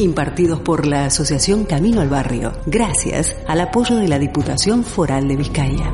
Impartidos por la Asociación Camino al Barrio, gracias al apoyo de la Diputación Foral de Vizcaya.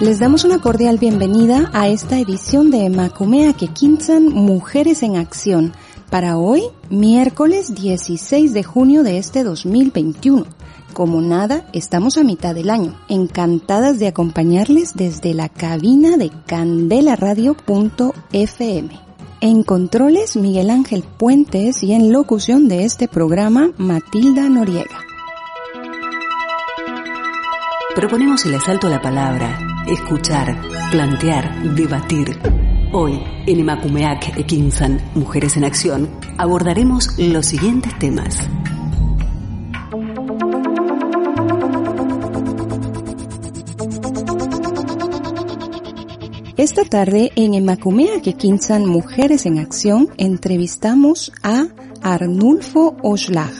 Les damos una cordial bienvenida a esta edición de Macumea Kekinsan Mujeres en Acción para hoy, miércoles 16 de junio de este 2021. Como nada, estamos a mitad del año, encantadas de acompañarles desde la cabina de candelaradio.fm. En controles, Miguel Ángel Puentes y en locución de este programa, Matilda Noriega. Proponemos el asalto a la palabra, escuchar, plantear, debatir. Hoy, en Emakumeak Ekinsan, Mujeres en Acción, abordaremos los siguientes temas. Esta tarde en Emakumeak Ekinsan, Mujeres en Acción, entrevistamos a Arnulfo Oshlag,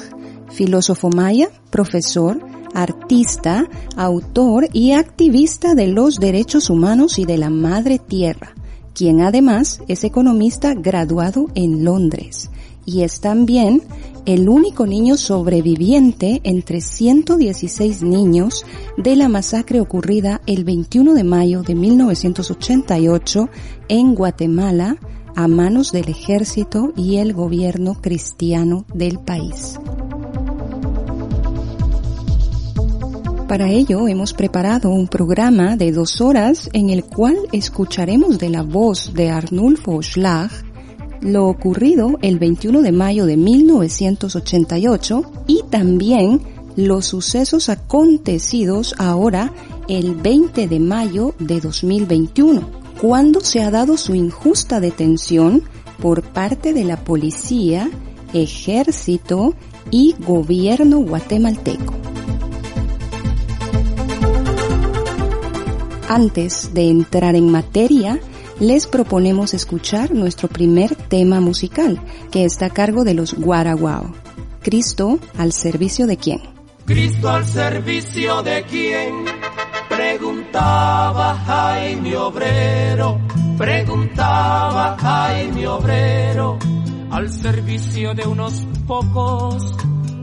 filósofo maya, profesor, artista, autor y activista de los derechos humanos y de la madre tierra, quien además es economista graduado en Londres y es también el único niño sobreviviente entre 116 niños de la masacre ocurrida el 21 de mayo de 1988 en Guatemala a manos del ejército y el gobierno cristiano del país. Para ello hemos preparado un programa de dos horas en el cual escucharemos de la voz de Arnulfo Schlag lo ocurrido el 21 de mayo de 1988 y también los sucesos acontecidos ahora el 20 de mayo de 2021, cuando se ha dado su injusta detención por parte de la policía, ejército y gobierno guatemalteco. Antes de entrar en materia, les proponemos escuchar nuestro primer tema musical, que está a cargo de los Guaraguao. Cristo al servicio de quién? Cristo al servicio de quién? Preguntaba Jaime Obrero, preguntaba Jaime Obrero, al servicio de unos pocos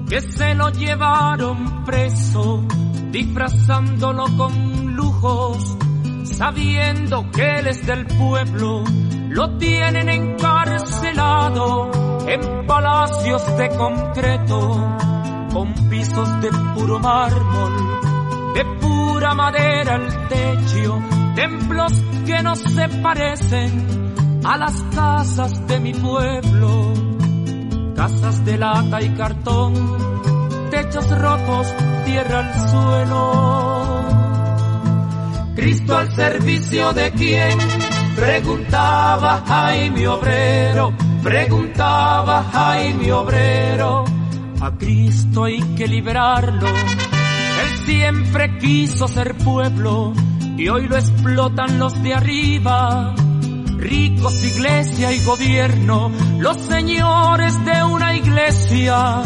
que se lo llevaron preso, disfrazándolo con lujos sabiendo que él es del pueblo, lo tienen encarcelado en palacios de concreto, con pisos de puro mármol, de pura madera el techo, templos que no se parecen a las casas de mi pueblo, casas de lata y cartón, techos rotos, tierra al suelo Cristo al servicio de quién? Preguntaba Jaime Obrero, preguntaba Jaime Obrero. A Cristo hay que liberarlo. Él siempre quiso ser pueblo y hoy lo explotan los de arriba. Ricos, iglesia y gobierno, los señores de una iglesia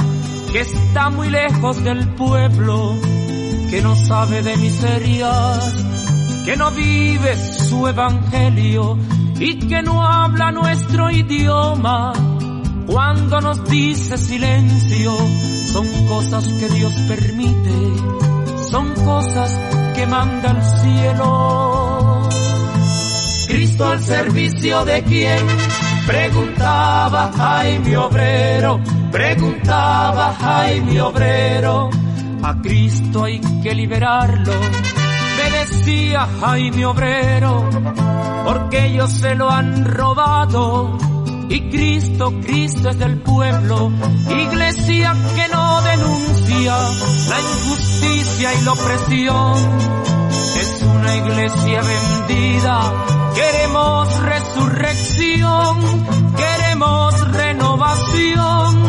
que está muy lejos del pueblo, que no sabe de miserias que no vive su evangelio y que no habla nuestro idioma. Cuando nos dice silencio, son cosas que Dios permite, son cosas que manda el cielo. Cristo al servicio de quién? Preguntaba Jaime Obrero, preguntaba Jaime Obrero. A Cristo hay que liberarlo decía Jaime Obrero, porque ellos se lo han robado. Y Cristo, Cristo es del pueblo, iglesia que no denuncia la injusticia y la opresión. es una iglesia vendida. Queremos resurrección, queremos renovación,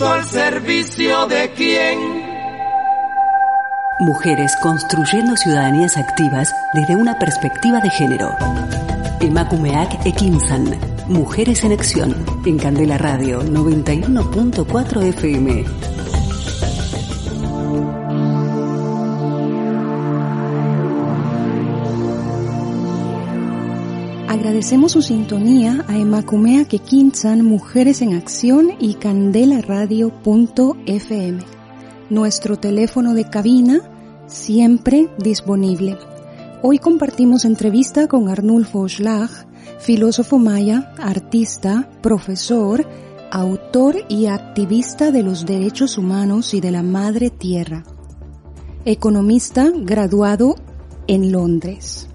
Cristo al servicio de quién? Mujeres construyendo ciudadanías activas desde una perspectiva de género. Emakumeak Ekinsan, Mujeres en Acción, en Candela Radio 91.4 FM. Agradecemos su sintonía a Emacumea Kekinsan Mujeres en Acción y candelaradio.fm. Nuestro teléfono de cabina siempre disponible. Hoy compartimos entrevista con Arnulfo Schlag, filósofo maya, artista, profesor, autor y activista de los derechos humanos y de la madre tierra. Economista graduado en Londres.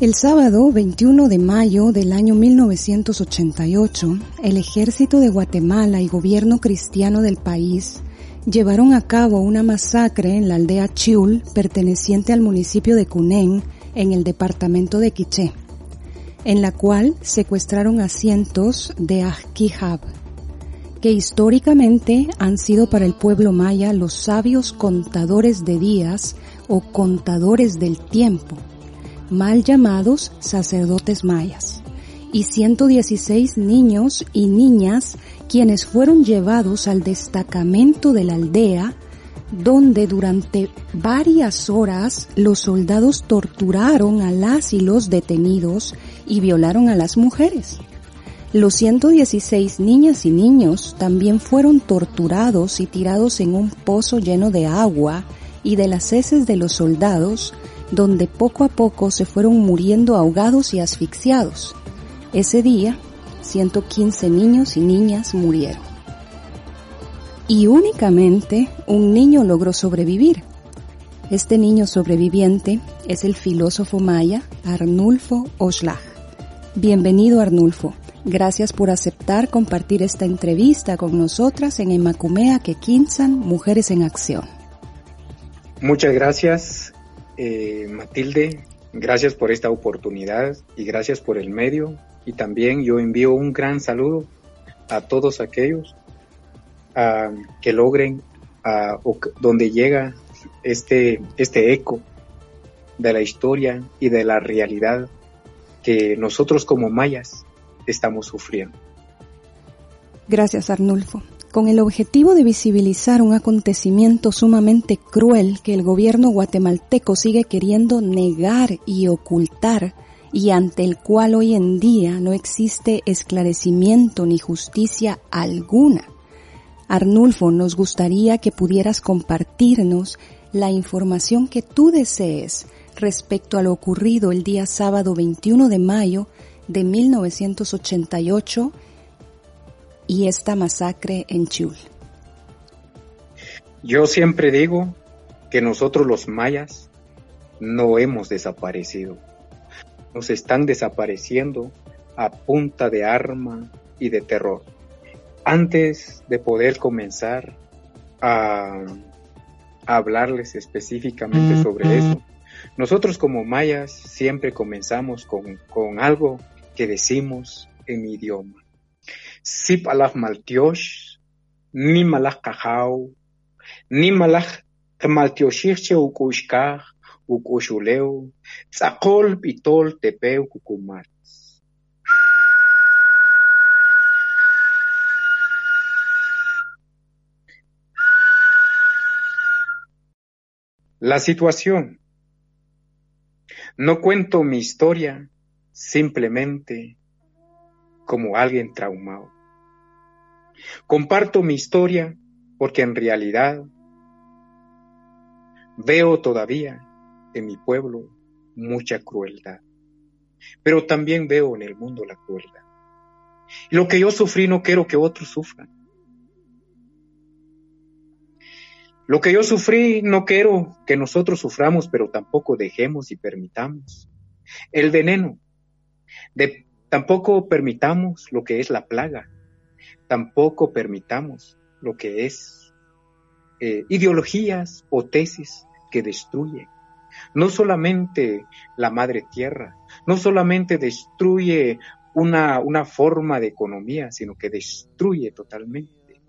El sábado 21 de mayo del año 1988, el ejército de Guatemala y gobierno cristiano del país llevaron a cabo una masacre en la aldea Chiul, perteneciente al municipio de Cunén, en el departamento de Quiché, en la cual secuestraron a cientos de Ajquijab, que históricamente han sido para el pueblo maya los sabios contadores de días o contadores del tiempo, mal llamados sacerdotes mayas, y 116 niños y niñas quienes fueron llevados al destacamento de la aldea, donde durante varias horas los soldados torturaron a las y los detenidos y violaron a las mujeres. Los 116 niñas y niños también fueron torturados y tirados en un pozo lleno de agua y de las heces de los soldados, donde poco a poco se fueron muriendo ahogados y asfixiados. Ese día 115 niños y niñas murieron. Y únicamente un niño logró sobrevivir. Este niño sobreviviente es el filósofo maya Arnulfo Oshlag. Bienvenido Arnulfo. Gracias por aceptar compartir esta entrevista con nosotras en Emacumea Quequinsan Mujeres en Acción. Muchas gracias, eh, Matilde. Gracias por esta oportunidad y gracias por el medio y también yo envío un gran saludo a todos aquellos que logren donde llega este, este eco de la historia y de la realidad que nosotros como mayas estamos sufriendo. Gracias Arnulfo. Con el objetivo de visibilizar un acontecimiento sumamente cruel que el gobierno guatemalteco sigue queriendo negar y ocultar, y ante el cual hoy en día no existe esclarecimiento ni justicia alguna. Arnulfo, nos gustaría que pudieras compartirnos la información que tú desees respecto a lo ocurrido el día sábado 21 de mayo de 1988 y esta masacre en Chul. Yo siempre digo que nosotros los mayas no hemos desaparecido nos están desapareciendo a punta de arma y de terror. Antes de poder comenzar a, hablarles específicamente sobre eso, nosotros como mayas siempre comenzamos con, con algo que decimos en mi idioma. Sip alaj maltiosh, ni malaj kajau, ni malaj maltioshirche ukushkaj, ukushuleu, tzakol pitol tepeu La situación. No cuento mi historia simplemente como alguien traumado. Comparto mi historia porque en realidad veo todavía en mi pueblo mucha crueldad, pero también veo en el mundo la crueldad. Lo que yo sufrí no quiero que otros sufran. Lo que yo sufrí no quiero que nosotros suframos, pero tampoco dejemos y permitamos el veneno. De, tampoco permitamos lo que es la plaga. Tampoco permitamos lo que es eh, ideologías o tesis que destruyen. No solamente la madre tierra, no solamente destruye una, una forma de economía, sino que destruye totalmente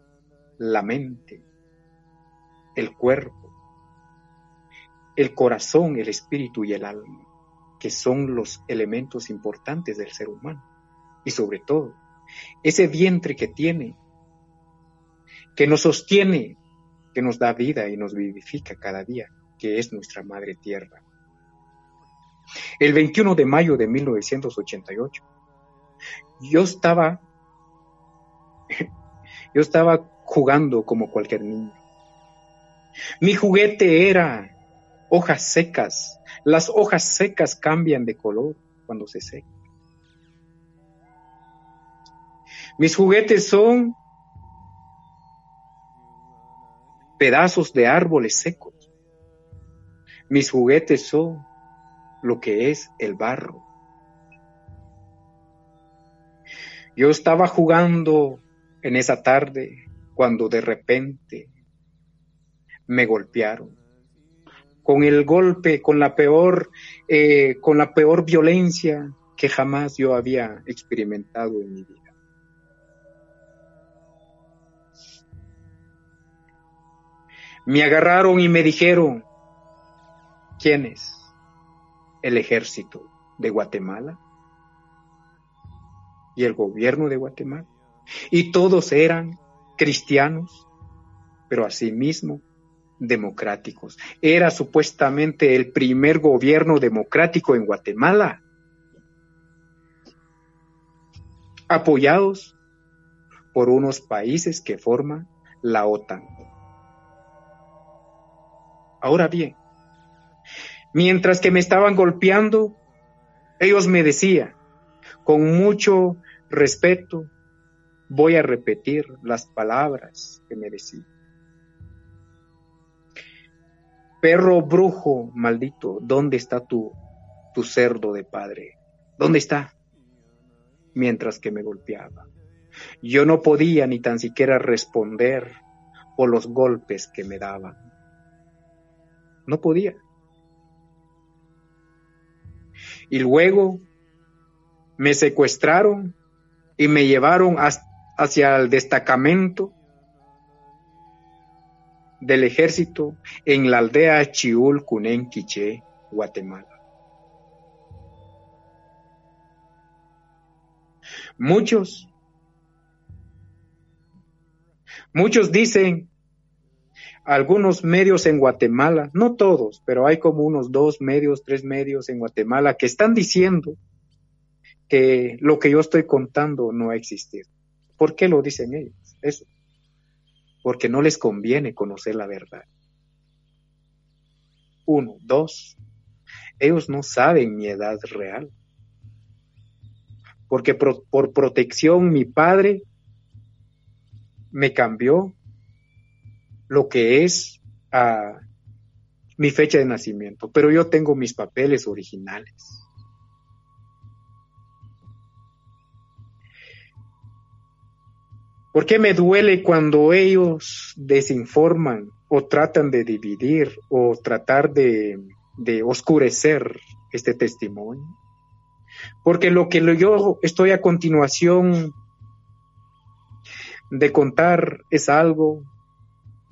la mente, el cuerpo, el corazón, el espíritu y el alma, que son los elementos importantes del ser humano. Y sobre todo, ese vientre que tiene, que nos sostiene, que nos da vida y nos vivifica cada día, que es nuestra madre tierra. El 21 de mayo de 1988, yo estaba, yo estaba jugando como cualquier niño. Mi juguete era hojas secas. Las hojas secas cambian de color cuando se secan. Mis juguetes son pedazos de árboles secos. Mis juguetes son lo que es el barro. Yo estaba jugando en esa tarde cuando de repente me golpearon. Con el golpe, con la peor, eh, con la peor violencia que jamás yo había experimentado en mi vida. Me agarraron y me dijeron, ¿quién es? El ejército de Guatemala y el gobierno de Guatemala. Y todos eran cristianos, pero asimismo democráticos. Era supuestamente el primer gobierno democrático en Guatemala, apoyados por unos países que forman la OTAN. Ahora bien, mientras que me estaban golpeando, ellos me decían, con mucho respeto, voy a repetir las palabras que me decían. Perro brujo maldito, ¿dónde está tu, tu cerdo de padre? ¿Dónde está? Mientras que me golpeaba. Yo no podía ni tan siquiera responder por los golpes que me daban. No podía. Y luego me secuestraron y me llevaron hacia el destacamento del ejército en la aldea Chiul, Cunén, Quiché, Guatemala. Muchos, muchos dicen algunos medios en Guatemala, no todos, pero hay como unos dos medios, tres medios en Guatemala que están diciendo que lo que yo estoy contando no ha existido. ¿Por qué lo dicen ellos? Eso. Porque no les conviene conocer la verdad. Uno. Dos. Ellos no saben mi edad real. Porque por protección mi padre me cambió lo que es ah, mi fecha de nacimiento, pero yo tengo mis papeles originales. ¿Por qué me duele cuando ellos desinforman o tratan de dividir o tratar de, oscurecer este testimonio? Porque lo que yo estoy a continuación de contar es algo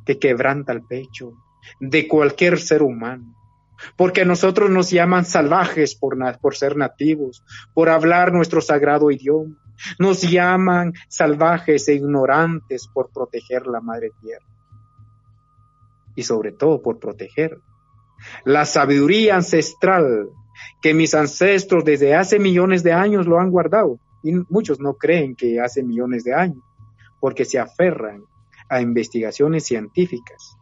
que quebranta el pecho de cualquier ser humano. Porque a nosotros nos llaman salvajes por, por ser nativos, por hablar nuestro sagrado idioma. Nos llaman salvajes e ignorantes por proteger la madre tierra. Y sobre todo por proteger la sabiduría ancestral que mis ancestros desde hace millones de años lo han guardado. Y muchos no creen que hace millones de años, porque se aferran a investigaciones científicas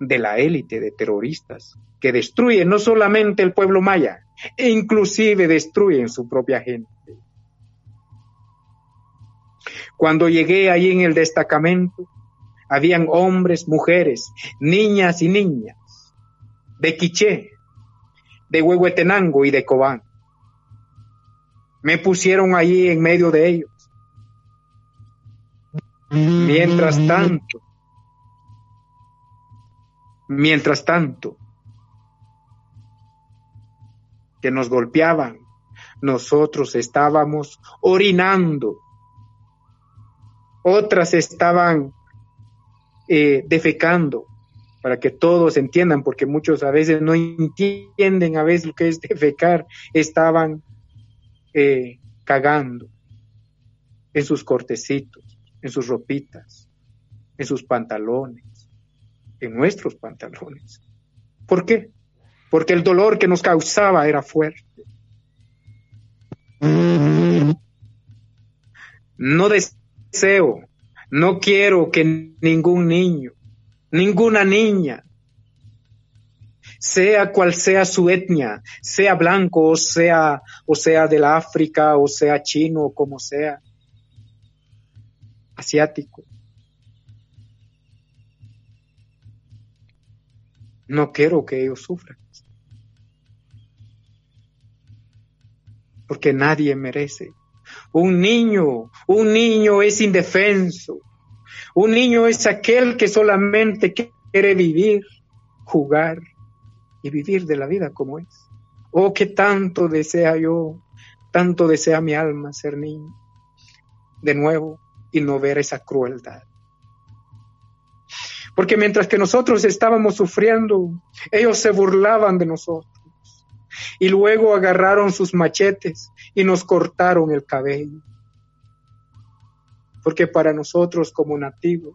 de la élite de terroristas que destruyen no solamente el pueblo maya, e inclusive destruyen su propia gente. Cuando llegué ahí en el destacamento, habían hombres, mujeres, niñas y niñas, de Quiché, de Huehuetenango y de Cobán. Me pusieron allí en medio de ellos Mientras tanto, Mientras tanto, que nos golpeaban, nosotros estábamos orinando, otras estaban eh, defecando, para que todos entiendan, porque muchos a veces no entienden a veces lo que es defecar, estaban eh, cagando en sus cortecitos, en sus ropitas, en sus pantalones, en nuestros pantalones. ¿Por qué? Porque el dolor que nos causaba era fuerte. No deseo, no quiero que ningún niño, ninguna niña, sea cual sea su etnia, sea blanco o sea, o sea del África o sea chino o como sea, asiático. No quiero que ellos sufran. Porque nadie merece. Un niño, un niño es indefenso. Un niño es aquel que solamente quiere vivir, jugar y vivir de la vida como es. Oh, que tanto desea yo, tanto desea mi alma ser niño. De nuevo, y no ver esa crueldad. Porque mientras que nosotros estábamos sufriendo, ellos se burlaban de nosotros. Y luego agarraron sus machetes y nos cortaron el cabello. Porque para nosotros como nativos,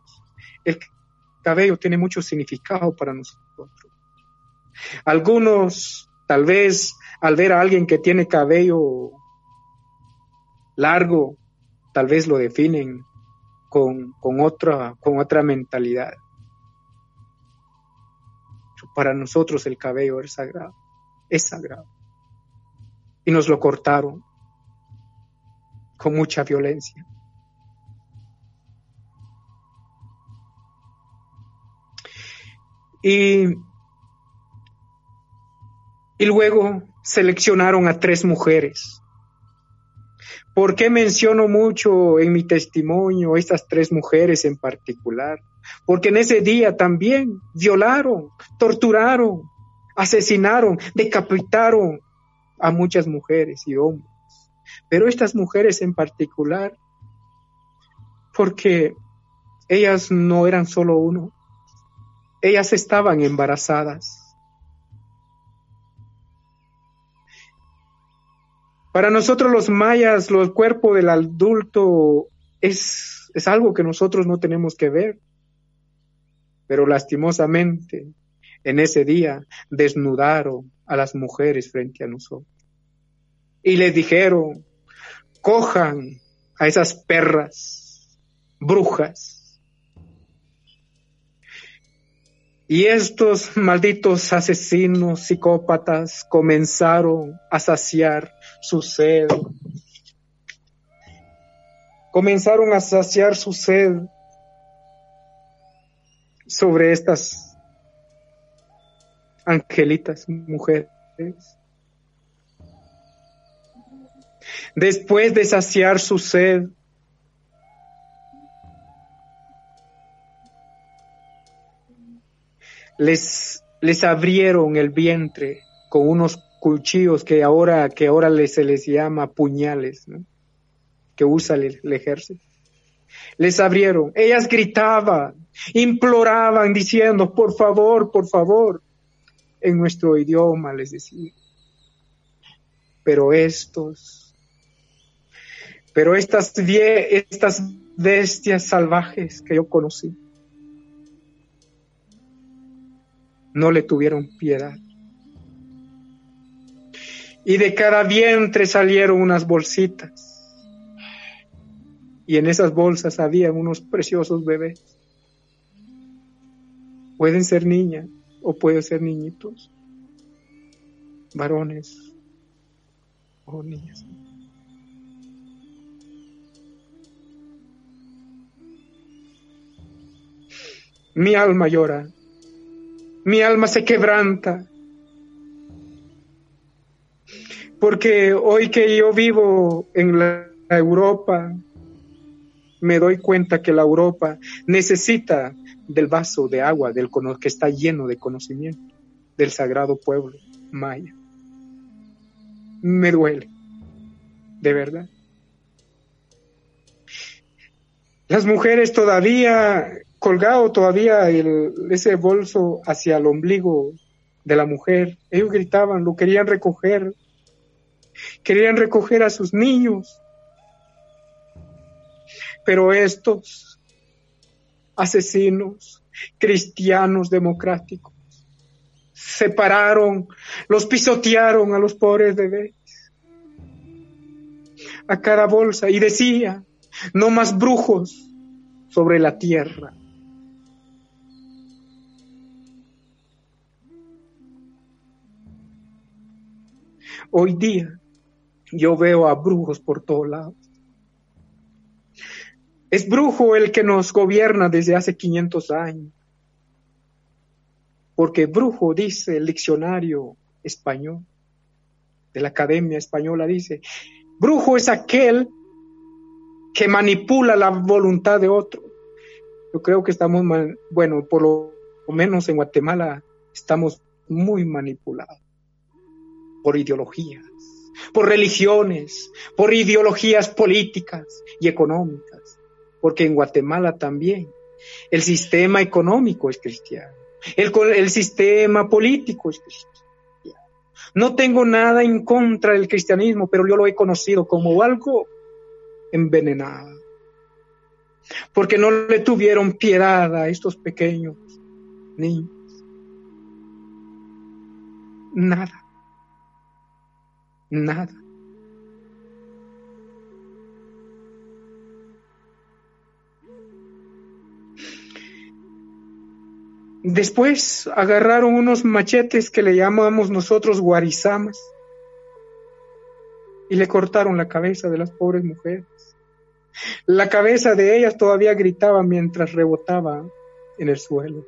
el cabello tiene mucho significado para nosotros. Algunos, tal vez, al ver a alguien que tiene cabello largo, tal vez lo definen con, otra, con otra mentalidad. Para nosotros el cabello es sagrado, es sagrado. Y nos lo cortaron con mucha violencia. Y, y luego seleccionaron a tres mujeres ¿Por qué menciono mucho en mi testimonio estas tres mujeres en particular? Porque en ese día también violaron, torturaron, asesinaron, decapitaron a muchas mujeres y hombres. Pero estas mujeres en particular, porque ellas no eran solo uno, ellas estaban embarazadas Para nosotros los mayas, el cuerpo del adulto es, es algo que nosotros no tenemos que ver. Pero lastimosamente, en ese día desnudaron a las mujeres frente a nosotros. Y les dijeron, cojan a esas perras, brujas, Y estos malditos asesinos psicópatas comenzaron a saciar su sed. Comenzaron a saciar su sed sobre estas angelitas mujeres. Después de saciar su sed, les, les abrieron el vientre con unos cuchillos que ahora, que ahora se les llama puñales, que usa el, el ejército. Les abrieron, ellas gritaban, imploraban diciendo, por favor, por favor, en nuestro idioma les decía. Pero estos, pero estas, estas bestias salvajes que yo conocí, no le tuvieron piedad. Y de cada vientre salieron unas bolsitas. Y en esas bolsas había unos preciosos bebés. Pueden ser niñas o pueden ser niñitos, varones o niñas. Mi alma llora mi alma se quebranta. Porque hoy que yo vivo en la Europa, me doy cuenta que la Europa necesita del vaso de agua del que está lleno de conocimiento del sagrado pueblo maya. Me duele, de verdad. Las mujeres todavía colgado todavía ese bolso hacia el ombligo de la mujer. Ellos gritaban, lo querían recoger. Querían recoger a sus niños. Pero estos asesinos cristianos democráticos separaron, los pisotearon a los pobres bebés, a cada bolsa y decía, no más brujos sobre la tierra. Hoy día yo veo a brujos por todos lados. Es brujo el que nos gobierna desde hace 500 años. Porque brujo, dice el diccionario español, de la Academia Española, dice, brujo es aquel que manipula la voluntad de otro. Yo creo que estamos, bueno, por lo menos en Guatemala estamos muy manipulados por ideologías, por religiones, por ideologías políticas y económicas, porque en Guatemala también el sistema económico es cristiano, el, el sistema político es cristiano. No tengo nada en contra del cristianismo, pero yo lo he conocido como algo envenenado, porque no le tuvieron piedad a estos pequeños niños. Nada nada. Después agarraron unos machetes que le llamamos nosotros guarizamas y le cortaron la cabeza de las pobres mujeres. La cabeza de ellas todavía gritaba mientras rebotaba en el suelo.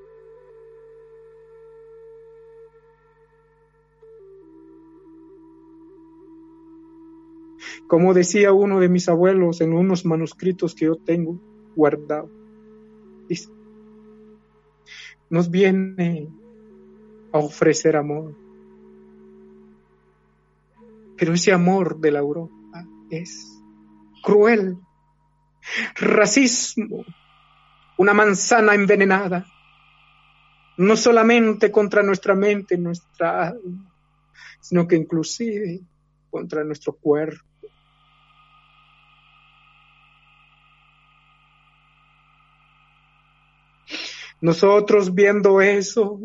Como decía uno de mis abuelos en unos manuscritos que yo tengo guardado, nos viene a ofrecer amor. Pero ese amor de la Europa es cruel, racismo, una manzana envenenada, no solamente contra nuestra mente, nuestra alma, sino que inclusive contra nuestro cuerpo. Nosotros viendo eso,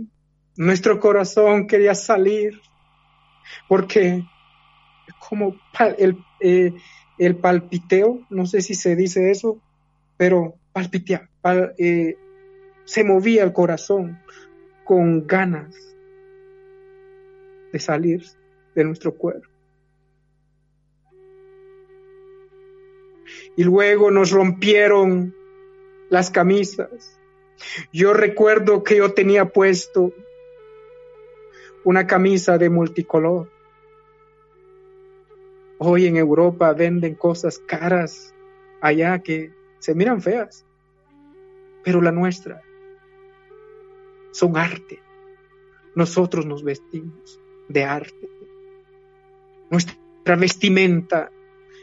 nuestro corazón quería salir, porque como el, eh, el palpiteo, no sé si se dice eso, pero palpitea, eh, se movía el corazón con ganas de salir de nuestro cuerpo. Y luego nos rompieron las camisas, yo recuerdo que yo tenía puesto una camisa de multicolor. Hoy en Europa venden cosas caras allá que se miran feas, pero la nuestra son arte. Nosotros nos vestimos de arte. Nuestra vestimenta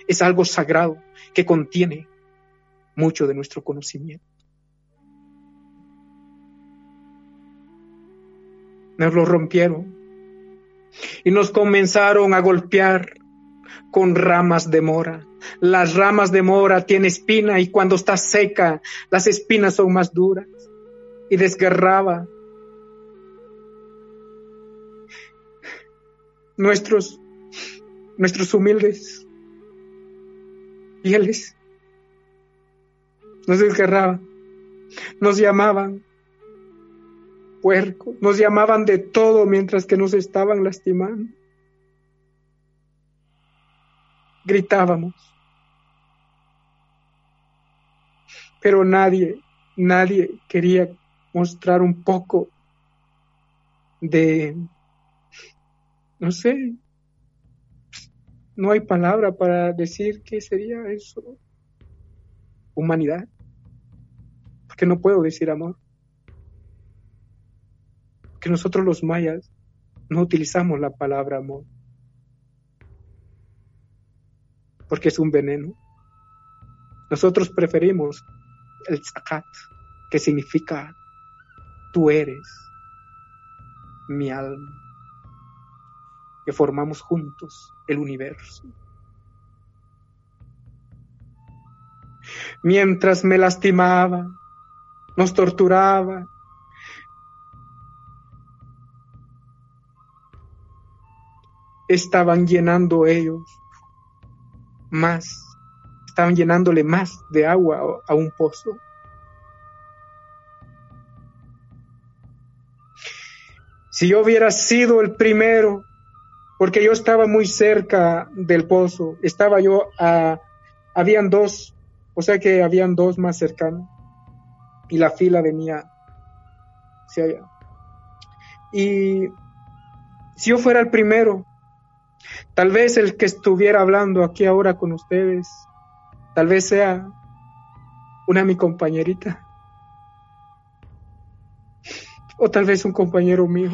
es algo sagrado que contiene mucho de nuestro conocimiento. Nos lo rompieron y nos comenzaron a golpear con ramas de mora. Las ramas de mora tienen espina y cuando está seca las espinas son más duras y desgarraba nuestros nuestros humildes pieles nos desgarraba nos llamaban puerco, nos llamaban de todo mientras que nos estaban lastimando. Gritábamos. Pero nadie, nadie quería mostrar un poco de, no sé, no hay palabra para decir qué sería eso. humanidad. Porque no puedo decir amor. Nosotros los mayas no utilizamos la palabra amor. Porque es un veneno. Nosotros preferimos el zakat, que significa tú eres mi alma, que formamos juntos el universo. Mientras me lastimaba, nos torturaba, estaban llenando ellos más, estaban llenándole más de agua a un pozo. Si yo hubiera sido el primero, porque yo estaba muy cerca del pozo, estaba yo a, habían dos, o sea que habían dos más cercanos, y la fila venía hacia allá. Y si yo fuera el primero, tal vez el que estuviera hablando aquí ahora con ustedes, tal vez sea una mi compañerita o tal vez un compañero mío.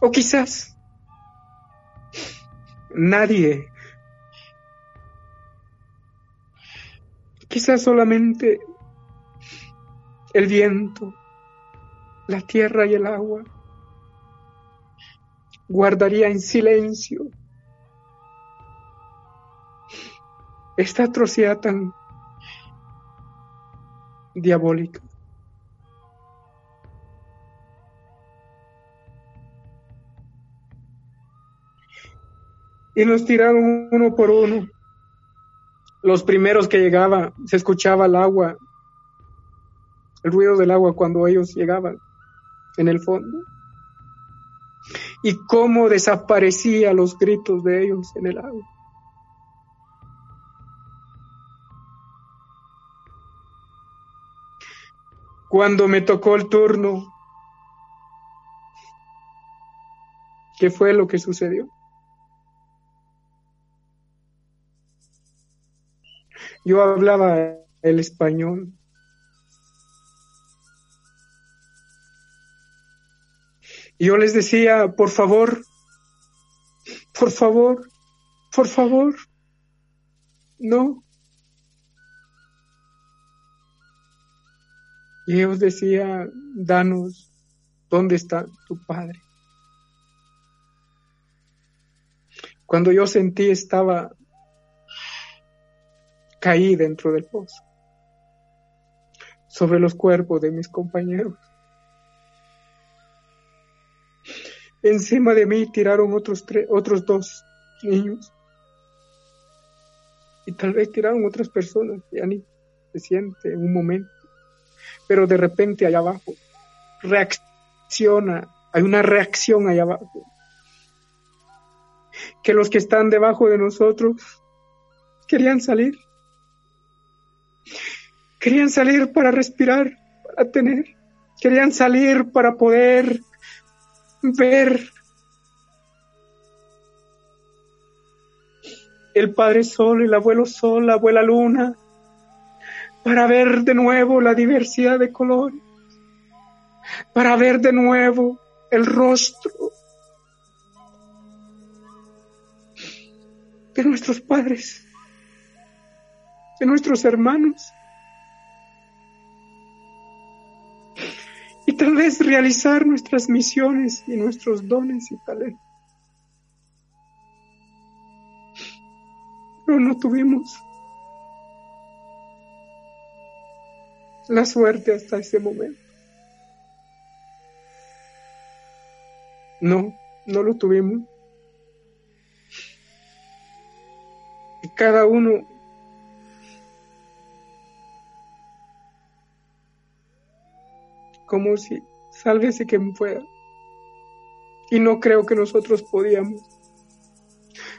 O quizás nadie. Quizás solamente el viento, la tierra y el agua guardaría en silencio esta atrocidad tan diabólica. y nos tiraron uno por uno. Los primeros que llegaban, se escuchaba el agua, el ruido del agua cuando ellos llegaban en el fondo. Y cómo desaparecían los gritos de ellos en el agua. Cuando me tocó el turno, ¿qué fue lo que sucedió? Yo hablaba el español. Y yo les decía, por favor, por favor, por favor, no. Y ellos decía, danos, ¿dónde está tu padre? Cuando yo sentí estaba caí dentro del pozo, sobre los cuerpos de mis compañeros. Encima de mí tiraron otros, tres, otros dos niños. Y tal vez tiraron otras personas, ya ni se siente en un momento. Pero de repente allá abajo reacciona, hay una reacción allá abajo. Que los que están debajo de nosotros querían salir. Querían salir para respirar, para tener. Querían salir para poder ver el Padre Sol, el Abuelo Sol, la Abuela Luna, para ver de nuevo la diversidad de colores, para ver de nuevo el rostro de nuestros padres, de nuestros hermanos. Realizar nuestras misiones y nuestros dones y talentos. Pero no tuvimos la suerte hasta ese momento. No, no lo tuvimos. Y cada uno como si sálvese quien pueda. Y no creo que nosotros podíamos.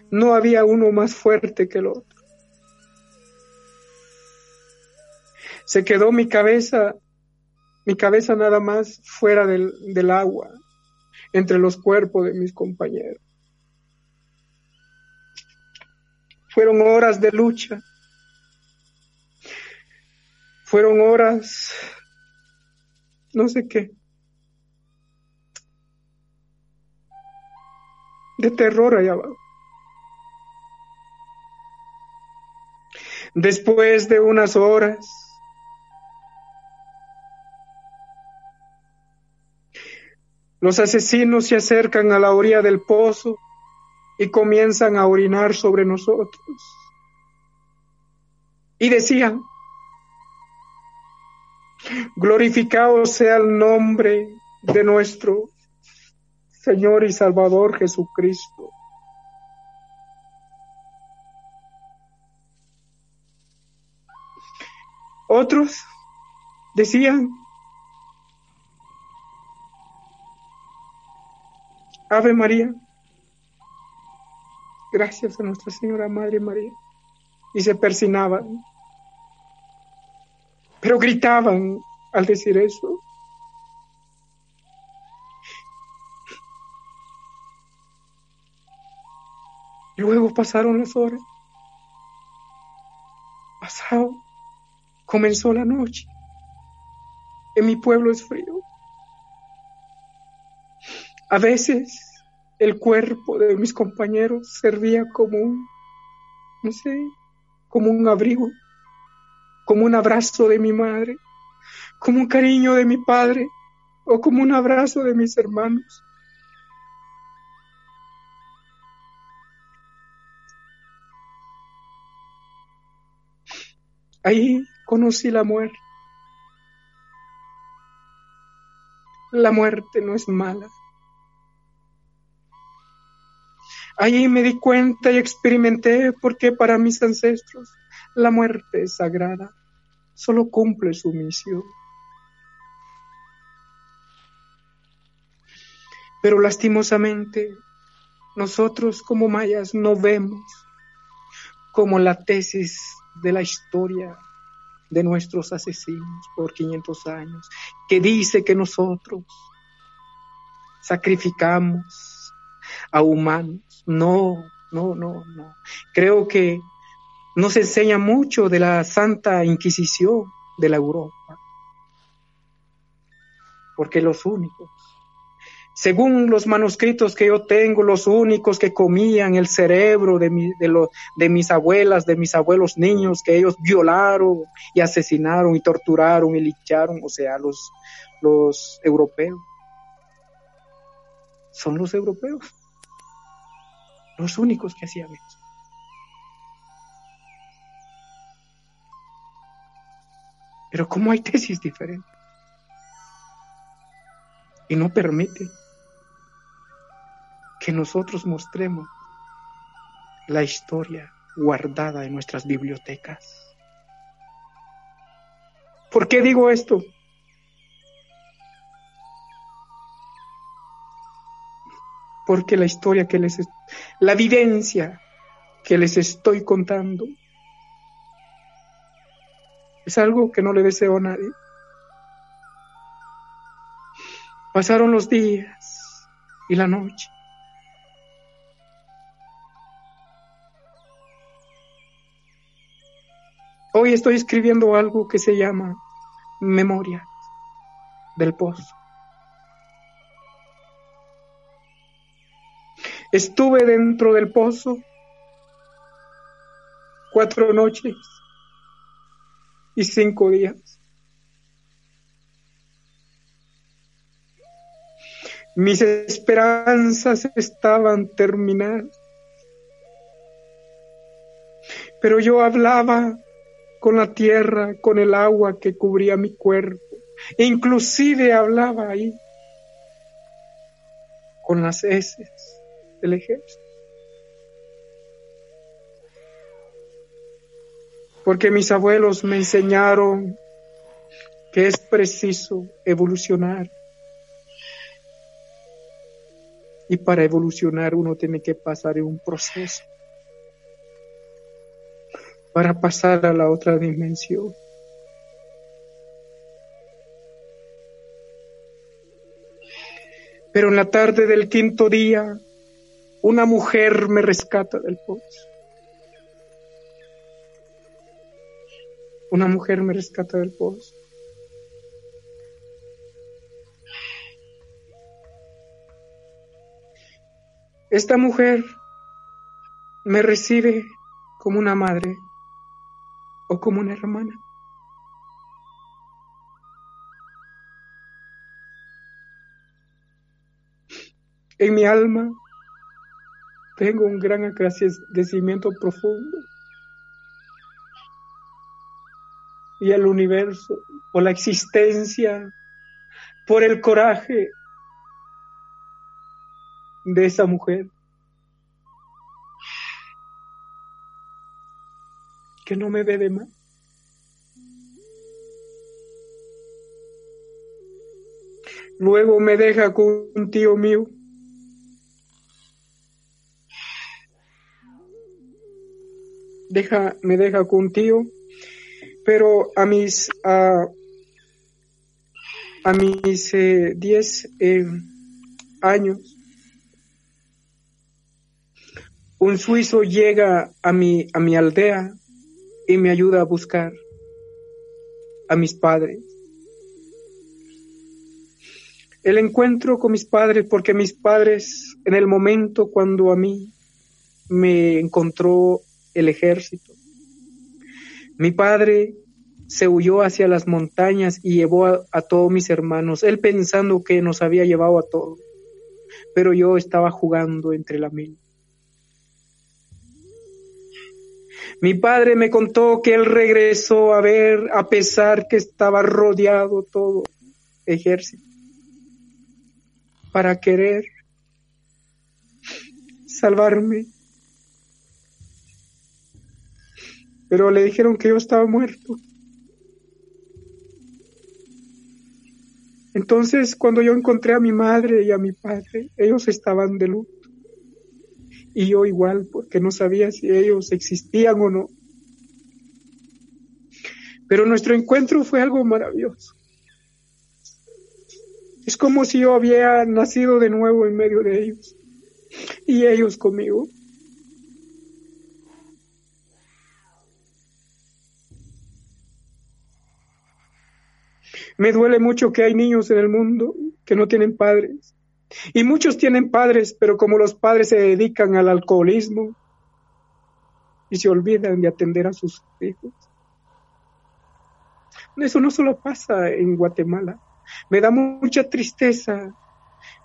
No había uno más fuerte que el otro. Se quedó mi cabeza, mi cabeza nada más fuera del, del agua, entre los cuerpos de mis compañeros. Fueron horas de lucha, Fueron horas, no sé qué, de terror allá abajo. Después de unas horas, los asesinos se acercan a la orilla del pozo y comienzan a orinar sobre nosotros. Y decían, glorificado sea el nombre de nuestro Señor y Salvador Jesucristo. Otros decían, Ave María, gracias a Nuestra Señora Madre María. Y se persinaban, pero gritaban al decir eso. Luego pasaron las horas. Pasado, comenzó la noche. En mi pueblo es frío. A veces el cuerpo de mis compañeros servía como un, no sé, como un abrigo, como un abrazo de mi madre, como un cariño de mi padre o como un abrazo de mis hermanos. Ahí conocí la muerte. La muerte no es mala. Allí me di cuenta y experimenté por qué para mis ancestros la muerte es sagrada, solo cumple su misión. Pero lastimosamente, nosotros como mayas no vemos como la tesis de la historia de nuestros asesinos por 500 años, que dice que nosotros sacrificamos a humanos no, no, no, no. Creo que nos enseña mucho de la Santa Inquisición de la Europa. Porque los únicos, según los manuscritos que yo tengo, los únicos que comían el cerebro de, de, de mis abuelas, de mis abuelos niños, que ellos violaron y asesinaron y torturaron y licharon, o sea, los, los europeos. Son los europeos los únicos que hacían eso. Pero como hay tesis diferentes y no permite que nosotros mostremos la historia guardada en nuestras bibliotecas. ¿Por qué digo esto? porque la historia que les, la vivencia que les estoy contando es algo que no le deseo a nadie. Pasaron los días y la noche. Hoy estoy escribiendo algo que se llama Memoria del Pozo. Estuve dentro del pozo cuatro noches y cinco días. Mis esperanzas estaban terminadas. Pero yo hablaba con la tierra, con el agua que cubría mi cuerpo. E inclusive hablaba ahí con las heces el ejército. Porque mis abuelos me enseñaron que es preciso evolucionar. Y para evolucionar uno tiene que pasar un proceso para pasar a la otra dimensión. Pero en la tarde del quinto día una mujer me rescata del pozo. una mujer me rescata del pozo. Esta mujer me recibe como una madre o como una hermana. En mi alma tengo un gran agradecimiento profundo y al universo por la existencia, por el coraje de esa mujer. Que no me ve de más. Luego me deja con un tío mío. Deja, me deja con un tío, pero a mis, a, a mis 10 eh, eh, años un suizo llega a mi, a mi aldea y me ayuda a buscar a mis padres. El encuentro con mis padres, porque mis padres, en el momento cuando a mí me encontró el ejército, mi padre se huyó hacia las montañas y llevó a, a, todos mis hermanos, él pensando que nos había llevado a todos, pero yo estaba jugando entre la mil. Mi padre me contó que él regresó a ver a pesar que estaba rodeado todo ejército para querer salvarme. Pero le dijeron que yo estaba muerto. Entonces, cuando yo encontré a mi madre y a mi padre, ellos estaban de luto y yo igual, porque no sabía si ellos existían o no. Pero nuestro encuentro fue algo maravilloso. Es como si yo había nacido de nuevo en medio de ellos y ellos conmigo. Me duele mucho que hay niños en el mundo que no tienen padres y muchos tienen padres, pero como los padres se dedican al alcoholismo y se olvidan de atender a sus hijos. Eso no solo pasa en Guatemala. Me da mucha tristeza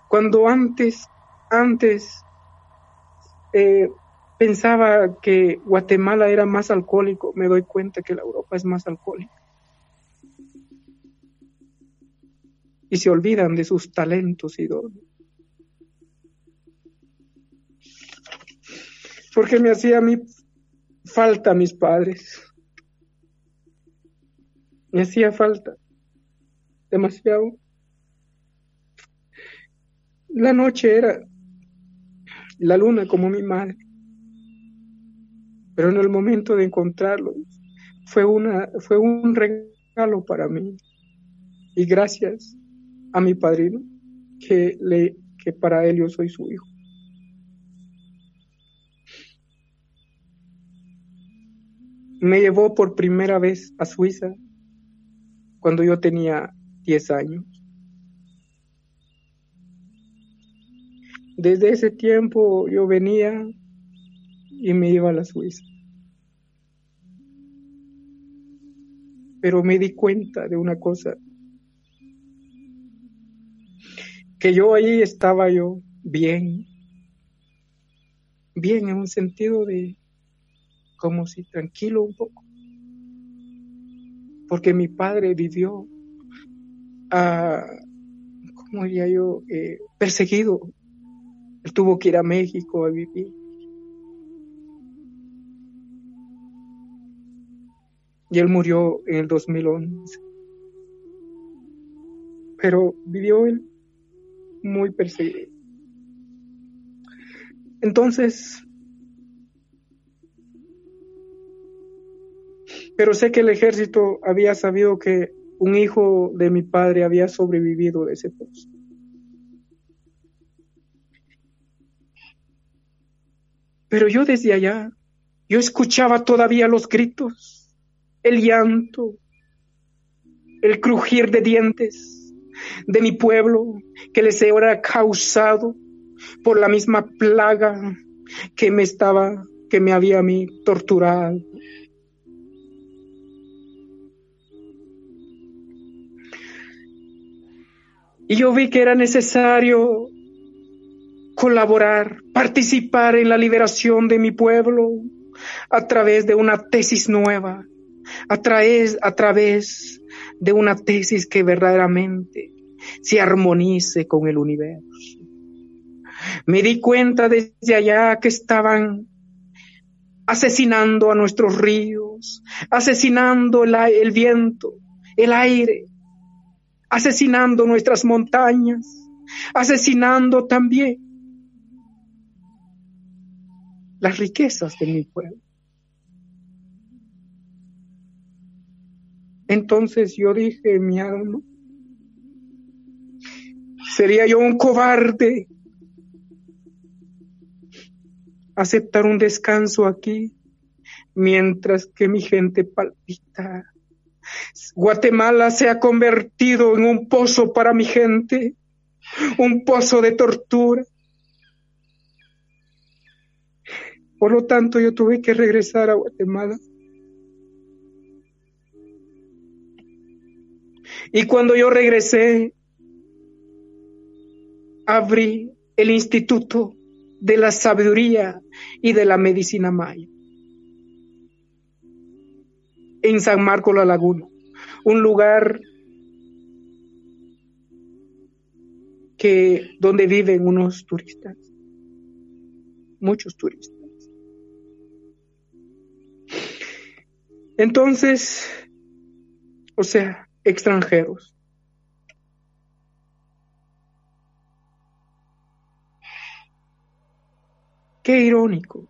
cuando antes, antes eh, pensaba que Guatemala era más alcohólico, me doy cuenta que la Europa es más alcohólica. Y se olvidan de sus talentos y dones. Porque me hacía mí falta mis padres. Me hacía falta demasiado. La noche era la luna como mi madre, pero en el momento de encontrarlos fue, una, fue un regalo para mí. Y gracias a mi padrino, que, le, que para él yo soy su hijo. Me llevó por primera vez a Suiza cuando yo tenía 10 años. Desde ese tiempo yo venía y me iba a la Suiza. Pero me di cuenta de una cosa, que yo ahí estaba yo bien, bien en un sentido de como si tranquilo un poco. Porque mi padre vivió, a, ¿cómo diría yo?, eh, perseguido. Él tuvo que ir a México a vivir. Y él murió en el 2011. Pero vivió él muy perseguido. Entonces, Pero sé que el ejército había sabido que un hijo de mi padre había sobrevivido de ese pozo. Pero yo desde allá, yo escuchaba todavía los gritos. el llanto, el crujir de dientes de mi pueblo que les era causado por la misma plaga que me estaba, que me había a mí torturado. Y yo vi que era necesario colaborar, participar en la liberación de mi pueblo a través de una tesis nueva, a través, a través de una tesis que verdaderamente se armonice con el universo. Me di cuenta desde allá que estaban asesinando a nuestros ríos, asesinando el, el viento, el aire, asesinando nuestras montañas, asesinando también las riquezas de mi pueblo. Entonces yo dije mi alma, sería yo un cobarde aceptar un descanso aquí mientras que mi gente palpita. Guatemala se ha convertido en un pozo para mi gente, un pozo de tortura. Por lo tanto, yo tuve que regresar a Guatemala. Y cuando yo regresé, abrí el Instituto de la Sabiduría y de la Medicina Maya en San Marco la Laguna, un lugar que donde viven unos turistas, muchos turistas. Entonces, o sea, extranjeros. Qué irónico.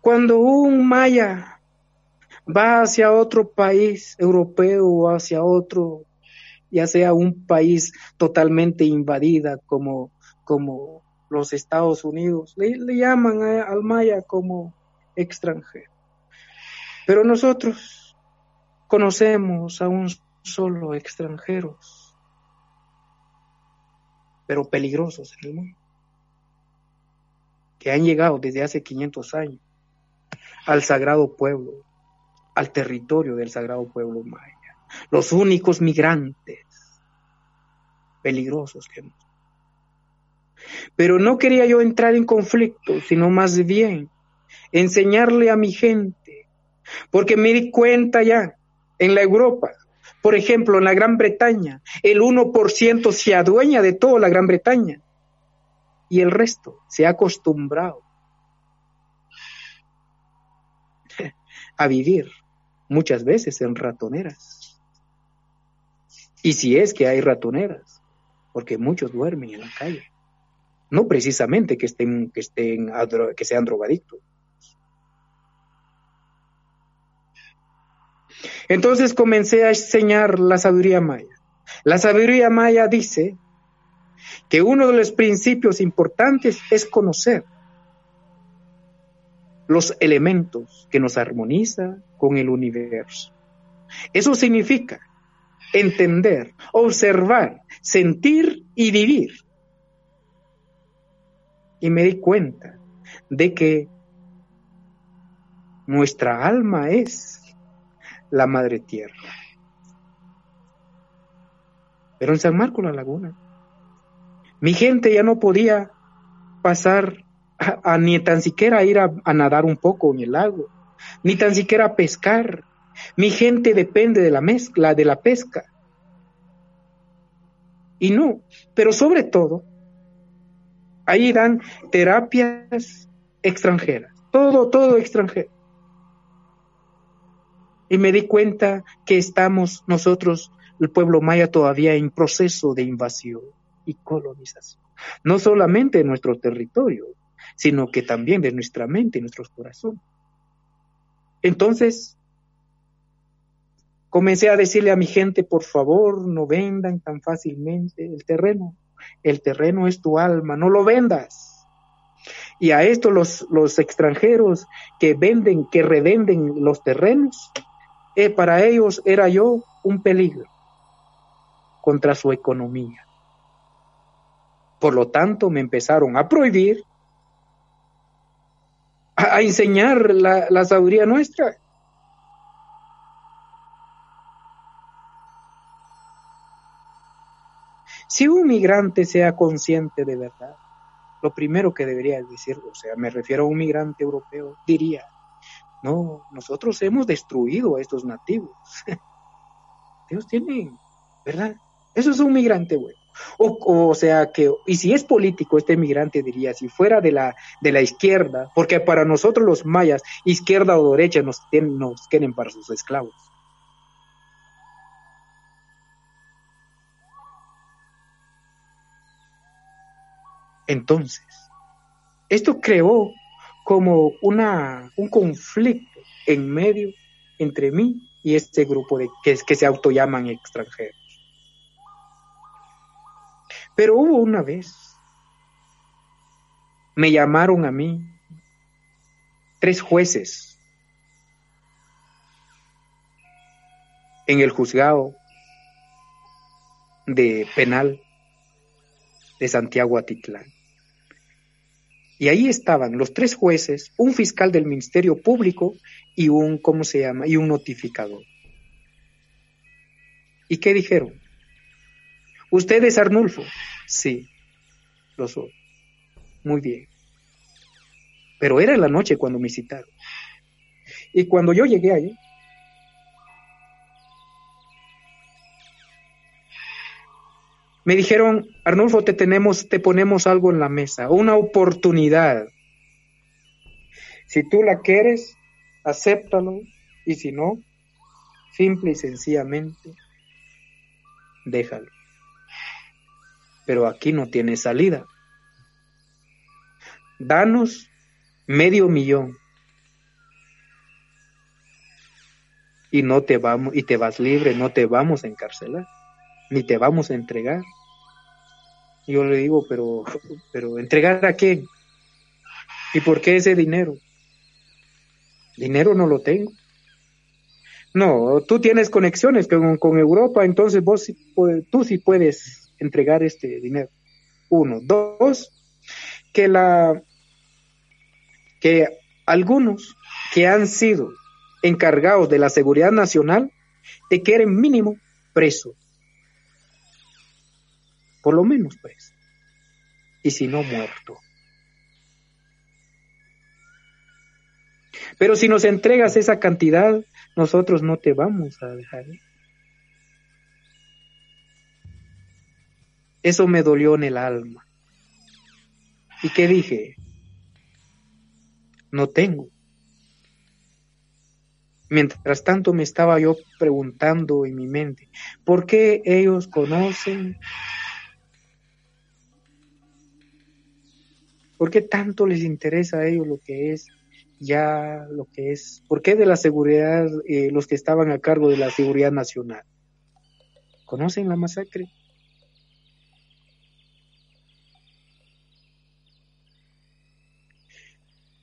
Cuando un maya va hacia otro país europeo o hacia otro, ya sea un país totalmente invadida como, como los Estados Unidos, le, llaman al maya como extranjero. Pero nosotros conocemos a un solo extranjeros, pero peligrosos en el mundo, que han llegado desde hace 500 años al sagrado pueblo, al territorio del sagrado pueblo maya, los únicos migrantes peligrosos que hemos. Pero no quería yo entrar en conflicto, sino más bien enseñarle a mi gente porque me di cuenta ya en la Europa, por ejemplo, en la Gran Bretaña, el 1% se adueña de toda la Gran Bretaña y el resto se ha acostumbrado a vivir muchas veces en ratoneras. Y si es que hay ratoneras, porque muchos duermen en la calle, no precisamente que estén que estén que sean drogadictos, Entonces comencé a enseñar la sabiduría maya. La sabiduría maya dice que uno de los principios importantes es conocer los elementos que nos armonizan con el universo. Eso significa entender, observar, sentir y vivir. Y me di cuenta de que nuestra alma es la madre tierra. Pero en San Marco la Laguna, mi gente ya no podía pasar ni tan siquiera ir a, nadar un poco en el lago, ni tan siquiera a pescar. Mi gente depende de la mezcla, de la pesca. Y no, pero sobre todo, ahí dan terapias extranjeras, todo, todo extranjero y me di cuenta que estamos nosotros, el pueblo maya, todavía en proceso de invasión y colonización. No solamente de nuestro territorio, sino que también de nuestra mente y nuestros corazones. Entonces, comencé a decirle a mi gente, por favor, no vendan tan fácilmente el terreno. El terreno es tu alma, no lo vendas. Y a esto los, los extranjeros que venden, que revenden los terrenos, eh, para ellos era yo un peligro contra su economía. Por lo tanto, me empezaron a prohibir, a, enseñar la, sabiduría nuestra. Si un migrante sea consciente de verdad, lo primero que debería decir, o sea, me refiero a un migrante europeo, diría, no, nosotros hemos destruido a estos nativos. Ellos tienen, ¿verdad? Eso es un migrante bueno. O, o, sea que, y si es político este migrante diría, si fuera de la, de la izquierda, porque para nosotros los mayas, izquierda o derecha nos, tienen, nos quieren para sus esclavos. Entonces, esto creó como una, un conflicto en medio entre mí y este grupo de que, que se autollaman extranjeros. Pero hubo una vez, me llamaron a mí tres jueces en el juzgado de penal de Santiago Atitlán. Y ahí estaban los tres jueces, un fiscal del Ministerio Público y un, ¿cómo se llama? Y un notificador. ¿Y qué dijeron? ¿Usted es Arnulfo? Sí, lo soy. Muy bien. Pero era la noche cuando me citaron. Y cuando yo llegué allí, Me dijeron, Arnulfo, te tenemos, te ponemos algo en la mesa, una oportunidad. Si tú la quieres, acéptalo, y si no, simple y sencillamente, déjalo. Pero aquí no tiene salida. Danos medio millón y no te vamos y te vas libre, no te vamos a encarcelar, ni te vamos a entregar. Yo le digo, pero, pero ¿entregar a qué? ¿Y por qué ese dinero? Dinero no lo tengo. No, tú tienes conexiones con, con Europa, entonces vos tú sí puedes entregar este dinero. Uno. Dos, que la que algunos que han sido encargados de la seguridad nacional te quieren mínimo preso por lo menos pues, y si no muerto. Pero si nos entregas esa cantidad, nosotros no te vamos a dejar. Eso me dolió en el alma. ¿Y qué dije? No tengo. Mientras tanto me estaba yo preguntando en mi mente, ¿por qué ellos conocen ¿Por qué tanto les interesa a ellos lo que es ya lo que es? ¿Por qué de la seguridad, eh, los que estaban a cargo de la seguridad nacional? ¿Conocen la masacre?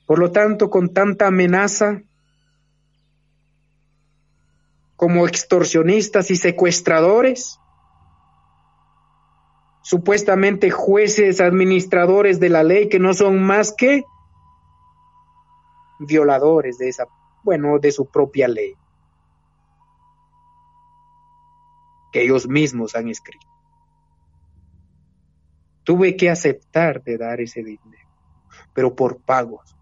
Por lo tanto, con tanta amenaza, como extorsionistas y secuestradores, supuestamente jueces, administradores de la ley que no son más que violadores de esa, bueno, de su propia ley, que ellos mismos han escrito. Tuve que aceptar de dar ese dinero, pero por pagos.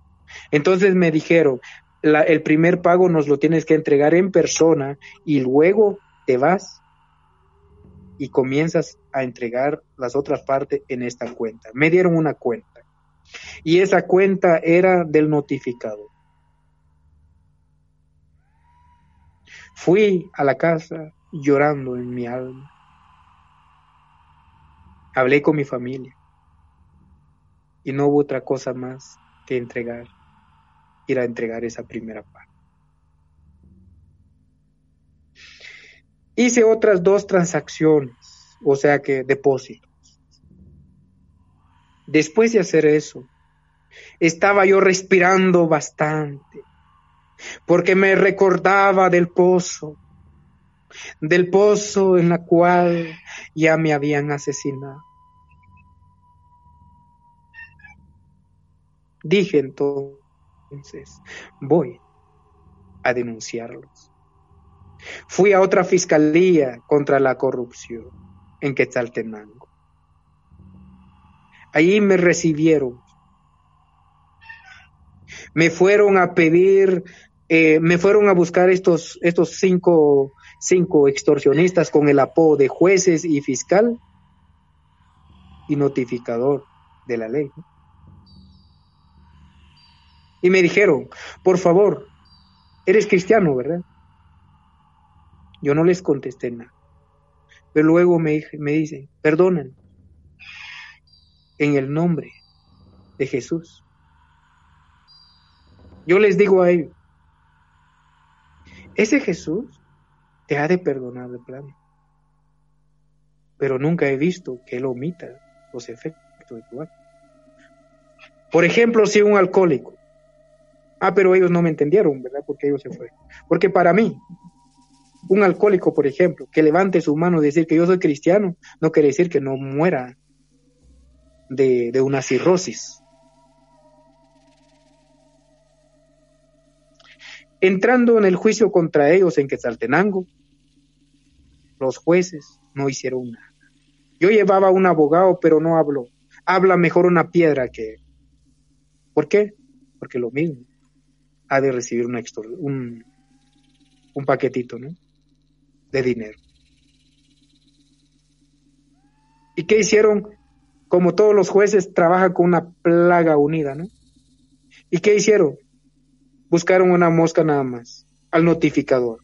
Entonces me dijeron, el primer pago nos lo tienes que entregar en persona y luego te vas y comienzas a entregar las otras partes en esta cuenta. Me dieron una cuenta y esa cuenta era del notificador. Fui a la casa llorando en mi alma. Hablé con mi familia y no hubo otra cosa más que entregar, ir a entregar esa primera parte. Hice otras dos transacciones, o sea que depósitos. Después de hacer eso, estaba yo respirando bastante, porque me recordaba del pozo, del pozo en la cual ya me habían asesinado. Dije entonces, voy a denunciarlos. Fui a otra fiscalía contra la corrupción en Quetzaltenango. Allí me recibieron. Me fueron a pedir, eh, me fueron a buscar estos, estos cinco, cinco extorsionistas con el apodo de jueces y fiscal y notificador de la ley. Y me dijeron, por favor, eres cristiano, ¿verdad? Yo no les contesté nada. Pero luego me, me dicen, perdonen, en el nombre de Jesús. Yo les digo a ellos, ese Jesús te ha de perdonar de plano. Pero nunca he visto que él omita los efectos de tu acto. Por ejemplo, si un alcohólico Ah, pero ellos no me entendieron, ¿verdad? Porque ellos se fueron. Porque para mí, un alcohólico, por ejemplo, que levante su mano y decir que yo soy cristiano, no quiere decir que no muera de, una cirrosis. Entrando en el juicio contra ellos en Quetzaltenango, los jueces no hicieron nada. Yo llevaba un abogado, pero no habló. Habla mejor una piedra que... ¿Por qué? Porque lo mismo ha de recibir una un, un paquetito, ¿no? De dinero. ¿Y qué hicieron? Como todos los jueces trabajan con una plaga unida, ¿no? ¿Y qué hicieron? Buscaron una mosca nada más, al notificador.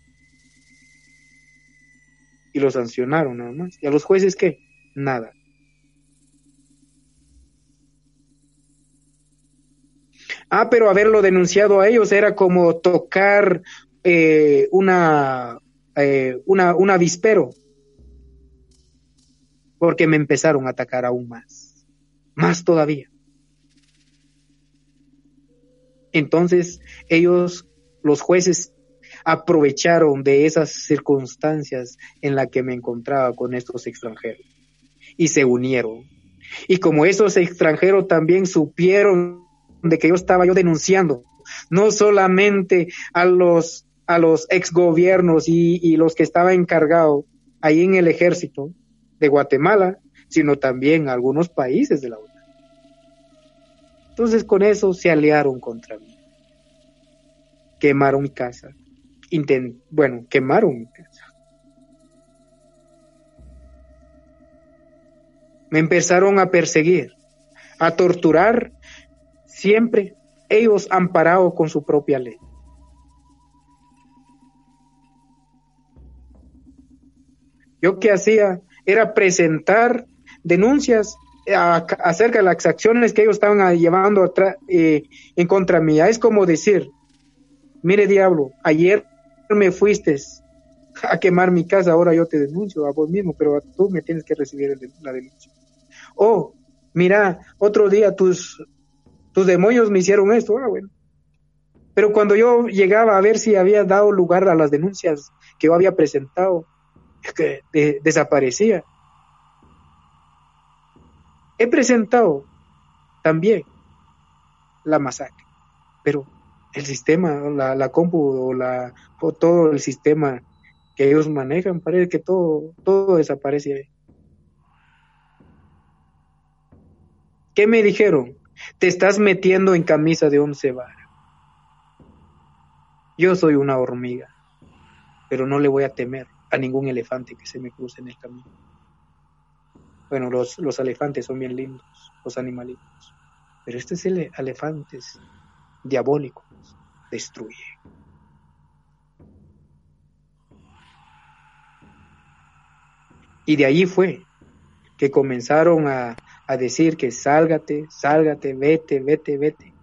Y lo sancionaron nada más. ¿Y a los jueces qué? Nada. Ah, pero haberlo denunciado a ellos era como tocar eh, una, eh, una, un avispero. Porque me empezaron a atacar aún más. Más todavía. Entonces ellos, los jueces, aprovecharon de esas circunstancias en las que me encontraba con estos extranjeros y se unieron. Y como esos extranjeros también supieron de que yo estaba yo denunciando, no solamente a los, a los ex gobiernos y, y los que estaban encargados ahí en el ejército de Guatemala, sino también a algunos países de la OTAN. Entonces con eso se aliaron contra mí. Quemaron mi casa. Bueno, quemaron mi casa. Me empezaron a perseguir, a torturar Siempre ellos han parado con su propia ley. Yo qué hacía era presentar denuncias acerca de las acciones que ellos estaban llevando eh, en contra mía. Es como decir, mire diablo, ayer me fuiste a quemar mi casa, ahora yo te denuncio a vos mismo, pero tú me tienes que recibir la denuncia. O, mira, otro día tus tus demonios me hicieron esto, ah, bueno. Pero cuando yo llegaba a ver si había dado lugar a las denuncias que yo había presentado, desaparecía. He presentado también la masacre, pero el sistema, la, la compu o, la, o todo el sistema que ellos manejan, parece que todo, todo desaparece ahí. ¿Qué me dijeron? Te estás metiendo en camisa de once varas. Yo soy una hormiga, pero no le voy a temer a ningún elefante que se me cruce en el camino. Bueno, los, los elefantes son bien lindos, los animalitos, pero estos elefantes diabólicos destruyen. Y de allí fue que comenzaron a, a decir que sálgate, sálgate, vete, vete, vete.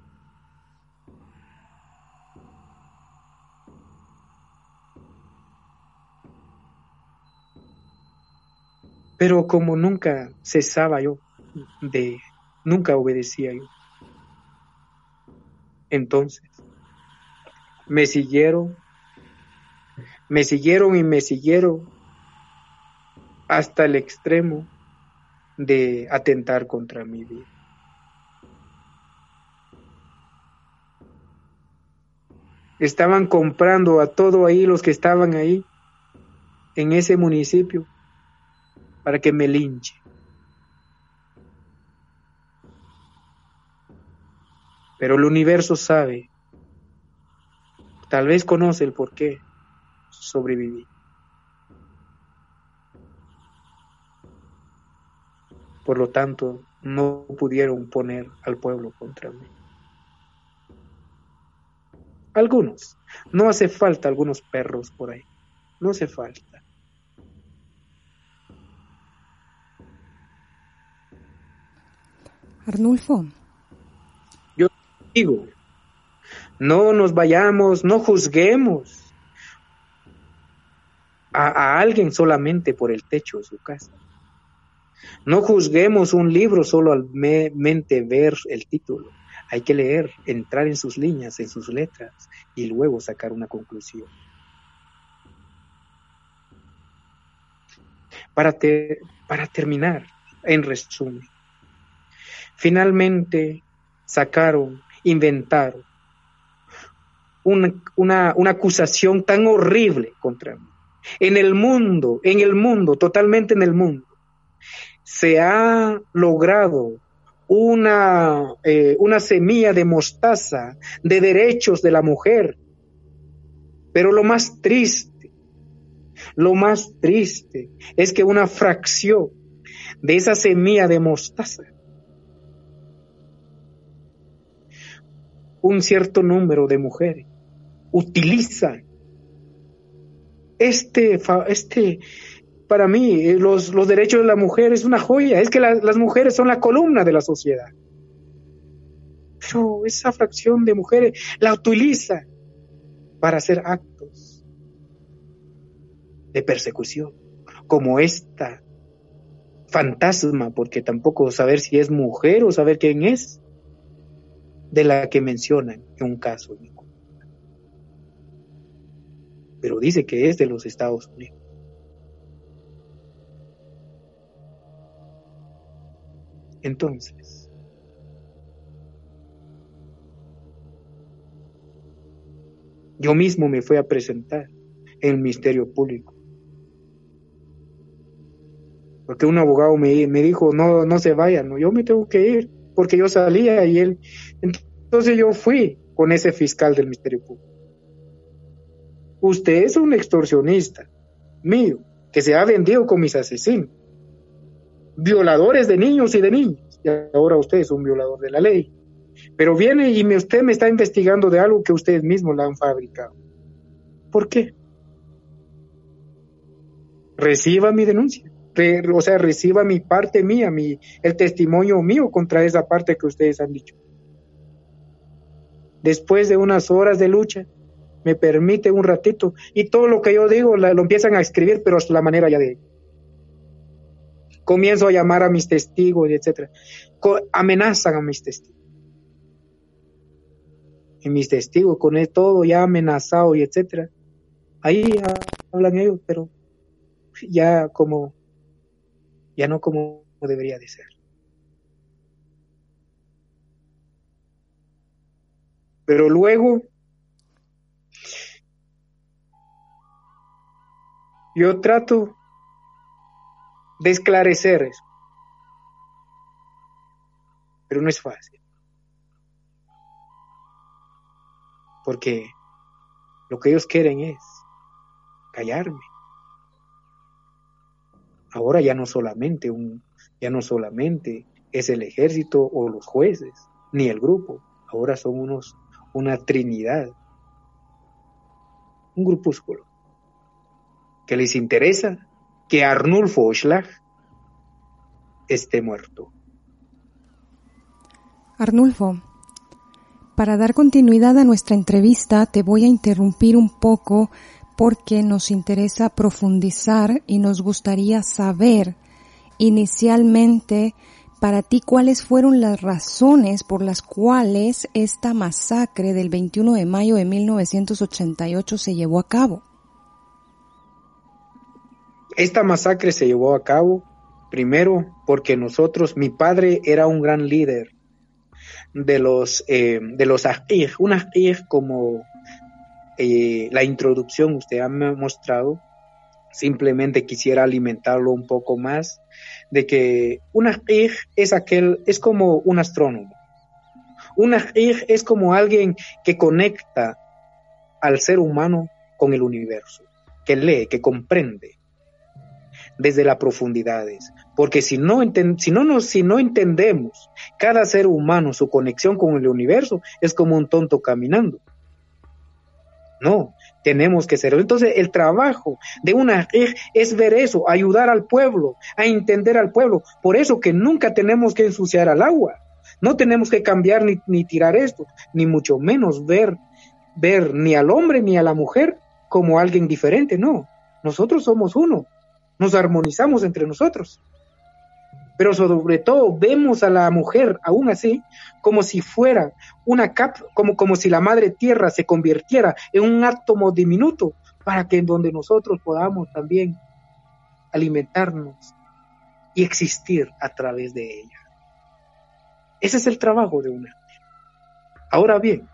Pero como nunca cesaba yo de, nunca obedecía yo. Entonces, me siguieron, me siguieron y me siguieron hasta el extremo de atentar contra mi vida. Estaban comprando a todo ahí los que estaban ahí en ese municipio para que me linche. Pero el universo sabe, tal vez conoce el por qué sobreviví. Por lo tanto, no pudieron poner al pueblo contra mí. Algunos. No hace falta algunos perros por ahí. No hace falta. Arnulfo. Yo digo, no nos vayamos, no juzguemos a, a, alguien solamente por el techo de su casa. No juzguemos un libro solo al mente ver el título. Hay que leer, entrar en sus líneas, en sus letras y luego sacar una conclusión. Para, te, para terminar, en resumen, finalmente sacaron, inventaron una, una, una acusación tan horrible contra mí. En el mundo, en el mundo, totalmente en el mundo, se ha logrado una, eh, una semilla de mostaza de derechos de la mujer. Pero lo más triste, lo más triste es que una fracción de esa semilla de mostaza, un cierto número de mujeres utilizan este, este, para mí, eh, los, derechos de la mujer es una joya, es que la, las mujeres son la columna de la sociedad. Pero esa fracción de mujeres la utiliza para hacer actos de persecución, como esta fantasma, porque tampoco saber si es mujer o saber quién es, de la que mencionan en un caso. Pero dice que es de los Estados Unidos. Entonces, yo mismo me fui a presentar en el Ministerio Público. Porque un abogado me, dijo, no, no se vayan, yo me tengo que ir, porque yo salía y él... Entonces yo fui con ese fiscal del Ministerio Público. Usted es un extorsionista mío, que se ha vendido con mis asesinos violadores de niños y de niñas. Y ahora usted es un violador de la ley. Pero viene y usted me está investigando de algo que ustedes mismos la han fabricado. ¿Por qué? Reciba mi denuncia. o sea, reciba mi parte mía, mi, el testimonio mío contra esa parte que ustedes han dicho. Después de unas horas de lucha, me permite un ratito y todo lo que yo digo lo empiezan a escribir, pero es la manera ya de comienzo a llamar a mis testigos, etcétera. Amenazan a mis testigos. Y mis testigos, con todo ya amenazado y etcétera. Ahí hablan ellos, pero ya como, ya no como debería de ser. Pero luego, yo trato de esclarecer eso. Pero no es fácil. Porque lo que ellos quieren es callarme. Ahora ya no solamente un, ya no solamente es el ejército o los jueces, ni el grupo, ahora son unos, una trinidad, un grupúsculo que les interesa que Arnulfo Oschlag esté muerto. Arnulfo, para dar continuidad a nuestra entrevista te voy a interrumpir un poco porque nos interesa profundizar y nos gustaría saber inicialmente para ti, ¿cuáles fueron las razones por las cuales esta masacre del 21 de mayo de 1988 se llevó a cabo? Esta masacre se llevó a cabo primero porque nosotros, mi padre era un gran líder de los eh, de los ajir, un ajir como eh, la introducción usted ha mostrado, simplemente quisiera alimentarlo un poco más de que un ajir es aquel, es como un astrónomo. Un ajir es como alguien que conecta al ser humano con el universo, que lee, que comprende desde las profundidades. Porque si no, no nos, no entendemos cada ser humano, su conexión con el universo, es como un tonto caminando. No, tenemos que ser. Entonces, el trabajo de una es ver eso, ayudar al pueblo, a entender al pueblo. Por eso que nunca tenemos que ensuciar al agua. No tenemos que cambiar ni, ni tirar esto, ni mucho menos ver, ver ni al hombre ni a la mujer como alguien diferente. No, nosotros somos uno nos armonizamos entre nosotros. Pero sobre todo vemos a la mujer aún así como si fuera una cap, como, como si la madre tierra se convirtiera en un átomo diminuto para que en donde nosotros podamos también alimentarnos y existir a través de ella. Ese es el trabajo de una. Ahora bien,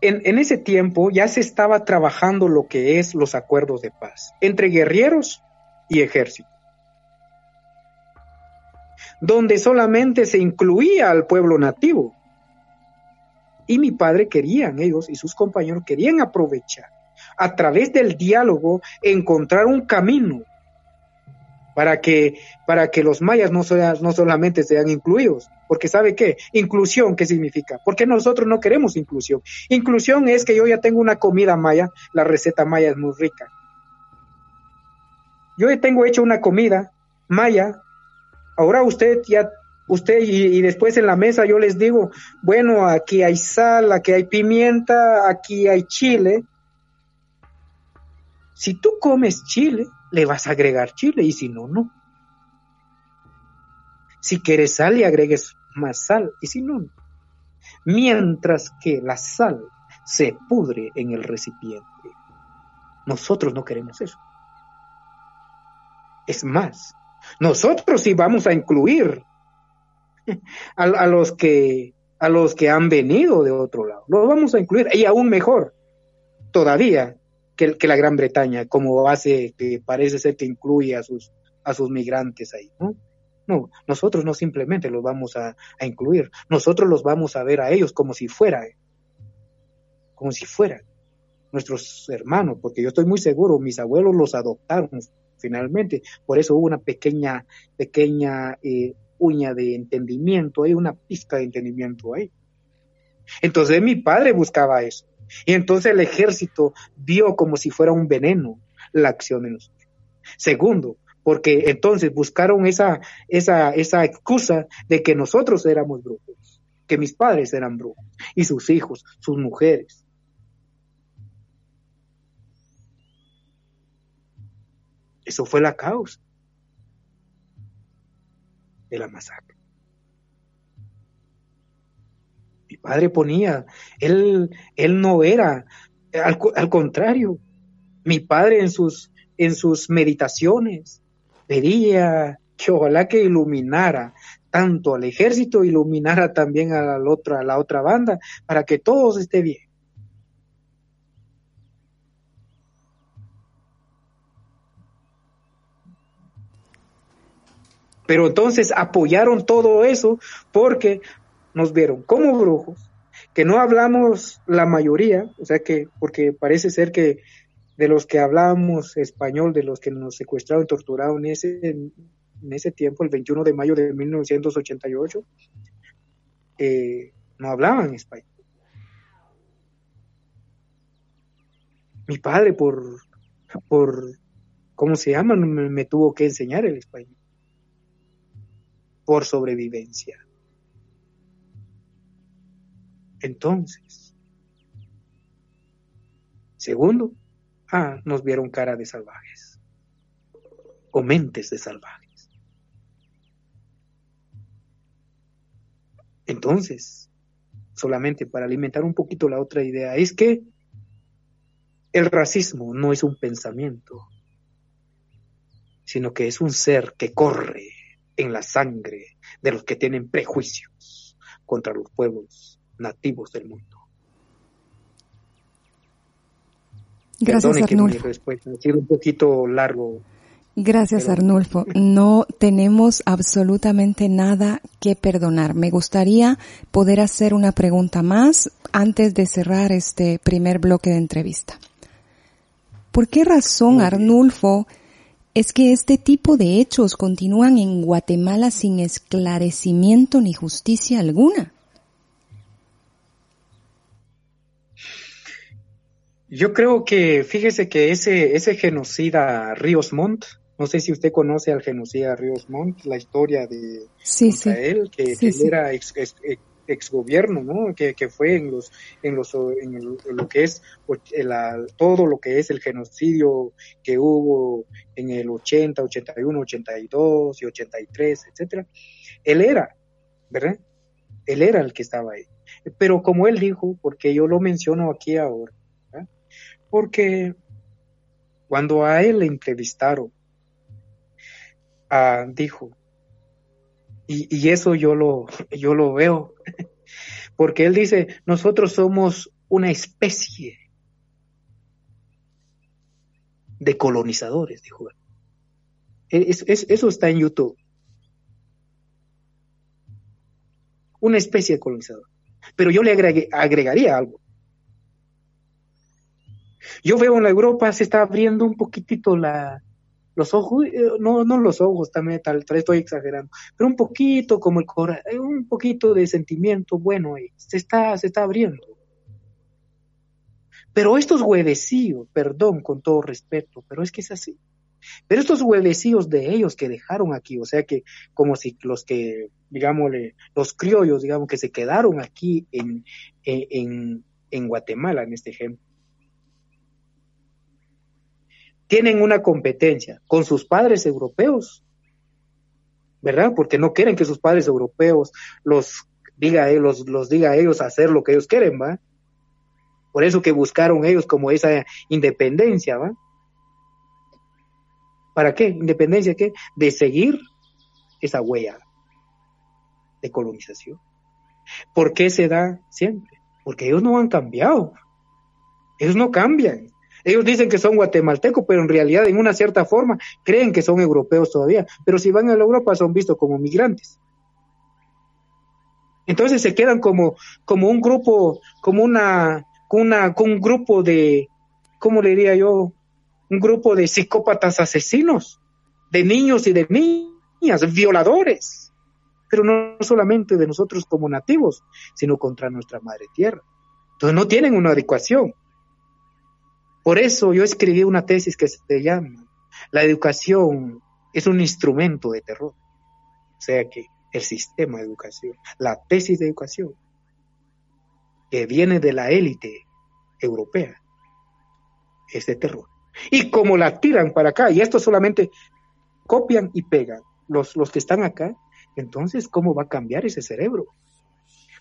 en, ese tiempo ya se estaba trabajando lo que es los acuerdos de paz entre guerreros y ejército, donde solamente se incluía al pueblo nativo. Y mi padre querían, ellos y sus compañeros querían aprovechar a través del diálogo encontrar un camino para que, para que los mayas no, no solamente sean incluidos. Porque ¿sabe qué? Inclusión, ¿qué significa? Porque nosotros no queremos inclusión. Inclusión es que yo ya tengo una comida maya, la receta maya es muy rica. Yo ya tengo hecho una comida maya, ahora usted ya, usted y, y después en la mesa yo les digo, bueno, aquí hay sal, aquí hay pimienta, aquí hay chile. Si tú comes chile, le vas a agregar chile y si no, no. Si quieres sal, le agregues más sal y si no, no. Mientras que la sal se pudre en el recipiente. Nosotros no queremos eso. Es más, nosotros sí vamos a incluir a, los que a los que han venido de otro lado. Los vamos a incluir y aún mejor todavía que, la Gran Bretaña, como hace que parece ser que incluye a sus, a sus migrantes ahí, ¿no? No, nosotros no simplemente los vamos a, incluir, nosotros los vamos a ver a ellos como si fuera, como si fueran nuestros hermanos, porque yo estoy muy seguro, mis abuelos los adoptaron finalmente, por eso hubo una pequeña, pequeña eh, uña de entendimiento, hay una pizca de entendimiento ahí. Entonces mi padre buscaba eso. Y entonces el ejército vio como si fuera un veneno la acción de nosotros. Segundo, porque entonces buscaron esa, esa, esa excusa de que nosotros éramos brujos, que mis padres eran brujos, y sus hijos, sus mujeres. Eso fue la causa de la masacre. Padre ponía, él, él no era, al, contrario, mi padre en sus, en sus meditaciones pedía que ojalá que iluminara tanto al ejército, iluminara también a la otra, a la otra banda, para que todos esté bien. Pero entonces apoyaron todo eso porque nos vieron como brujos, que no hablamos la mayoría, o sea que, porque parece ser que de los que hablamos español, de los que nos secuestraron, torturaron en ese, en ese tiempo, el 21 de mayo de 1988, eh, no hablaban español. Mi padre, por, por ¿cómo se llama? me tuvo que enseñar el español. Por sobrevivencia. Entonces, segundo, ah, nos vieron cara de salvajes o mentes de salvajes. Entonces, solamente para alimentar un poquito la otra idea, es que el racismo no es un pensamiento, sino que es un ser que corre en la sangre de los que tienen prejuicios contra los pueblos nativos del mundo. Gracias, Arnulfo. ha sido un poquito largo. Gracias, Arnulfo. No tenemos absolutamente nada que perdonar. Me gustaría poder hacer una pregunta más antes de cerrar este primer bloque de entrevista. ¿Por qué razón, Arnulfo, es que este tipo de hechos continúan en Guatemala sin esclarecimiento ni justicia alguna? Yo creo que, fíjese que ese, ese genocida Ríos Montt, no sé si usted conoce al genocida Ríos Montt, la historia de sí, él, que, era ex, ex, gobierno, ¿no? Que, que, fue en los, en los, en lo que es todo lo que es el genocidio que hubo en el 80, 81, 82 y 83, etcétera. Él era, ¿verdad? Él era el que estaba ahí. Pero como él dijo, porque yo lo menciono aquí ahora, porque cuando a él le entrevistaron, ah, dijo, y, eso yo lo, yo lo veo, porque él dice, nosotros somos una especie de colonizadores, dijo él. eso está en YouTube. Una especie de colonizador. Pero yo le agregaría algo. Yo veo en la Europa se está abriendo un poquitito la, los ojos, eh, no, no los ojos, también tal, tal estoy exagerando, pero un poquito como el corazón, eh, un poquito de sentimiento bueno se está, se está abriendo. Pero estos huevecillos, perdón con todo respeto, pero es que es así. Pero estos huevecillos de ellos que dejaron aquí, o sea que como si los que, digámosle, los criollos, digamos, que se quedaron aquí en, en, en Guatemala, en este ejemplo, tienen una competencia con sus padres europeos, ¿verdad? Porque no quieren que sus padres europeos los diga, los, los diga a ellos hacer lo que ellos quieren, ¿va? Por eso que buscaron ellos como esa independencia, ¿va? ¿Para qué? ¿Independencia qué? De seguir esa huella de colonización. ¿Por qué se da siempre? Porque ellos no han cambiado. Ellos no cambian. Ellos dicen que son guatemaltecos, pero en realidad en una cierta forma creen que son europeos todavía. Pero si van a la Europa son vistos como migrantes. Entonces se quedan como, como un grupo, como una, una, un grupo de, ¿cómo le diría yo? Un grupo de psicópatas asesinos, de niños y de niñas, violadores. Pero no solamente de nosotros como nativos, sino contra nuestra madre tierra. Entonces no tienen una adecuación. Por eso yo escribí una tesis que se llama La educación es un instrumento de terror. O sea que el sistema de educación, la tesis de educación, que viene de la élite europea, es de terror. Y como la tiran para acá, y esto solamente copian y pegan los, los que están acá, entonces, ¿cómo va a cambiar ese cerebro?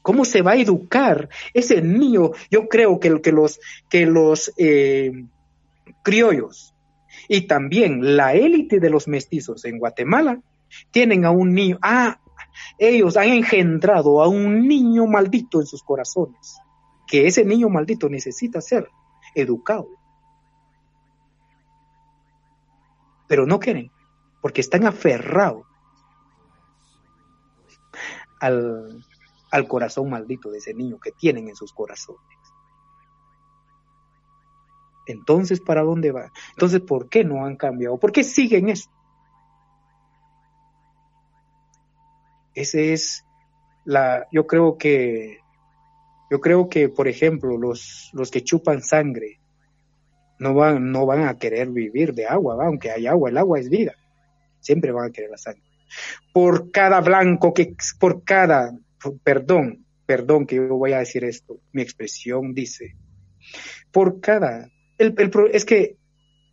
¿Cómo se va a educar ese niño? Yo creo que, los eh, criollos y también la élite de los mestizos en Guatemala tienen a un niño, ah, ellos han engendrado a un niño maldito en sus corazones, que ese niño maldito necesita ser educado. Pero no quieren, porque están aferrados al, al corazón maldito de ese niño que tienen en sus corazones. Entonces, ¿para dónde va? Entonces, ¿por qué no han cambiado? ¿Por qué siguen eso? Ese es la, yo creo que, yo creo que, por ejemplo, los, los que chupan sangre no van, no van a querer vivir de agua, aunque hay agua, el agua es vida. Siempre van a querer la sangre. Por cada blanco que, por cada perdón, perdón que yo voy a decir esto, mi expresión dice, por cada, el, es que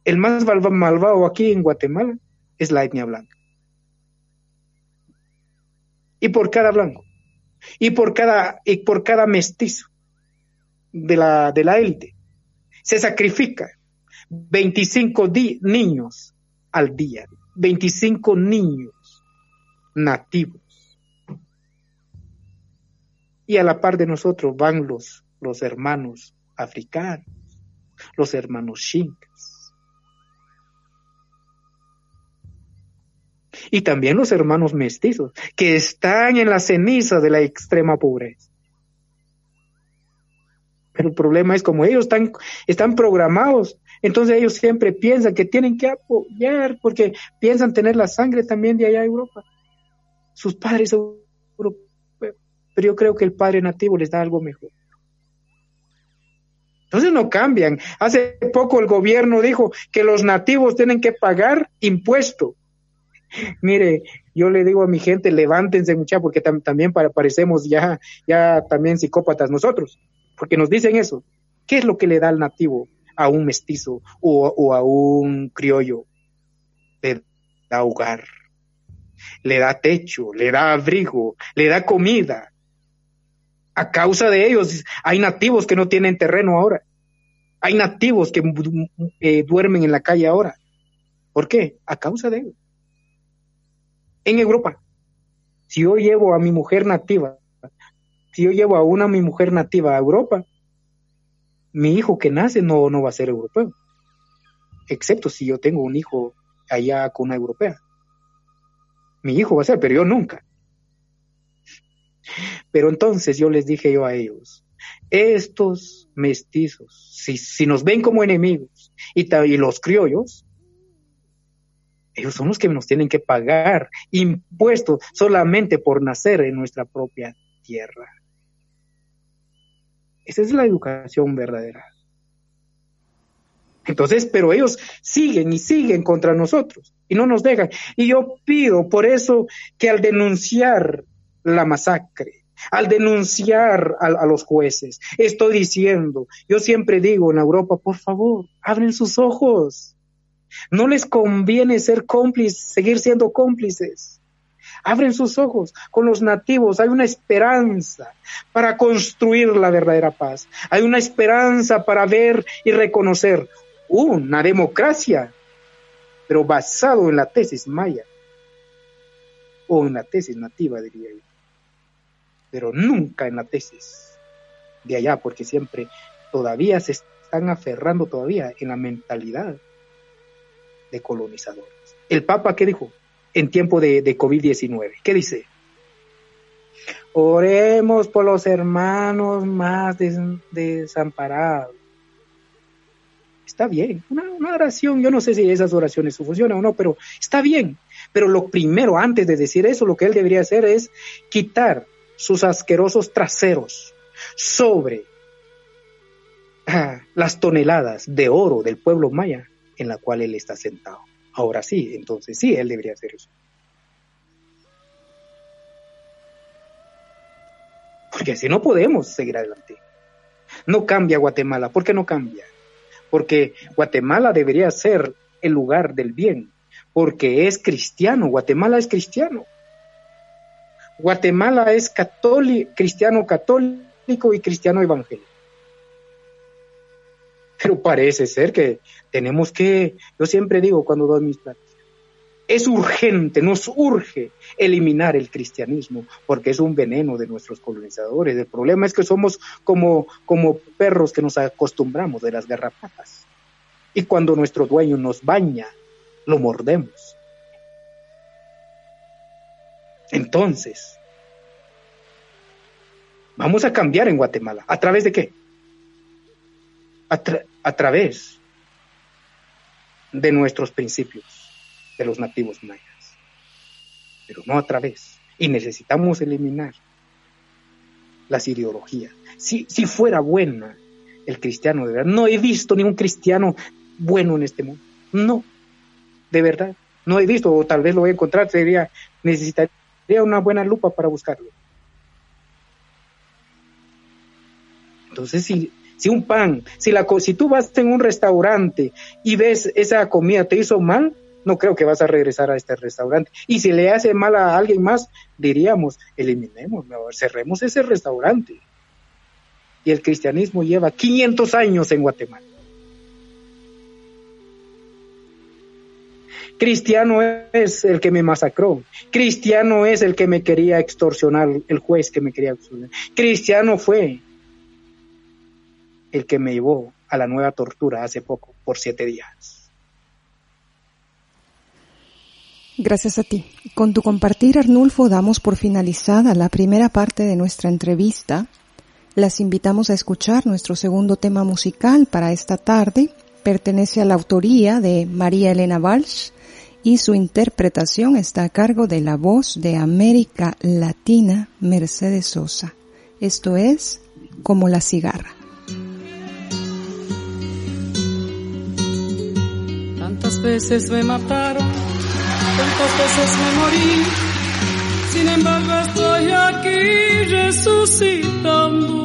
el más malvado aquí en Guatemala es la etnia blanca. Y por cada blanco y por cada, y por cada mestizo de la, de la élite. Se sacrifica 25 niños al día, 25 niños nativos. Y a la par de nosotros van los, los hermanos africanos, los hermanos chincas. Y también los hermanos mestizos, que están en la ceniza de la extrema pobreza. Pero el problema es como ellos están, están programados, entonces ellos siempre piensan que tienen que apoyar porque piensan tener la sangre también de allá de Europa. Sus padres europeos. Pero yo creo que el padre nativo les da algo mejor. Entonces no cambian. Hace poco el gobierno dijo que los nativos tienen que pagar impuesto. Mire, yo le digo a mi gente, levántense mucha, porque también parecemos ya, ya también psicópatas nosotros porque nos dicen eso. ¿Qué es lo que le da al nativo a un mestizo o, a un criollo? Le da hogar, le da techo, le da abrigo, le da comida. A causa de ellos hay nativos que no tienen terreno ahora. Hay nativos que eh, duermen en la calle ahora. ¿Por qué? A causa de ellos. En Europa, si yo llevo a mi mujer nativa si yo llevo a una mi mujer nativa a Europa, mi hijo que nace no, no va a ser europeo, excepto si yo tengo un hijo allá con una europea. Mi hijo va a ser, pero yo nunca. Pero entonces yo les dije yo a ellos, estos mestizos, si, si nos ven como enemigos y, y los criollos, ellos son los que nos tienen que pagar impuestos solamente por nacer en nuestra propia tierra. Esa es la educación verdadera. Entonces, pero ellos siguen y siguen contra nosotros y no nos dejan. Y yo pido por eso que al denunciar la masacre, al denunciar a, los jueces, estoy diciendo, yo siempre digo en Europa, por favor, abren sus ojos. No les conviene ser cómplices, seguir siendo cómplices abren sus ojos. Con los nativos hay una esperanza para construir la verdadera paz. Hay una esperanza para ver y reconocer una democracia, pero basado en la tesis maya o en la tesis nativa, diría yo. Pero nunca en la tesis de allá, porque siempre todavía se están aferrando todavía en la mentalidad de colonizadores. El Papa, ¿qué dijo? en tiempo de, COVID-19. ¿Qué dice? Oremos por los hermanos más desamparados. Está bien, una, oración, yo no sé si esas oraciones funcionan o no, pero está bien. Pero lo primero, antes de decir eso, lo que él debería hacer es quitar sus asquerosos traseros sobre ah, las toneladas de oro del pueblo maya en la cual él está sentado. Ahora sí, entonces sí, él debería hacer eso. Porque si no podemos seguir adelante. No cambia Guatemala. ¿Por qué no cambia? Porque Guatemala debería ser el lugar del bien. Porque es cristiano. Guatemala es cristiano. Guatemala es cristiano católico y cristiano evangélico. Pero parece ser que tenemos que, yo siempre digo cuando doy mis pláticas, es urgente, nos urge eliminar el cristianismo porque es un veneno de nuestros colonizadores. El problema es que somos como, como perros que nos acostumbramos de las garrapatas. Y cuando nuestro dueño nos baña, lo mordemos. Entonces, vamos a cambiar en Guatemala. ¿A través de qué? a, través de nuestros principios, de los nativos mayas, pero no a través. Y necesitamos eliminar las ideologías. Si, si fuera buena el cristiano, de verdad, no he visto ningún cristiano bueno en este mundo. No, de verdad, no he visto, o tal vez lo voy a encontrar, sería, necesitaría una buena lupa para buscarlo. Entonces, si si un pan, si, la, si tú vas en un restaurante y ves esa comida te hizo mal, no creo que vas a regresar a este restaurante. Y si le hace mal a alguien más, diríamos, eliminemos, cerremos ese restaurante. Y el cristianismo lleva 500 años en Guatemala. Cristiano es el que me masacró. Cristiano es el que me quería extorsionar, el juez que me quería extorsionar. Cristiano fue el que me llevó a la nueva tortura hace poco, por siete días. Gracias a ti. Con tu compartir, Arnulfo, damos por finalizada la primera parte de nuestra entrevista. Las invitamos a escuchar nuestro segundo tema musical para esta tarde. Pertenece a la autoría de María Elena Walsh y su interpretación está a cargo de la voz de América Latina Mercedes Sosa. Esto es como la cigarra. Tantas veces me mataron, tantas veces me morí, sin embargo estoy aquí resucitando.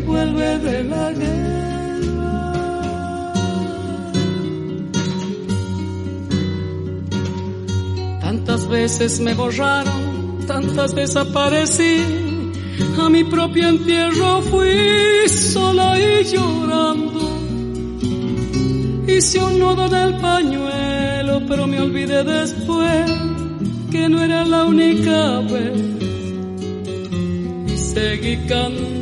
vuelve de la guerra. Tantas veces me borraron, tantas desaparecí, a mi propio entierro fui sola y llorando Hice un nudo del pañuelo, pero me olvidé después que no era la única vez. Y seguí cantando,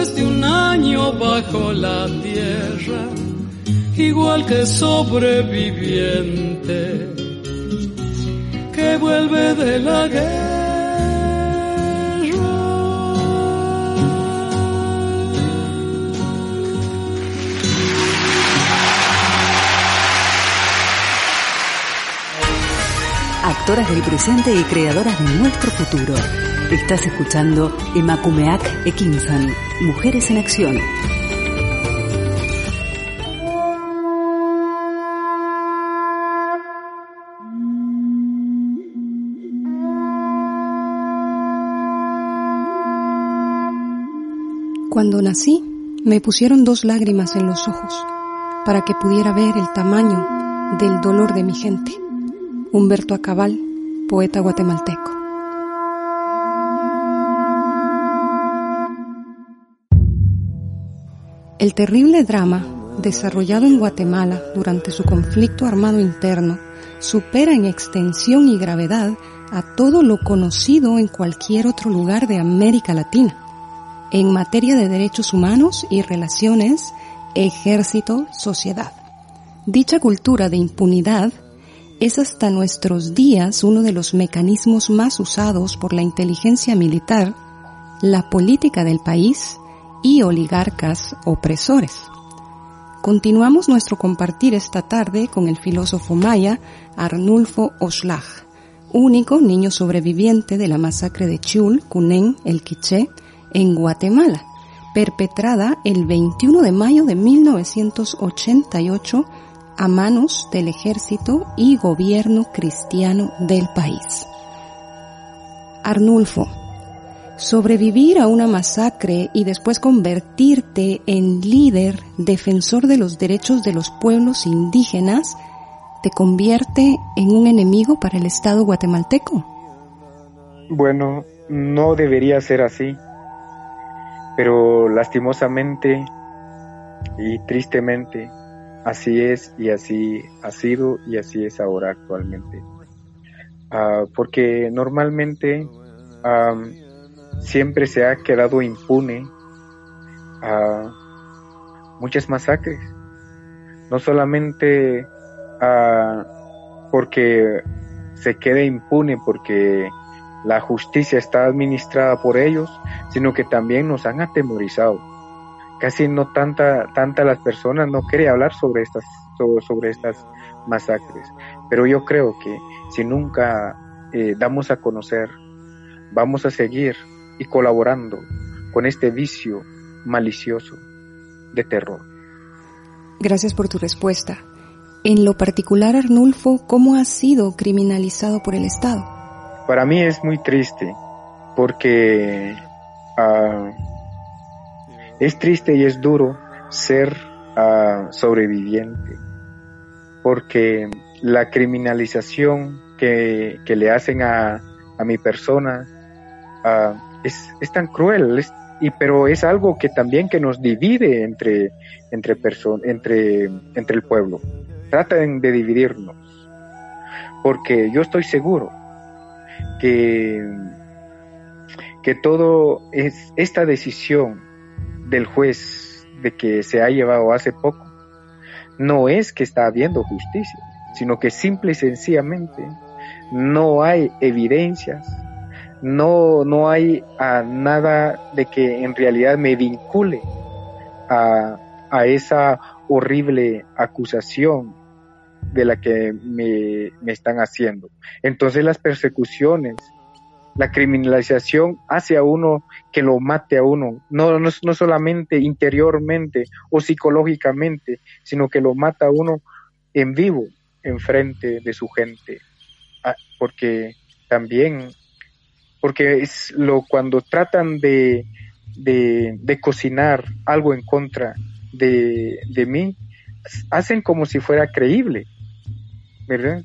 después de un año bajo la tierra, igual que sobreviviente que vuelve de la guerra. actoras del presente y creadoras de nuestro futuro. Estás escuchando Emakumeak Ekinsan, Mujeres en Acción. Cuando nací, me pusieron dos lágrimas en los ojos para que pudiera ver el tamaño del dolor de mi gente. Humberto Acabal, poeta guatemalteco. El terrible drama desarrollado en Guatemala durante su conflicto armado interno supera en extensión y gravedad a todo lo conocido en cualquier otro lugar de América Latina. En materia de derechos humanos y relaciones, ejército-sociedad. Dicha cultura de impunidad es hasta nuestros días uno de los mecanismos más usados por la inteligencia militar, la política del país y oligarcas opresores. Continuamos nuestro compartir esta tarde con el filósofo maya Arnulfo Oslach, único niño sobreviviente de la masacre de Chul, Cunén, el Quiché, en Guatemala, perpetrada el 21 de mayo de 1988 a manos del ejército y gobierno cristiano del país. Arnulfo, sobrevivir a una masacre y después convertirte en líder defensor de los derechos de los pueblos indígenas te convierte en un enemigo para el Estado guatemalteco. Bueno, no debería ser así, pero lastimosamente y tristemente así es y así ha sido y así es ahora actualmente. Ah, porque normalmente siempre se ha quedado impune a muchas masacres, no solamente porque se quede impune porque la justicia está administrada por ellos, sino que también nos han atemorizado. Casi no tanta, tanta las personas no quieren hablar sobre estas, sobre, estas masacres. Pero yo creo que si nunca eh, damos a conocer, vamos a seguir y colaborando con este vicio malicioso de terror. Gracias por tu respuesta. En lo particular, Arnulfo, ¿cómo ha sido criminalizado por el Estado? Para mí es muy triste porque uh, es triste y es duro ser uh, sobreviviente porque la criminalización que, que le hacen a, a mi persona uh, es, es, tan cruel, es, y, pero es algo que también que nos divide entre, entre, entre, entre el pueblo. Traten de dividirnos, porque yo estoy seguro que, que todo es esta decisión del juez de que se ha llevado hace poco, no es que está habiendo justicia, sino que simple y sencillamente no hay evidencias, no, no hay a nada de que en realidad me vincule a, a esa horrible acusación de la que me, están haciendo. Entonces las persecuciones, la criminalización hace a uno que lo mate a uno, no, no, no solamente interiormente o psicológicamente, sino que lo mata a uno en vivo, enfrente de su gente. Ah, porque también, porque es lo cuando tratan de, de, de cocinar algo en contra de, de mí, hacen como si fuera creíble, ¿verdad?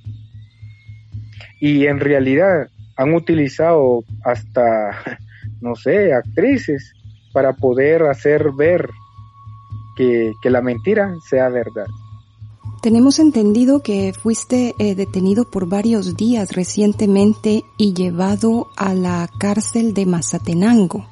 Y en realidad han utilizado hasta, no sé, actrices para poder hacer ver que, la mentira sea verdad. Tenemos entendido que fuiste eh, detenido por varios días recientemente y llevado a la cárcel de Mazatenango.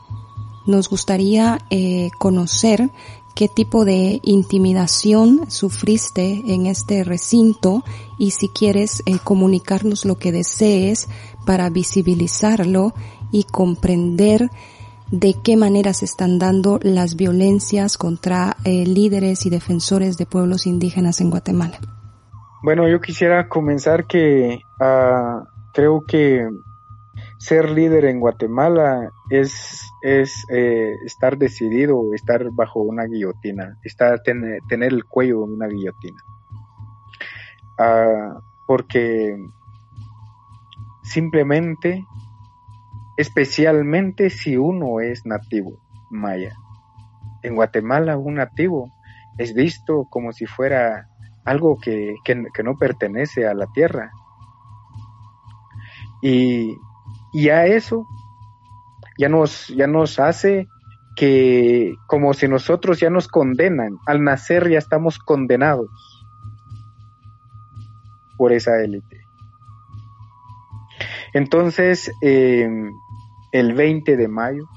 Nos gustaría eh, conocer qué tipo de intimidación sufriste en este recinto y si quieres eh, comunicarnos lo que desees para visibilizarlo y comprender de qué manera se están dando las violencias contra eh, líderes y defensores de pueblos indígenas en Guatemala. Bueno, yo quisiera comenzar que uh, creo que ser líder en Guatemala es, es eh, estar decidido, estar bajo una guillotina, estar, tener, tener el cuello en una guillotina. Ah, porque simplemente, especialmente si uno es nativo maya. En Guatemala un nativo es visto como si fuera algo que, que, que no pertenece a la tierra. Y y a eso ya nos, ya nos hace que como si nosotros ya nos condenan, al nacer ya estamos condenados por esa élite. Entonces, em, el 20 de mayo,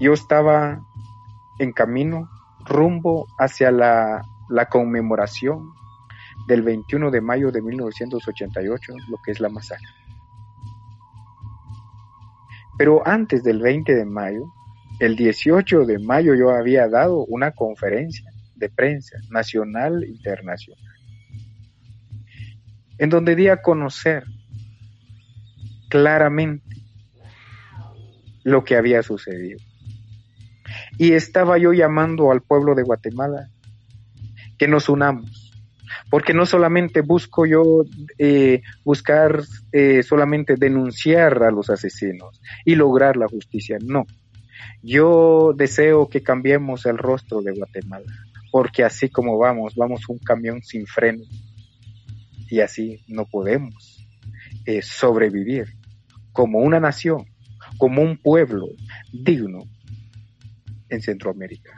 yo estaba en camino rumbo hacia la, la conmemoración del 21 de mayo de 1988, lo que es la masacre. Pero antes del 20 de mayo, el 18 de mayo yo había dado una conferencia de prensa nacional e internacional, en donde di a conocer claramente lo que había sucedido. Y estaba yo llamando al pueblo de Guatemala que nos unamos, porque no solamente busco yo eh, buscar eh, solamente denunciar a los asesinos y lograr la justicia, no. Yo deseo que cambiemos el rostro de Guatemala, porque así como vamos, vamos un camión sin freno y así no podemos eh, sobrevivir como una nación, como un pueblo digno en Centroamérica.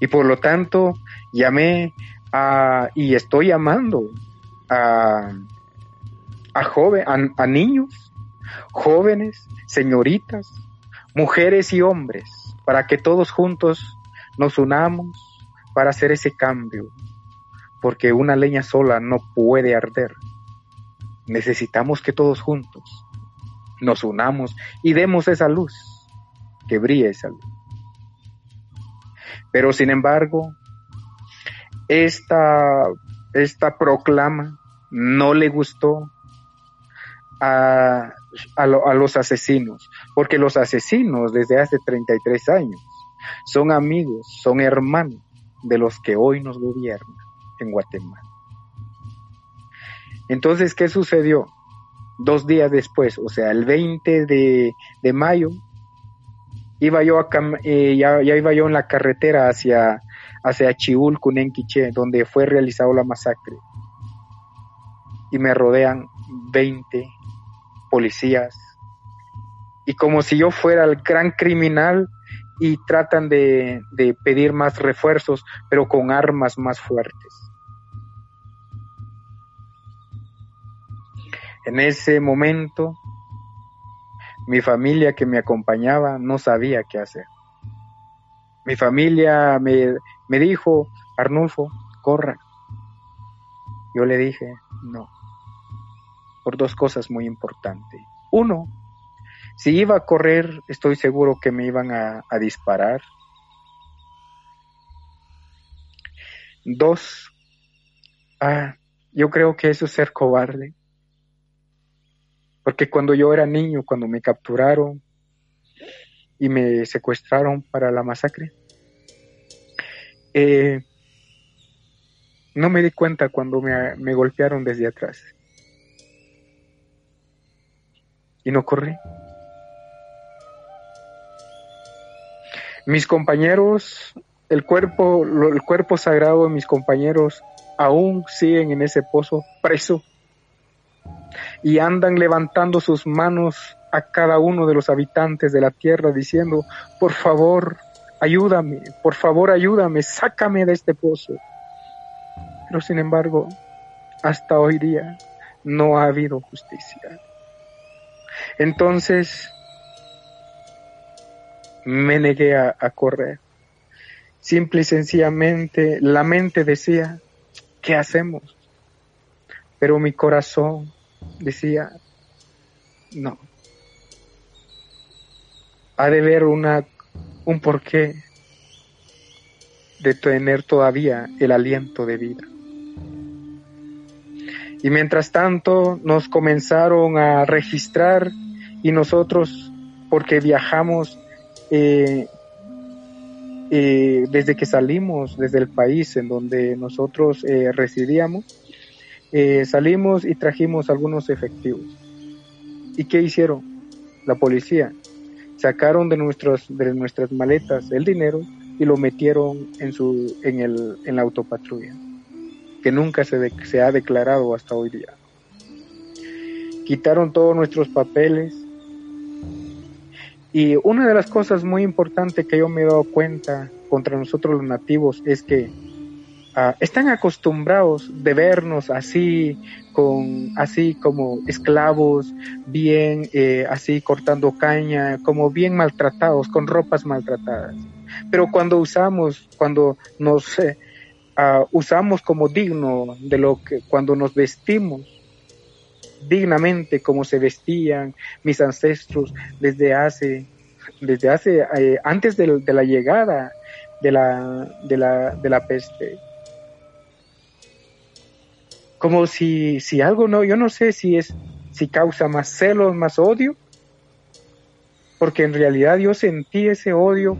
Y por lo tanto, llamé y estoy llamando a, a, joven, a, niños, jóvenes, señoritas, mujeres y hombres, para que todos juntos nos unamos para hacer ese cambio, porque una leña sola no puede arder. Necesitamos que todos juntos nos unamos y demos esa luz, que brille esa luz. Pero sin embargo, esta, esta proclama no le gustó a, a, los asesinos, porque los asesinos desde hace 33 años son amigos, son hermanos de los que hoy nos gobiernan en Guatemala. Entonces, ¿qué sucedió? Dos días después, o sea, el 20 de, mayo, iba yo a, eh, ya, iba yo en la carretera hacia, hacia Cunenquiche, donde fue realizado la masacre. Y me rodean 20 policías. Y como si yo fuera el gran criminal y tratan de, de pedir más refuerzos, pero con armas más fuertes. En ese momento, mi familia que me acompañaba no sabía qué hacer. Mi familia me, me dijo, Arnulfo, corra. Yo le dije, no, por dos cosas muy importantes. Uno, si iba a correr, estoy seguro que me iban a, a disparar. Dos, ah, yo creo que eso es ser cobarde. Porque cuando yo era niño, cuando me capturaron y me secuestraron para la masacre, eh, no me di cuenta cuando me, golpearon desde atrás. Y no corrí. Mis compañeros, el cuerpo, el cuerpo sagrado de mis compañeros aún siguen en ese pozo preso y andan levantando sus manos a cada uno de los habitantes de la tierra diciendo, por favor, ayúdame, por favor ayúdame, sácame de este pozo. Pero sin embargo, hasta hoy día no ha habido justicia. Entonces me negué a, correr. Simple y sencillamente la mente decía, ¿qué hacemos? Pero mi corazón decía, no. Ha de haber una un porqué de tener todavía el aliento de vida. Y mientras tanto nos comenzaron a registrar y nosotros, porque viajamos eh, eh, desde que salimos, desde el país en donde nosotros eh, residíamos, salimos y trajimos algunos efectivos. ¿Y qué hicieron? La policía sacaron de, nuestros, de nuestras maletas el dinero y lo metieron en, su, en, el, en la autopatrulla, que nunca se, se ha declarado hasta hoy día. Quitaron todos nuestros papeles y una de las cosas muy importantes que yo me he dado cuenta contra nosotros los nativos es que Están acostumbrados de vernos así, con, así como esclavos, bien, eh, así cortando caña, como bien maltratados, con ropas maltratadas. Pero cuando usamos, cuando nos ah, usamos como digno de lo que, cuando nos vestimos dignamente como se vestían mis ancestros desde hace, desde hace, eh, antes de, la llegada de la, de la, de la peste como si, si algo no, yo no sé si es, si causa más celos, más odio, porque en realidad yo sentí ese odio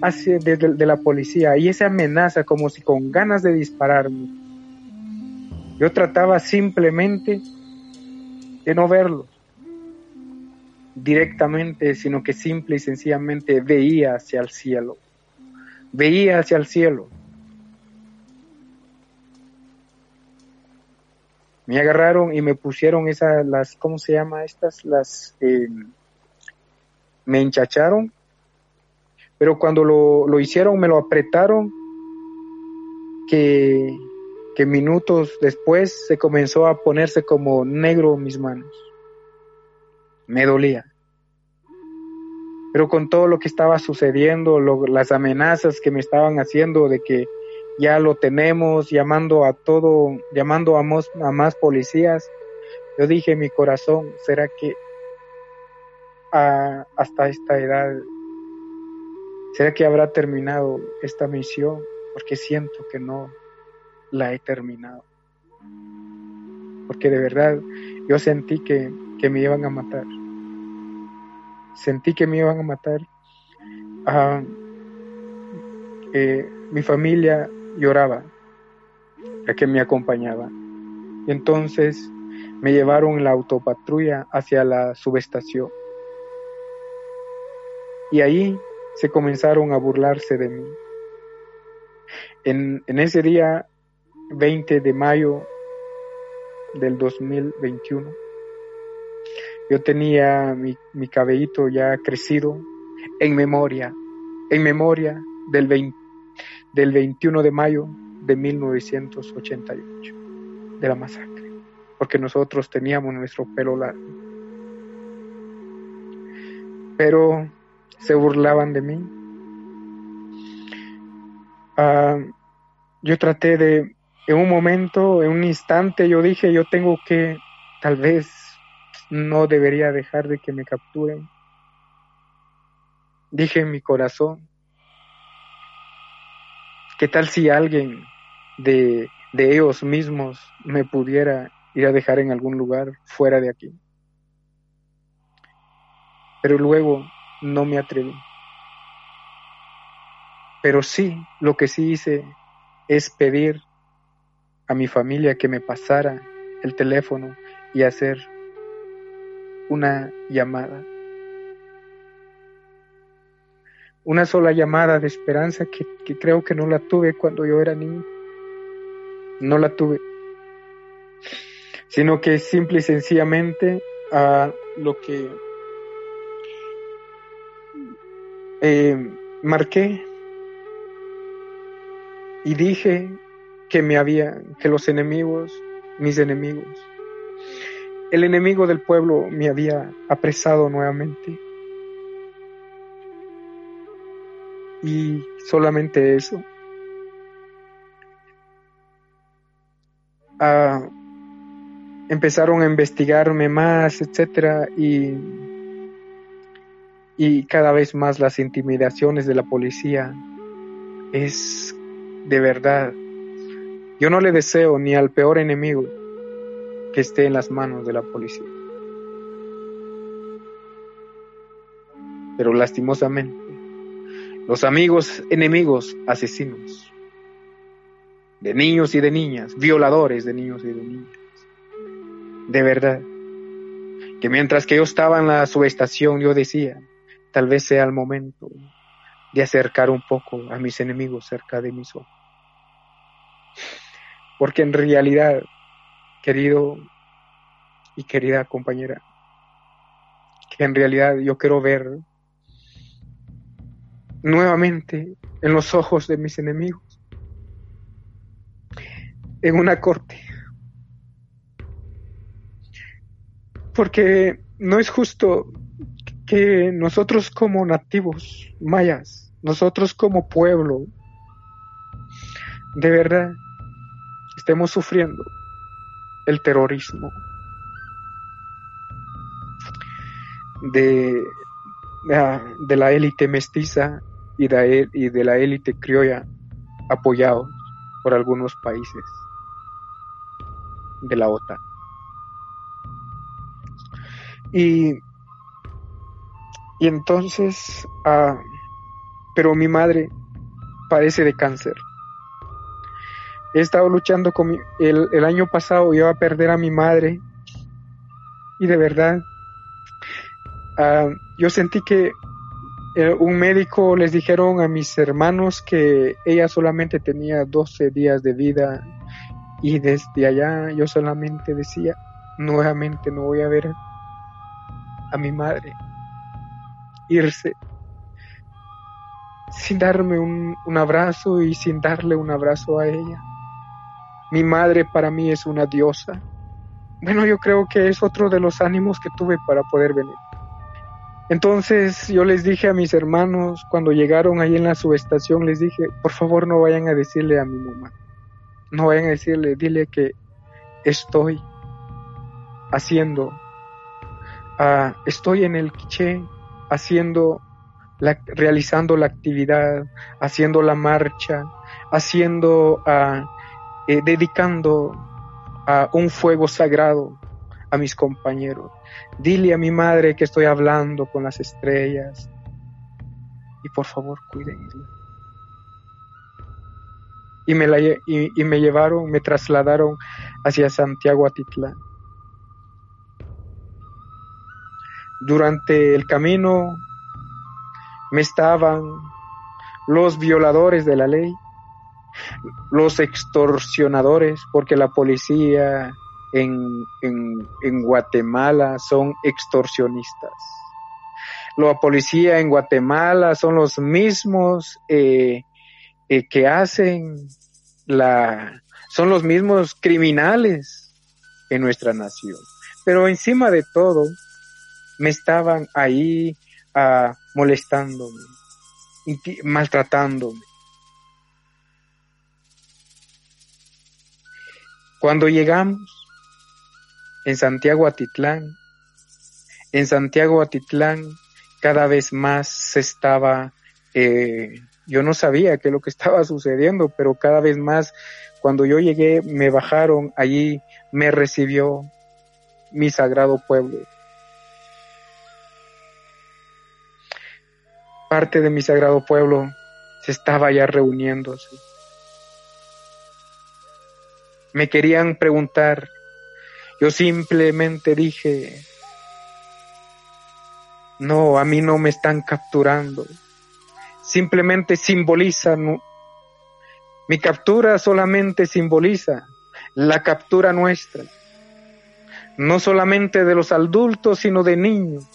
hacia, de, la policía y esa amenaza como si con ganas de dispararme. Yo trataba simplemente de no verlos directamente, sino que simple y sencillamente veía hacia el cielo. Veía hacia el cielo. Me agarraron y me pusieron esas, las, ¿cómo se llama estas? Las, eh, me enchacharon, pero cuando lo, lo hicieron me lo apretaron, que, que minutos después se comenzó a ponerse como negro mis manos. Me dolía. Pero con todo lo que estaba sucediendo, las amenazas que me estaban haciendo de que ya lo tenemos, llamando a todo, llamando a más, policías, yo dije mi corazón, ¿será que hasta esta edad, será que habrá terminado esta misión? Porque siento que no la he terminado. Porque de verdad yo sentí que, que me iban a matar. Sentí que me iban a matar. Eh, mi familia lloraba, la que me acompañaba. Y entonces me llevaron la autopatrulla hacia la subestación. Y ahí se comenzaron a burlarse de mí. En, ese día 20 de mayo del 2021. Yo tenía mi, mi cabellito ya crecido en memoria, en memoria del, del 21 de mayo de 1988, de la masacre, porque nosotros teníamos nuestro pelo largo. Pero se burlaban de mí. Ah, yo traté de en un momento, en un instante, yo dije, yo tengo que, tal vez, no debería dejar de que me capturen. Dije en mi corazón, ¿qué tal si alguien de, de ellos mismos me pudiera ir a dejar en algún lugar fuera de aquí? Pero luego no me atreví. Pero sí, lo que sí hice es pedir a mi familia que me pasara el teléfono y hacer una llamada. Una sola llamada de esperanza que, creo que no la tuve cuando yo era niño. No la tuve. Sino que simple y sencillamente a lo que eh, marqué y dije que me había, que los enemigos, mis enemigos, el enemigo del pueblo me había apresado nuevamente. Y solamente eso. Ah, empezaron a investigarme más, etcétera, y, y cada vez más las intimidaciones de la policía es de verdad yo no le deseo ni al peor enemigo que esté en las manos de la policía. Pero lastimosamente, los amigos enemigos asesinos de niños y de niñas, violadores de niños y de niñas, de verdad, que mientras que yo estaba en la subestación, yo decía, tal vez sea el momento de acercar un poco a mis enemigos cerca de mis ojos. Porque en realidad, querido y querida compañera, que en realidad yo quiero ver nuevamente en los ojos de mis enemigos, en una corte. Porque no es justo que nosotros como nativos mayas, nosotros como pueblo, de verdad, estemos sufriendo el terrorismo de, de la élite mestiza y de, la élite criolla apoyados por algunos países de la OTAN. Y, y entonces, ah, pero mi madre padece de cáncer he estado luchando con mi, el, el año pasado iba a perder a mi madre y de verdad uh, yo sentí que eh, un médico les dijeron a mis hermanos que ella solamente tenía 12 días de vida y desde allá yo solamente decía nuevamente no voy a ver a mi madre irse sin darme un, un abrazo y sin darle un abrazo a ella. Mi madre para mí es una diosa. Bueno, yo creo que es otro de los ánimos que tuve para poder venir. Entonces yo les dije a mis hermanos, cuando llegaron ahí en la subestación, les dije, por favor no vayan a decirle a mi mamá, no vayan a decirle, dile que estoy haciendo, uh, estoy en el quiché haciendo, la, realizando la actividad, haciendo la marcha, haciendo, uh, dedicando a un fuego sagrado a mis compañeros. Dile a mi madre que estoy hablando con las estrellas y por favor cuídenla. Y me, la, y, y me llevaron, me trasladaron hacia Santiago Atitlán. Durante el camino me estaban los violadores de la ley, los extorsionadores, porque la policía en, en, en Guatemala son extorsionistas. La policía en Guatemala son los mismos eh, eh, que hacen la, son los mismos criminales en nuestra nación. Pero encima de todo, me estaban ahí uh, molestándome, maltratándome. Cuando llegamos en Santiago Atitlán, en Santiago Atitlán cada vez más se estaba, eh, yo no sabía qué es lo que estaba sucediendo, pero cada vez más cuando yo llegué me bajaron allí, me recibió mi sagrado pueblo. Parte de mi sagrado pueblo se estaba ya reuniéndose. Me querían preguntar yo simplemente dije, no, a mí no me están capturando. Simplemente simbolizan, mi captura solamente simboliza la captura nuestra. No solamente de los adultos, sino de niños.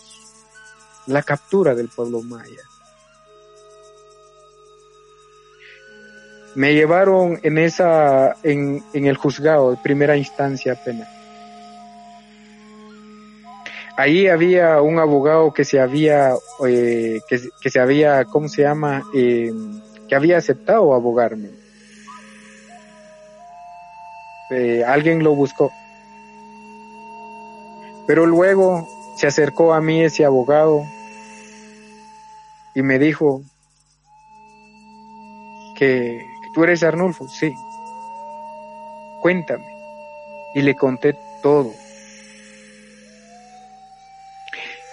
La captura del pueblo maya. Me llevaron en esa, en, en el juzgado de primera instancia apenas ahí había un abogado que se había, eh, que, se había, ¿cómo se llama? Eh, que había aceptado abogarme. Eh, alguien lo buscó. Pero luego se acercó a mí ese abogado y me dijo que tú eres Arnulfo, sí. Cuéntame. Y le conté todo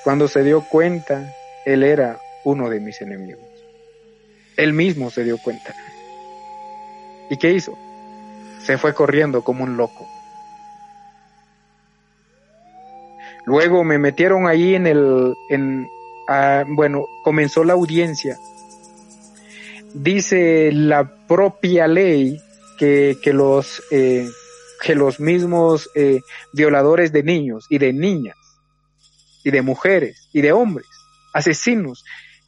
Cuando se dio cuenta, él era uno de mis enemigos. Él mismo se dio cuenta. ¿Y qué hizo? Se fue corriendo como un loco. Luego me metieron ahí en el, en, ah, bueno, comenzó la audiencia. Dice la propia ley que, que los, eh, que los mismos eh, violadores de niños y de niñas y de mujeres y de hombres, asesinos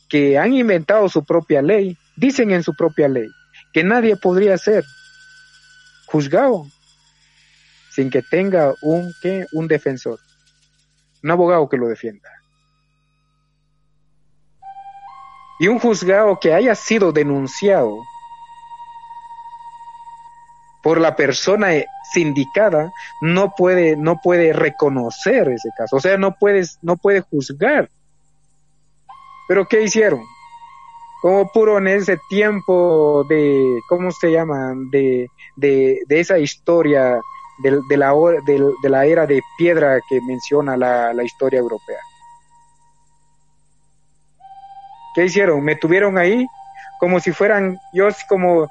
que han inventado su propia ley, dicen en su propia ley que nadie podría ser juzgado sin que tenga un un defensor, un abogado que lo defienda. Y un juzgado que haya sido denunciado por la persona sindicada no puede no puede reconocer ese caso, o sea, no puedes no puede juzgar. Pero qué hicieron? Como puro en ese tiempo de ¿cómo se llama? de de, de esa historia de, de la de, de, la era de piedra que menciona la, la historia europea. ¿Qué hicieron? Me tuvieron ahí como si fueran yo como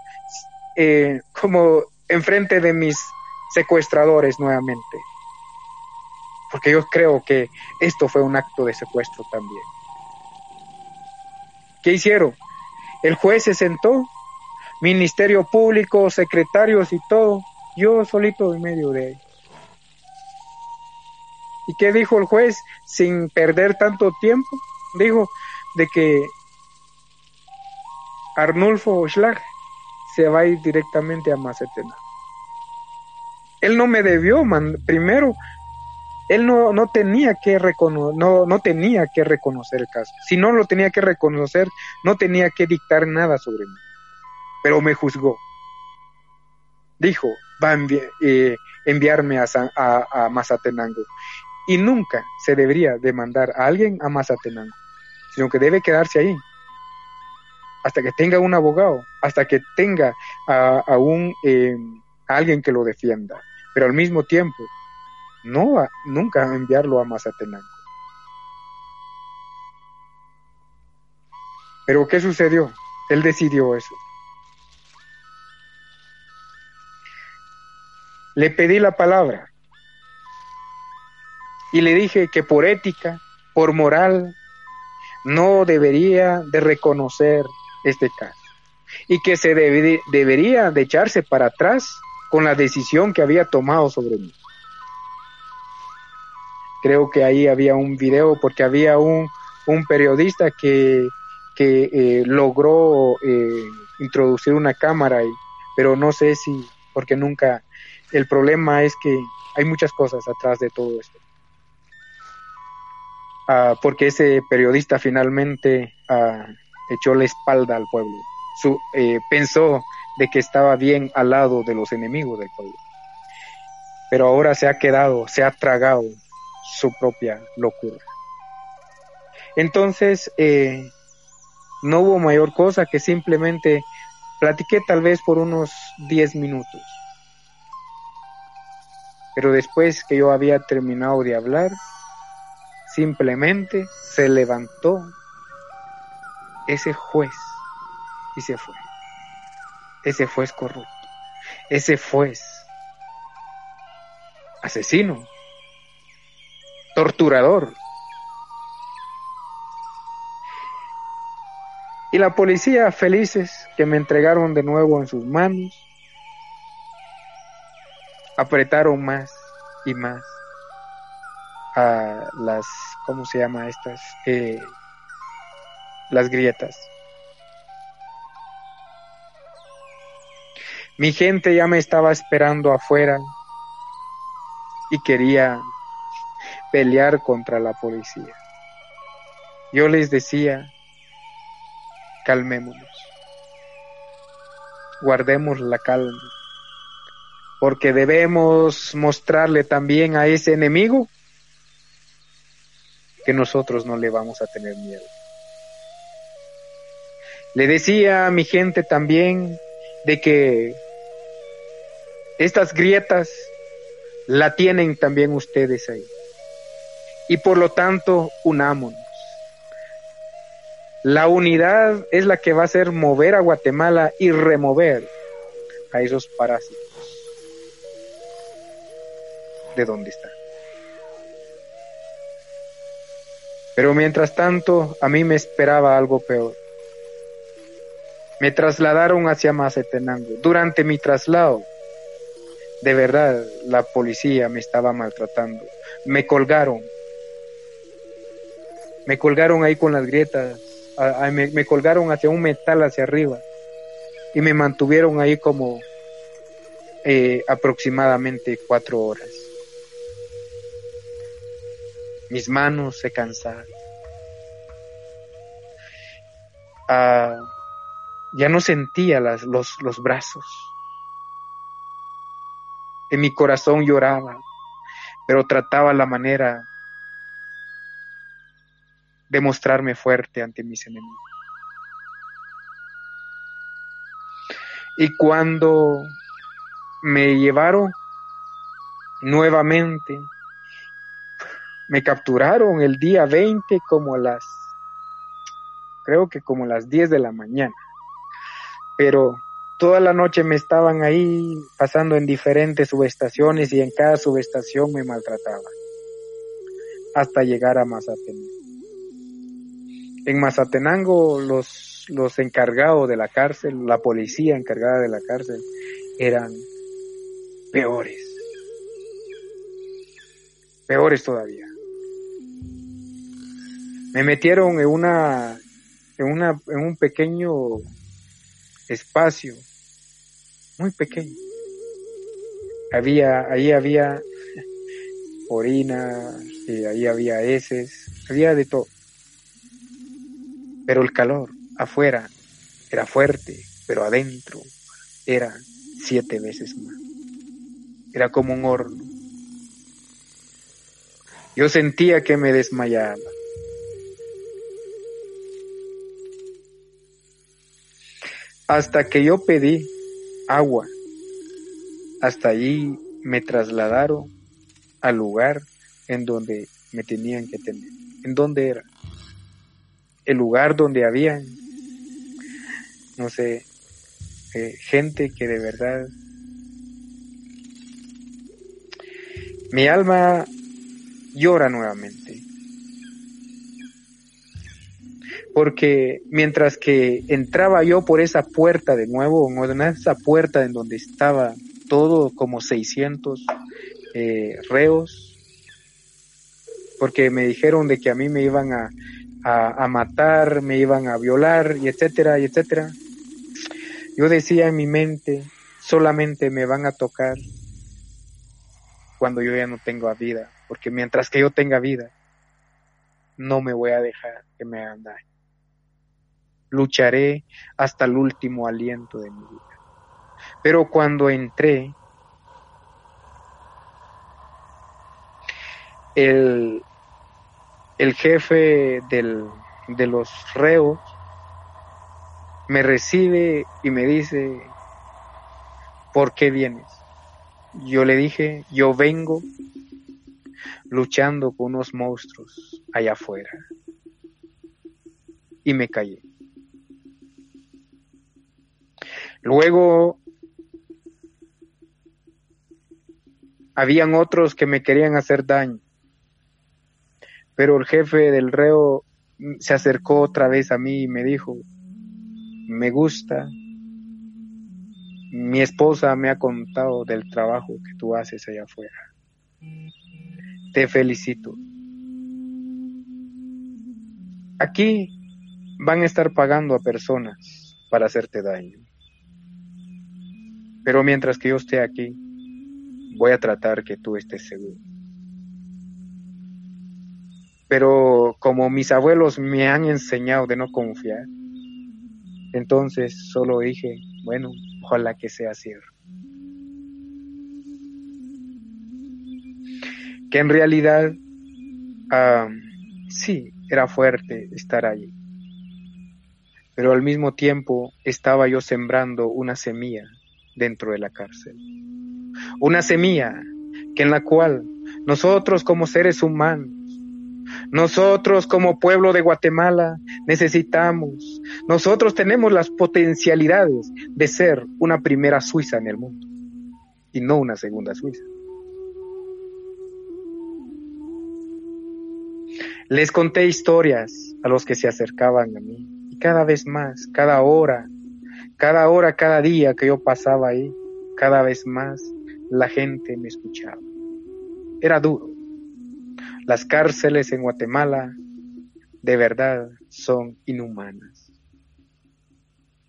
eh, como enfrente de mis secuestradores nuevamente. Porque yo creo que esto fue un acto de secuestro también. ¿Qué hicieron? El juez se sentó, ministerio público, secretarios y todo, yo solito en medio de ellos. ¿Y qué dijo el juez sin perder tanto tiempo? Dijo de que Arnulfo Schlag se va a ir directamente a Macetena. Él no me debió, primero, él no, no tenía que no, no tenía que reconocer el caso. Si no lo tenía que reconocer, no tenía que dictar nada sobre mí. Pero me juzgó. Dijo, va a eh, enviarme a, a, a Mazatenango. Y nunca se debería demandar a alguien a Mazatenango, sino que debe quedarse ahí hasta que tenga un abogado, hasta que tenga a, un, eh, alguien que lo defienda, pero al mismo tiempo, no nunca enviarlo a Mazatenango. Pero ¿qué sucedió? Él decidió eso. Le pedí la palabra y le dije que por ética, por moral, no debería de reconocer este caso y que se debería de echarse para atrás con la decisión que había tomado sobre mí. Creo que ahí había un video porque había un, un periodista que, que eh, logró eh, introducir una cámara, pero no sé si, porque nunca, el problema es que hay muchas cosas atrás de todo esto. Ah, porque ese periodista finalmente ah, echó la espalda al pueblo. Su, eh, pensó de que estaba bien al lado de los enemigos del pueblo. Pero ahora se ha quedado, se ha tragado su propia locura. Entonces, eh, no hubo mayor cosa que simplemente platiqué tal vez por unos 10 minutos. Pero después que yo había terminado de hablar, simplemente se levantó ese juez y se fue. Ese juez corrupto, ese juez asesino, torturador. Y la policía felices que me entregaron de nuevo en sus manos, apretaron más y más a las, ¿cómo se llama estas? Eh, las grietas. Mi gente ya me estaba esperando afuera y quería pelear contra la policía. Yo les decía, calmémonos, guardemos la calma, porque debemos mostrarle también a ese enemigo que nosotros no le vamos a tener miedo. Le decía a mi gente también de que estas grietas la tienen también ustedes ahí. Y por lo tanto, unámonos. La unidad es la que va a hacer mover a Guatemala y remover a esos parásitos de donde están. Pero mientras tanto, a mí me esperaba algo peor. Me trasladaron hacia Mazatenango. Durante mi traslado, de verdad, la policía me estaba maltratando. Me colgaron. Me colgaron ahí con las grietas. me, colgaron hacia un metal hacia arriba. Y me mantuvieron ahí como eh, aproximadamente cuatro horas. Mis manos se cansaron. Ah, ya no sentía las, los, los brazos. En mi corazón lloraba, pero trataba la manera de mostrarme fuerte ante mis enemigos. Y cuando me llevaron nuevamente, me capturaron el día 20 como las, creo que como las 10 de la mañana pero toda la noche me estaban ahí pasando en diferentes subestaciones y en cada subestación me maltrataban hasta llegar a Mazatenango. En Mazatenango los, los encargados de la cárcel, la policía encargada de la cárcel, eran peores. Peores todavía. Me metieron en una, en una, en un pequeño espacio, muy pequeño. Había, ahí había orina, y ahí había heces, había de todo. Pero el calor afuera era fuerte, pero adentro era siete veces más. Era como un horno. Yo sentía que me desmayaba. Hasta que yo pedí agua. Hasta allí me trasladaron al lugar en donde me tenían que tener. ¿En dónde era? El lugar donde había, no sé, eh, gente que de verdad... Mi alma llora nuevamente. Porque mientras que entraba yo por esa puerta de nuevo, en esa puerta en donde estaba todo como 600 eh, reos, porque me dijeron de que a mí me iban a, a, matar, me iban a violar, y etcétera, y etcétera. Yo decía en mi mente, solamente me van a tocar cuando yo ya no tengo vida, porque mientras que yo tenga vida, no me voy a dejar que me hagan. Lucharé hasta el último aliento de mi vida. Pero cuando entré, el, el jefe del, de los reos me recibe y me dice, ¿por qué vienes? Yo le dije, yo vengo luchando con unos monstruos allá afuera. Y me callé. Luego habían otros que me querían hacer daño pero el jefe del reo se acercó otra vez a mí y me dijo, me gusta, mi esposa me ha contado del trabajo que tú haces allá afuera. Te felicito. Aquí van a estar pagando a personas para hacerte daño. Pero mientras que yo esté aquí, voy a tratar que tú estés seguro pero como mis abuelos me han enseñado de no confiar, entonces solo dije, bueno, ojalá que sea cierto. Que en realidad sí, era fuerte estar allí, pero al mismo tiempo estaba yo sembrando una semilla dentro de la cárcel. Una semilla que en la cual nosotros como seres humanos nosotros como pueblo de Guatemala necesitamos, nosotros tenemos las potencialidades de ser una primera Suiza en el mundo y no una segunda Suiza. Les conté historias a los que se acercaban a mí y cada vez más, cada hora, cada hora, cada día que yo pasaba ahí, cada vez más la gente me escuchaba. Era duro, las cárceles en Guatemala de verdad son inhumanas.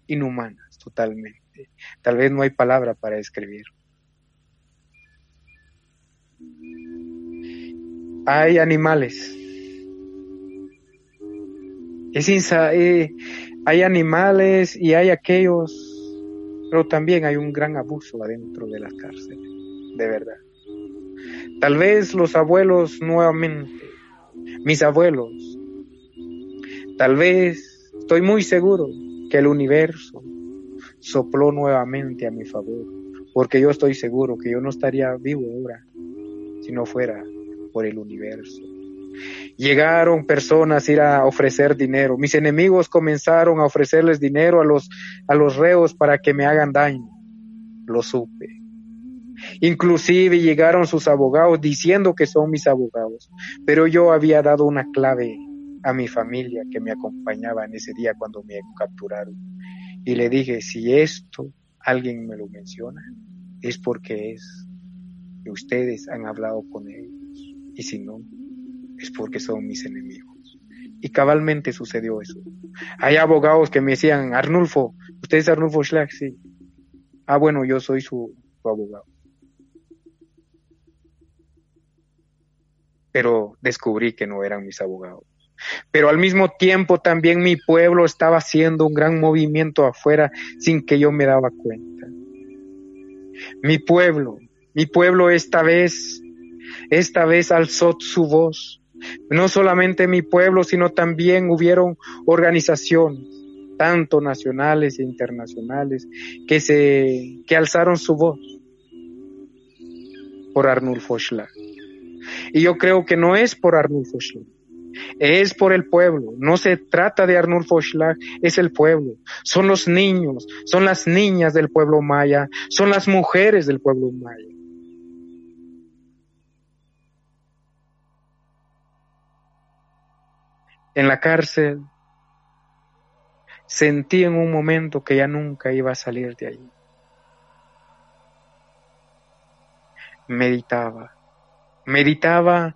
Inhumanas totalmente. Tal vez no hay palabra para describir. Hay animales. Es eh, hay animales y hay aquellos, pero también hay un gran abuso adentro de las cárceles, de verdad. Tal vez los abuelos nuevamente, mis abuelos. Tal vez, estoy muy seguro que el universo sopló nuevamente a mi favor, porque yo estoy seguro que yo no estaría vivo ahora si no fuera por el universo. Llegaron personas a ir a ofrecer dinero. Mis enemigos comenzaron a ofrecerles dinero a los, a los reos para que me hagan daño. Lo supe. Inclusive llegaron sus abogados diciendo que son mis abogados. Pero yo había dado una clave a mi familia que me acompañaba en ese día cuando me capturaron. Y le dije, si esto alguien me lo menciona, es porque es que ustedes han hablado con ellos. Y si no, es porque son mis enemigos. Y cabalmente sucedió eso. Hay abogados que me decían, Arnulfo, ¿usted es Arnulfo Schlag? Sí. Ah, bueno, yo soy su, su abogado. Pero descubrí que no eran mis abogados. Pero al mismo tiempo también mi pueblo estaba haciendo un gran movimiento afuera sin que yo me daba cuenta. Mi pueblo, mi pueblo esta vez, esta vez alzó su voz. No solamente mi pueblo, sino también hubieron organizaciones, tanto nacionales e internacionales, que se, que alzaron su voz por Arnulfo Schlag. Y yo creo que no es por Arnulfo Schlag es por el pueblo. No se trata de Arnulfo Schlag, es el pueblo. Son los niños, son las niñas del pueblo maya, son las mujeres del pueblo maya. En la cárcel sentí en un momento que ya nunca iba a salir de allí. Meditaba, meditaba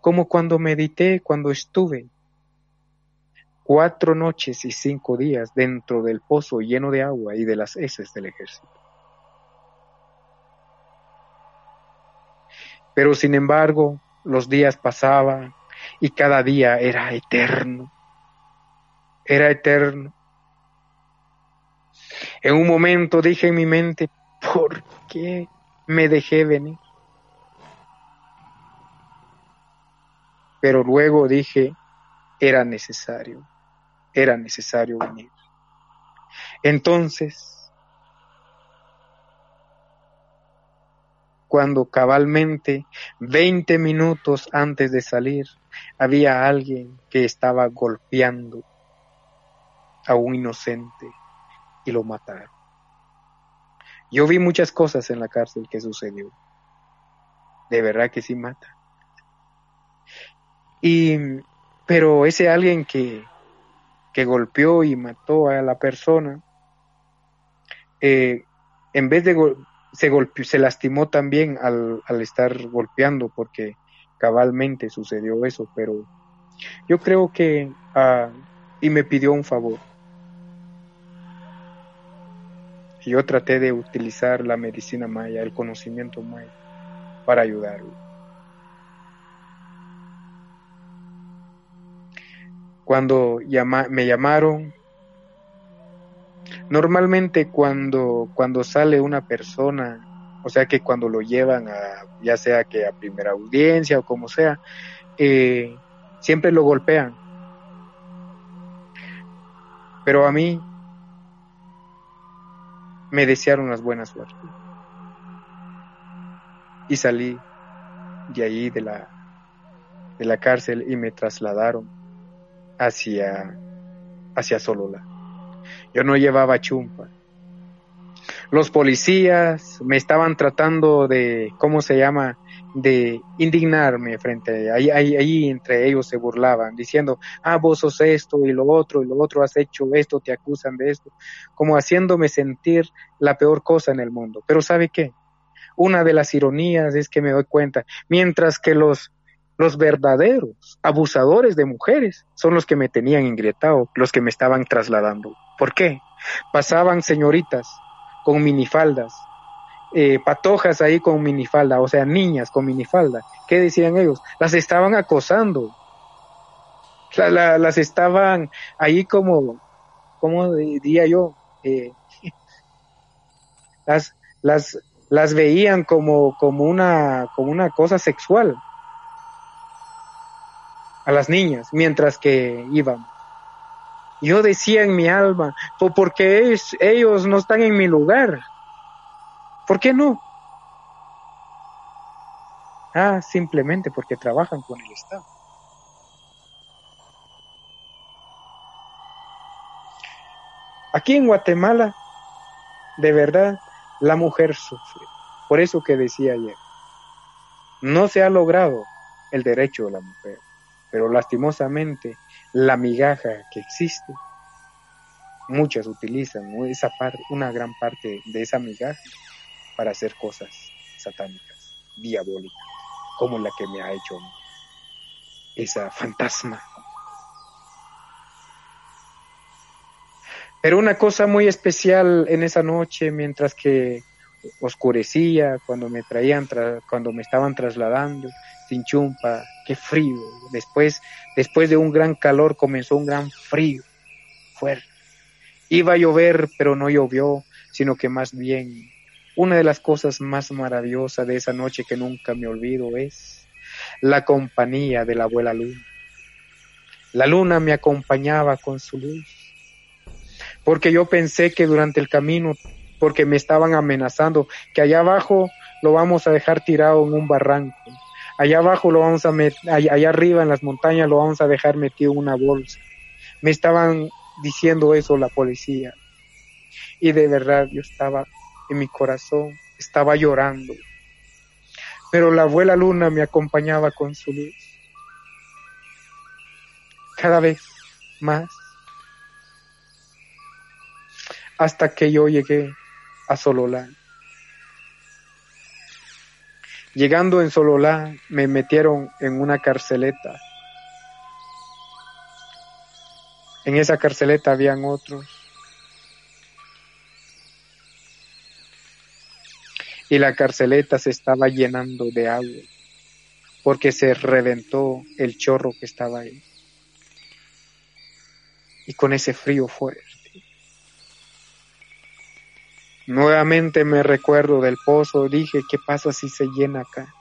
como cuando medité cuando estuve cuatro noches y cinco días dentro del pozo lleno de agua y de las heces del ejército. Pero sin embargo, los días pasaban y cada día era eterno. Era eterno. En un momento dije en mi mente, ¿por qué me dejé venir? pero luego dije, era necesario, era necesario venir. Entonces, cuando cabalmente, 20 minutos antes de salir, había alguien que estaba golpeando a un inocente y lo mataron. Yo vi muchas cosas en la cárcel que sucedió. De verdad que sí mata. Y, pero ese alguien que, que golpeó y mató a la persona, eh, en vez de se golpeó, se lastimó también al, al estar golpeando porque cabalmente sucedió eso, pero yo creo que ah, y me pidió un favor. Yo traté de utilizar la medicina maya, el conocimiento maya, para ayudarlo. cuando me llamaron, normalmente cuando, cuando sale una persona, o sea que cuando lo llevan a, ya sea que a primera audiencia o como sea, eh, siempre lo golpean. Pero a mí me desearon las buenas suertes. Y salí de allí de la, de la cárcel y me trasladaron hacia, hacia Solola. Yo no llevaba chumpa. Los policías me estaban tratando de, ¿cómo se llama? de indignarme frente a ahí, ahí, entre ellos se burlaban diciendo ah vos sos esto y lo otro y lo otro has hecho esto te acusan de esto como haciéndome sentir la peor cosa en el mundo pero sabe qué una de las ironías es que me doy cuenta mientras que los los verdaderos abusadores de mujeres son los que me tenían ingrietado, los que me estaban trasladando. ¿Por qué? Pasaban señoritas con minifaldas, eh, patojas ahí con minifalda, o sea, niñas con minifalda. ¿Qué decían ellos? Las estaban acosando. las estaban ahí como, ¿cómo diría yo? Eh, las, las, las veían como, como, una, como una cosa sexual a las niñas mientras que iban. Yo decía en mi alma, pues porque ellos, ellos no están en mi lugar. ¿Por qué no? Ah, simplemente porque trabajan con el Estado. Aquí en Guatemala, de verdad, la mujer sufre. Por eso que decía ayer, no se ha logrado el derecho de la mujer, pero lastimosamente la migaja que existe, muchas utilizan esa una gran parte de esa migaja para hacer cosas satánicas, diabólicas, como la que me ha hecho esa fantasma. Pero una cosa muy especial en esa noche, mientras que oscurecía, cuando me traían, cuando me estaban trasladando, sin chumpa, qué frío. Después, después de un gran calor comenzó un gran frío fuerte. Iba a llover, pero no llovió, sino que más bien una de las cosas más maravillosas de esa noche que nunca me olvido es la compañía de la abuela luna. La luna me acompañaba con su luz porque yo pensé que durante el camino, porque me estaban amenazando, que allá abajo lo vamos a dejar tirado en un barranco, allá abajo lo vamos a meter, allá, arriba en las montañas lo vamos a dejar metido en una bolsa. Me estaban diciendo eso la policía. Y de verdad yo estaba en mi corazón, estaba llorando. Pero la abuela luna me acompañaba con su luz. Cada vez más hasta que yo llegué a Sololá. Llegando en Sololá, me metieron en una carceleta. En esa carceleta habían otros. Y la carceleta se estaba llenando de agua porque se reventó el chorro que estaba ahí. Y con ese frío fuerte Nuevamente me recuerdo del pozo, dije, ¿qué pasa si se llena acá?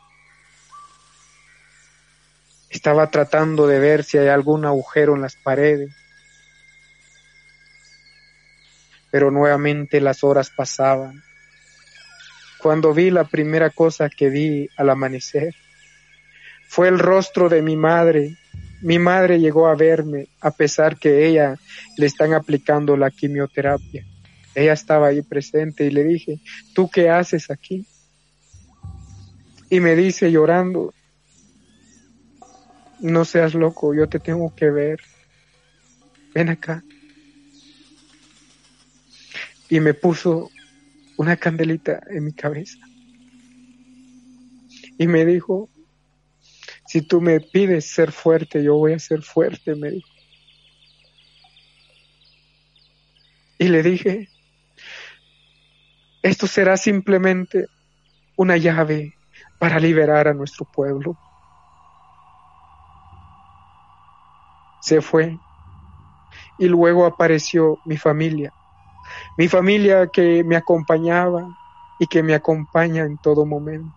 Estaba tratando de ver si hay algún agujero en las paredes, pero nuevamente las horas pasaban. Cuando vi la primera cosa que vi al amanecer, fue el rostro de mi madre. Mi madre llegó a verme a pesar que ella le están aplicando la quimioterapia. Ella estaba ahí presente y le dije, ¿tú qué haces aquí? Y me dice llorando, no seas loco, yo te tengo que ver. Ven acá. Y me puso una candelita en mi cabeza. Y me dijo, si tú me pides ser fuerte, yo voy a ser fuerte, me dijo. Y le dije, esto será simplemente una llave para liberar a nuestro pueblo. Se fue y luego apareció mi familia, mi familia que me acompañaba y que me acompaña en todo momento.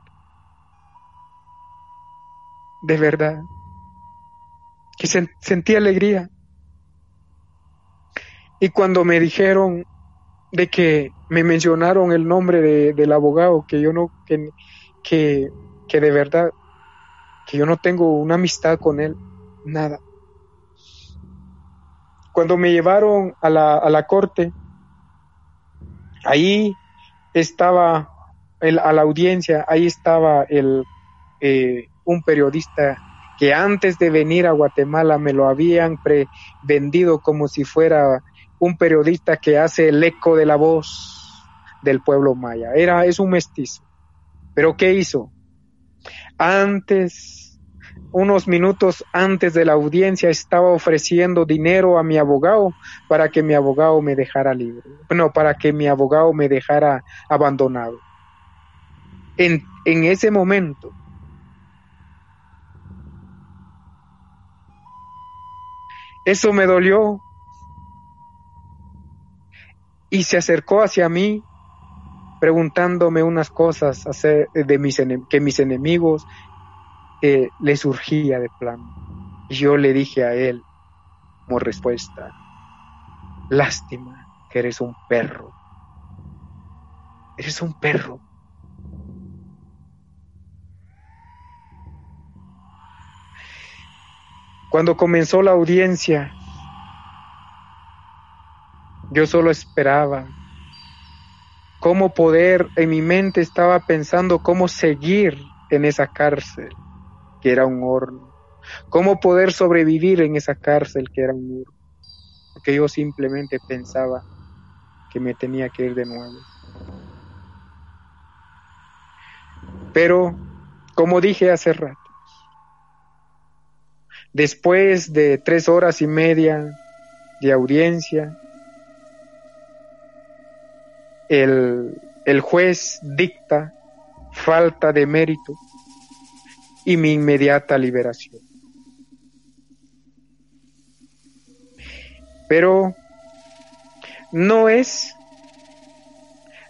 De verdad, que sentí alegría. Y cuando me dijeron de que me mencionaron el nombre de, del abogado, que yo no, que, que, de verdad, que yo no tengo una amistad con él, nada. Cuando me llevaron a la, a la corte, ahí estaba el, a la audiencia, ahí estaba el, eh, un periodista que antes de venir a Guatemala me lo habían pre vendido como si fuera un periodista que hace el eco de la voz del pueblo maya. Era, es un mestizo. Pero ¿qué hizo? Antes, unos minutos antes de la audiencia, estaba ofreciendo dinero a mi abogado para que mi abogado me dejara libre. No, para que mi abogado me dejara abandonado. En, en ese momento, eso me dolió y se acercó hacia mí preguntándome unas cosas de mis que mis enemigos le surgía de plano. Y yo le dije a él como respuesta, lástima que eres un perro. Eres un perro. Cuando comenzó la audiencia, Yo solo esperaba. Cómo poder, en mi mente estaba pensando cómo seguir en esa cárcel, que era un horno, cómo poder sobrevivir en esa cárcel, que era un horno, porque yo simplemente pensaba que me tenía que ir de nuevo. Pero, como dije hace rato, después de tres horas y media de audiencia, el, el juez dicta falta de mérito y mi inmediata liberación. Pero no es,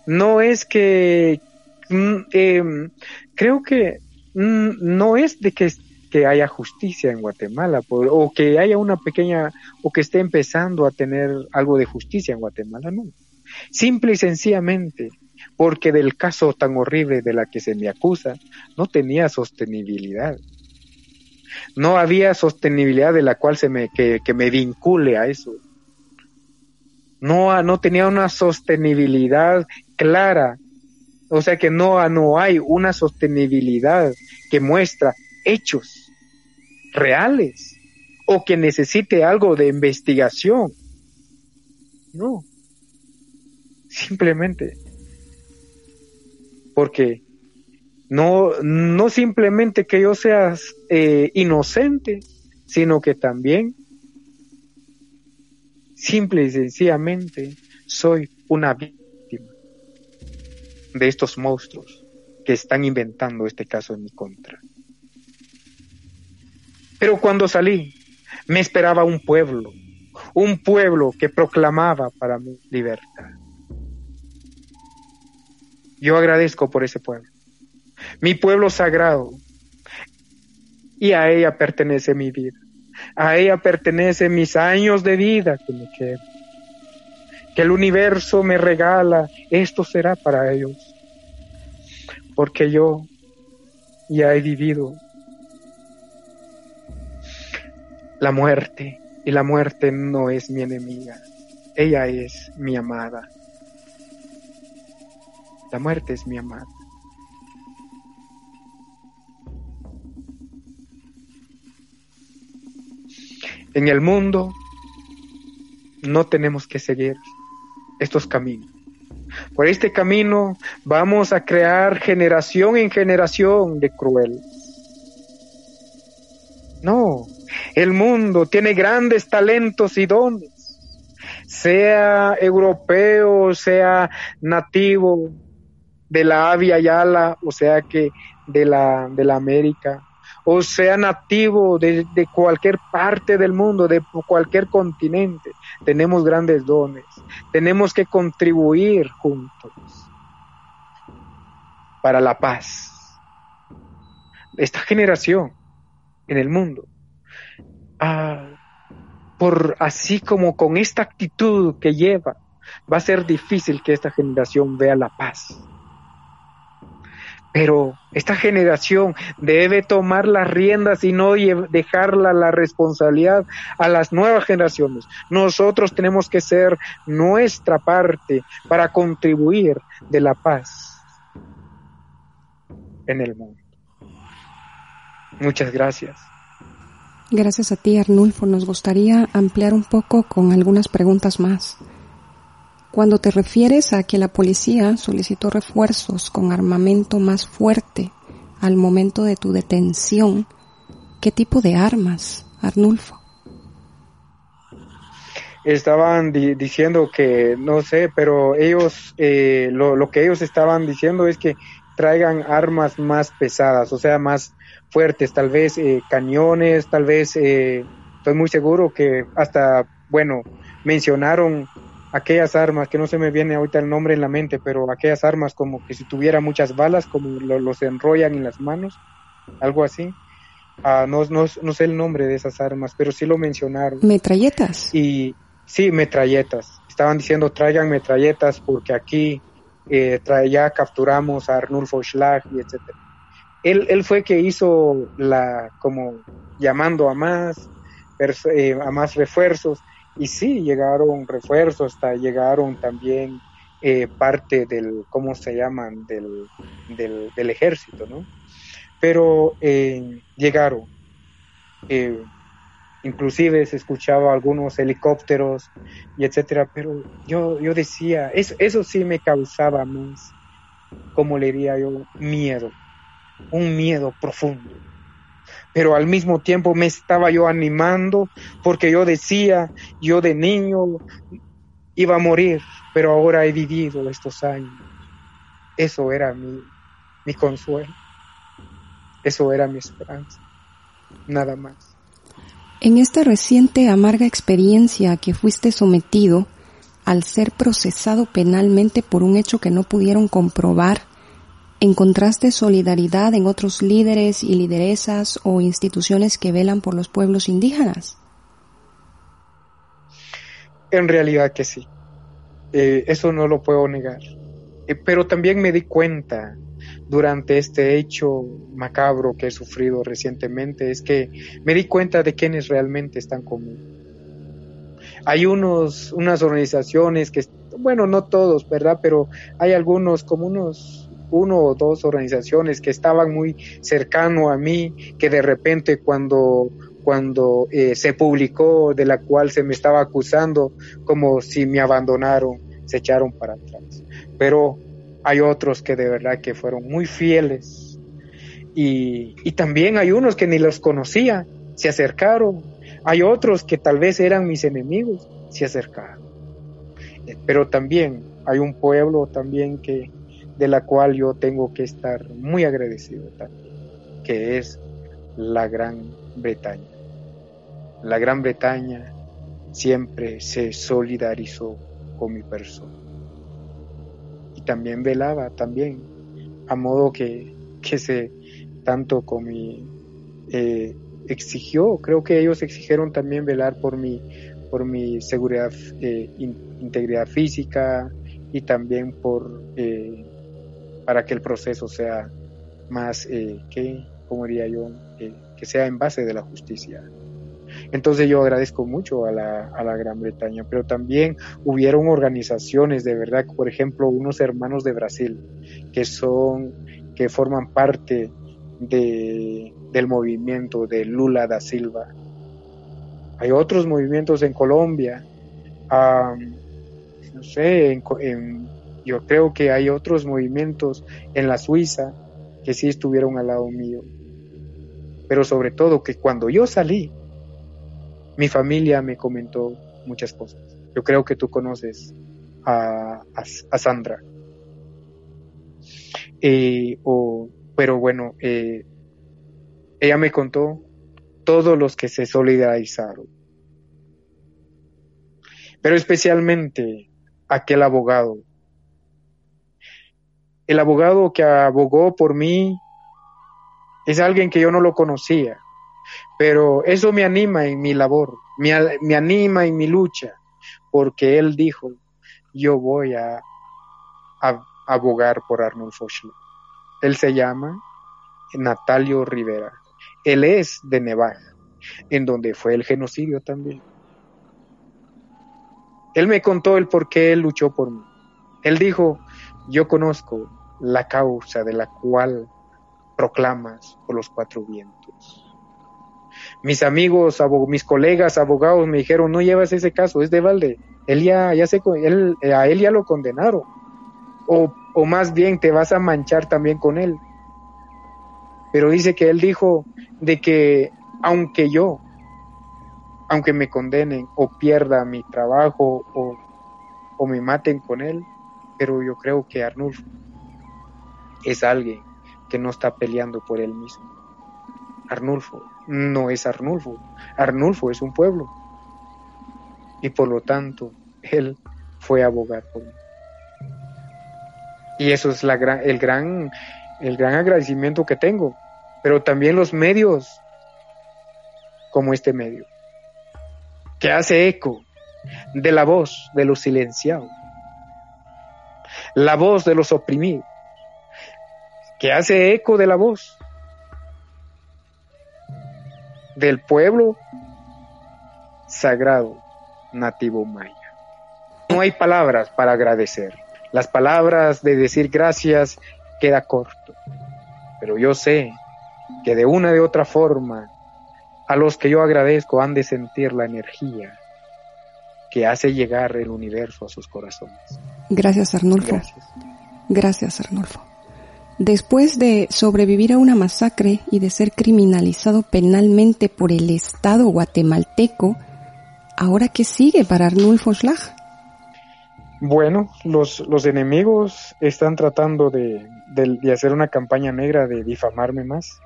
no es que, mm, em, creo que mm, no es de que, que haya justicia en Guatemala o que haya una pequeña, o que esté empezando a tener algo de justicia en Guatemala, no. Simple y sencillamente porque del caso tan horrible de la que se me acusa no tenía sostenibilidad. No había sostenibilidad de la cual se me, que, que me vincule a eso. No, no tenía una sostenibilidad clara. O sea que no, no hay una sostenibilidad que muestra hechos reales o que necesite algo de investigación. No. Simplemente porque no, no simplemente que yo sea eh, inocente, sino que también, simple y sencillamente, soy una víctima de estos monstruos que están inventando este caso en mi contra. Pero cuando salí, me esperaba un pueblo, un pueblo que proclamaba para mi libertad. Yo agradezco por ese pueblo. Mi pueblo sagrado. Y a ella pertenece mi vida. A ella pertenece mis años de vida que me quedan. Que el universo me regala. Esto será para ellos. Porque yo ya he vivido la muerte. Y la muerte no es mi enemiga. Ella es mi amada. La muerte es mi amada. En el mundo no tenemos que seguir estos caminos. Por este camino vamos a crear generación en generación de cruel. No, el mundo tiene grandes talentos y dones, sea europeo, sea nativo, de la Avia Yala, o sea que de la, de la América, o sea nativo de, de cualquier parte del mundo, de cualquier continente. Tenemos grandes dones, tenemos que contribuir juntos para la paz. Esta generación en el mundo, ah, por así como con esta actitud que lleva, va a ser difícil que esta generación vea la paz pero esta generación debe tomar las riendas y no dejarla la responsabilidad a las nuevas generaciones. Nosotros tenemos que ser nuestra parte para contribuir de la paz en el mundo. Muchas gracias. Gracias a ti, Arnulfo. Nos gustaría ampliar un poco con algunas preguntas más. Cuando te refieres a que la policía solicitó refuerzos con armamento más fuerte al momento de tu detención, ¿qué tipo de armas, Arnulfo? Estaban diciendo que, no sé, pero ellos, eh, lo, que ellos estaban diciendo es que traigan armas más pesadas, o sea, más fuertes, tal vez eh, cañones, tal vez, eh, estoy muy seguro que hasta, bueno, mencionaron aquellas armas, que no se me viene ahorita el nombre en la mente, pero aquellas armas como que si tuviera muchas balas, como los enrollan en las manos, algo así. Ah, no, no, no, sé el nombre de esas armas, pero sí lo mencionaron. ¿Metralletas? Y sí, metralletas. Estaban diciendo traigan metralletas porque aquí eh, ya capturamos a Arnulfo Schlag y etcétera. Él, él fue que hizo la, como llamando a más, eh, a más refuerzos y sí, llegaron refuerzos, hasta llegaron también eh, parte del, ¿cómo se llaman?, del, del, ejército, ¿no? Pero eh, llegaron. Eh, inclusive se escuchaba algunos helicópteros y etcétera, pero yo, yo decía, eso, eso sí me causaba más, como le diría yo, miedo, un miedo profundo. Pero al mismo tiempo me estaba yo animando porque yo decía, yo de niño iba a morir, pero ahora he vivido estos años. Eso era mi, mi consuelo, eso era mi esperanza, nada más. En esta reciente amarga experiencia que fuiste sometido al ser procesado penalmente por un hecho que no pudieron comprobar, ¿encontraste solidaridad en otros líderes y lideresas o instituciones que velan por los pueblos indígenas? En realidad que sí. Eh, eso no lo puedo negar. Eh, pero también me di cuenta durante este hecho macabro que he sufrido recientemente es que me di cuenta de quienes realmente están conmigo. Hay unos, unas organizaciones que, bueno, no todos, ¿verdad? Pero hay algunos, como unos, uno o dos organizaciones que estaban muy cercano a mí, que de repente cuando cuando eh, se publicó de la cual se me estaba acusando como si me abandonaron, se echaron para atrás. Pero hay otros que de verdad que fueron muy fieles y, y también hay unos que ni los conocía, se acercaron, hay otros que tal vez eran mis enemigos, se acercaron. Pero también hay un pueblo también que de la cual yo tengo que estar muy agradecido también, que es la Gran Bretaña. La Gran Bretaña siempre se solidarizó con mi persona también velaba también, a modo que, que se, tanto como mi, eh, exigió, creo que ellos exigieron también velar por mi, por mi seguridad, eh, integridad física y también por, eh, para que el proceso sea más, que, como diría yo, que sea en base de la justicia. Entonces yo agradezco mucho a la, a la Gran Bretaña, pero también hubieron organizaciones de verdad, por ejemplo, unos hermanos de Brasil que son, que forman parte de, del movimiento de Lula da Silva. Hay otros movimientos en Colombia, no sé, yo creo que hay otros movimientos en la Suiza que sí estuvieron al lado mío. Pero sobre todo que cuando yo salí, mi familia me comentó muchas cosas. Yo creo que tú conoces a, Sandra. Eh, pero bueno, eh, ella me contó todos los que se solidarizaron. Pero especialmente aquel abogado. El abogado que abogó por mí es alguien que yo no lo conocía. Pero eso me anima en mi labor, me, anima en mi lucha, porque él dijo, yo voy a, abogar por Arnulfo Schleck. Él se llama Natalio Rivera. Él es de Nevaja, en donde fue el genocidio también. Él me contó el por qué él luchó por mí. Él dijo, yo conozco la causa de la cual proclamas por los cuatro vientos. Mis amigos, mis colegas abogados me dijeron, no llevas ese caso, es de Valde, él ya, ya se, él, a él ya lo condenaron, o, o más bien te vas a manchar también con él. Pero dice que él dijo de que aunque yo, aunque me condenen o pierda mi trabajo o, o me maten con él, pero yo creo que Arnulfo es alguien que no está peleando por él mismo. Arnulfo no es Arnulfo. Arnulfo es un pueblo. Y por lo tanto, él fue a abogar por mí. Y eso es la gran, el, gran, el gran agradecimiento que tengo. Pero también los medios, como este medio, que hace eco de la voz de los silenciados, la voz de los oprimidos, que hace eco de la voz del pueblo sagrado nativo maya. No hay palabras para agradecer. Las palabras de decir gracias queda corto. Pero yo sé que de una de otra forma a los que yo agradezco han de sentir la energía que hace llegar el universo a sus corazones. Gracias, Arnulfo. Gracias, Gracias Arnulfo. Después de sobrevivir a una masacre y de ser criminalizado penalmente por el Estado guatemalteco, ¿ahora qué sigue para Arnulfo Schlag? Bueno, los, los enemigos están tratando de, hacer una campaña negra de difamarme más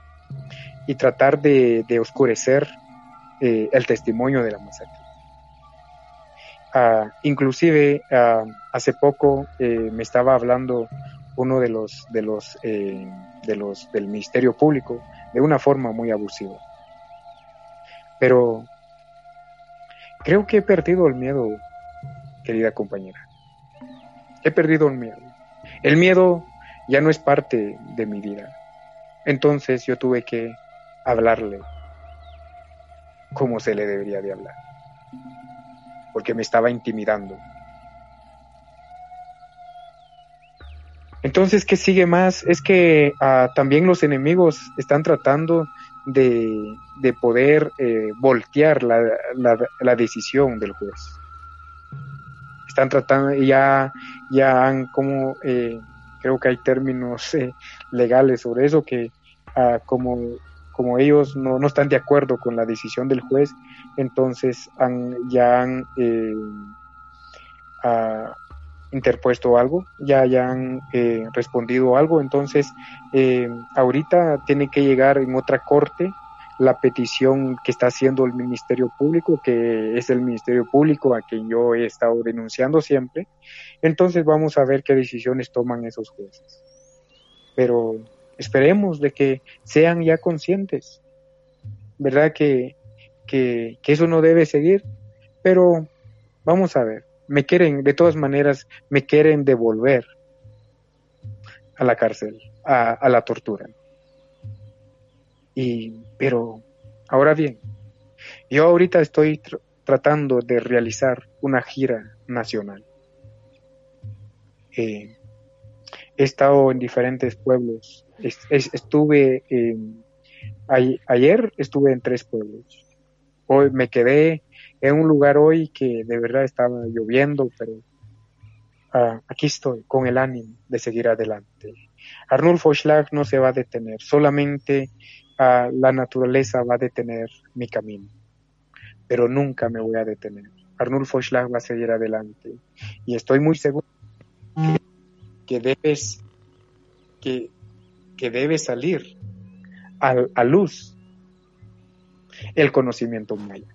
y tratar de, oscurecer eh, el testimonio de la masacre. Ah, inclusive ah, hace poco eh, me estaba hablando uno de los de los eh, de los del ministerio público de una forma muy abusiva. Pero creo que he perdido el miedo querida compañera. He perdido el miedo. El miedo ya no es parte de mi vida. Entonces yo tuve que hablarle como se le debería de hablar porque me estaba intimidando Entonces, ¿qué sigue más? Es que ah, también los enemigos están tratando de, poder eh, voltear la, la, decisión del juez. Están tratando, ya, ya han como, eh, creo que hay términos eh, legales sobre eso, que ah, como, como ellos no, no, están de acuerdo con la decisión del juez, entonces han, ya han ah, interpuesto algo, ya hayan eh, respondido algo, entonces eh, ahorita tiene que llegar en otra corte la petición que está haciendo el Ministerio Público, que es el Ministerio Público a quien yo he estado denunciando siempre. Entonces vamos a ver qué decisiones toman esos jueces. Pero esperemos de que sean ya conscientes, ¿verdad? Que, que, eso no debe seguir, pero vamos a ver me quieren, de todas maneras, me quieren devolver a la cárcel, a, la tortura. Y, pero, ahora bien, yo ahorita estoy tratando de realizar una gira nacional. Eh, he estado en diferentes pueblos. estuve ayer estuve en tres pueblos. Hoy me quedé en un lugar hoy que de verdad estaba lloviendo, pero ah, aquí estoy con el ánimo de seguir adelante. Arnulfo Schlag no se va a detener, solamente ah, la naturaleza va a detener mi camino, pero nunca me voy a detener. Arnulfo Schlag va a seguir adelante y estoy muy seguro que, debes que, que debe salir a luz el conocimiento maya.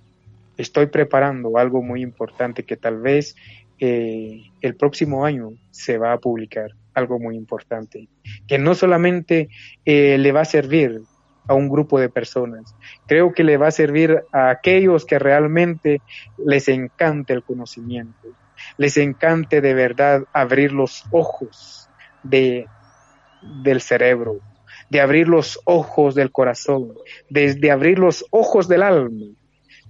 Estoy preparando algo muy importante que tal vez eh, el próximo año se va a publicar, algo muy importante, que no solamente eh, le va a servir a un grupo de personas, creo que le va a servir a aquellos que realmente les encante el conocimiento, les encante de verdad abrir los ojos de, del cerebro, de abrir los ojos del corazón, desde abrir los ojos del alma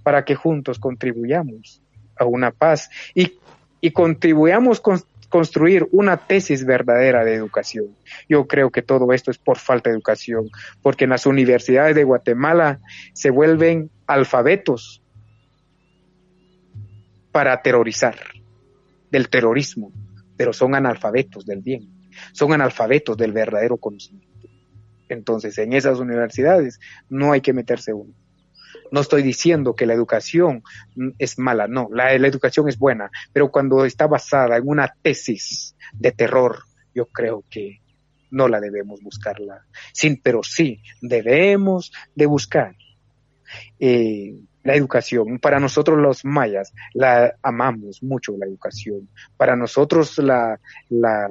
para que juntos contribuyamos a una paz y, y contribuyamos con construir una tesis verdadera de educación. Yo creo que todo esto es por falta de educación, porque en las universidades de Guatemala se vuelven alfabetos para aterrorizar del terrorismo, pero son analfabetos del bien, son analfabetos del verdadero conocimiento. Entonces, en esas universidades no hay que meterse uno. No estoy diciendo que la educación es mala, no, la, educación es buena, pero cuando está basada en una tesis de terror, yo creo que no la debemos buscarla. Sí, pero sí, debemos de buscar eh, la educación. Para nosotros los mayas, la amamos mucho la educación. Para nosotros la, la,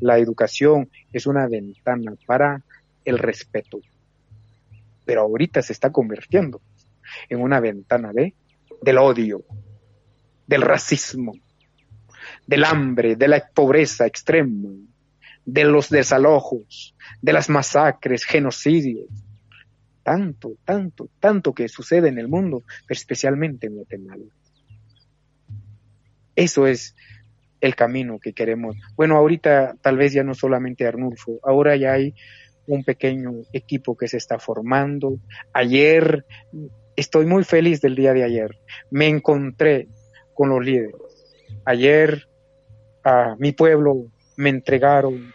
la educación es una ventana para el respeto. Pero ahorita se está convirtiendo en una ventana de del odio, del racismo, del hambre, de la pobreza extrema, de los desalojos, de las masacres, genocidios. Tanto, tanto, tanto que sucede en el mundo, pero especialmente en Guatemala. Eso es el camino que queremos. Bueno, ahorita tal vez ya no solamente Arnulfo, ahora ya hay un pequeño equipo que se está formando. Ayer, estoy muy feliz del día de ayer, me encontré con los líderes. Ayer a mi pueblo me entregaron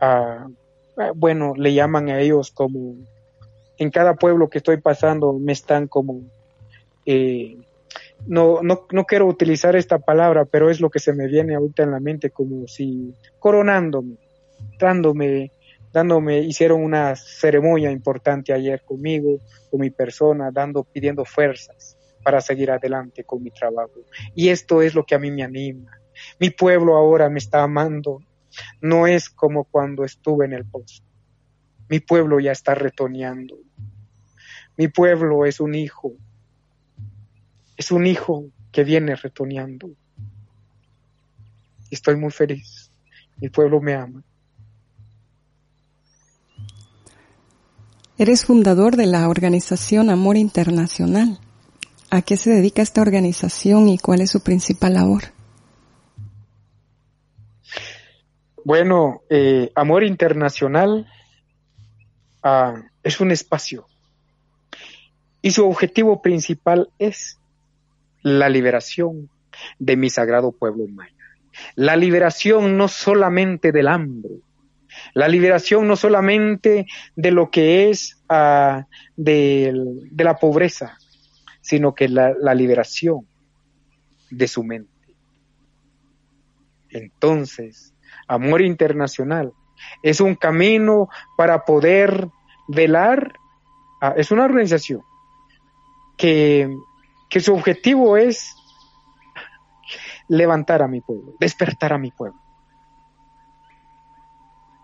a, bueno, le llaman a ellos como, en cada pueblo que estoy pasando me están como eh, no, no, no quiero utilizar esta palabra, pero es lo que se me viene ahorita en la mente, como si coronándome, dándome, dándome, hicieron una ceremonia importante ayer conmigo, con mi persona, dando, pidiendo fuerzas para seguir adelante con mi trabajo. Y esto es lo que a mí me anima. Mi pueblo ahora me está amando. No es como cuando estuve en el pozo. Mi pueblo ya está retoneando. Mi pueblo es un hijo es un hijo que viene retoneando. Estoy muy feliz. Mi pueblo me ama. Eres fundador de la organización Amor Internacional. ¿A qué se dedica esta organización y cuál es su principal labor? Bueno, eh, Amor Internacional ah, es un espacio y su objetivo principal es la liberación de mi sagrado pueblo maya. La liberación no solamente del hambre, la liberación no solamente de lo que es uh, de, la pobreza, sino que la, liberación de su mente. Entonces, Amor Internacional es un camino para poder velar, uh, es una organización que que su objetivo es levantar a mi pueblo, despertar a mi pueblo.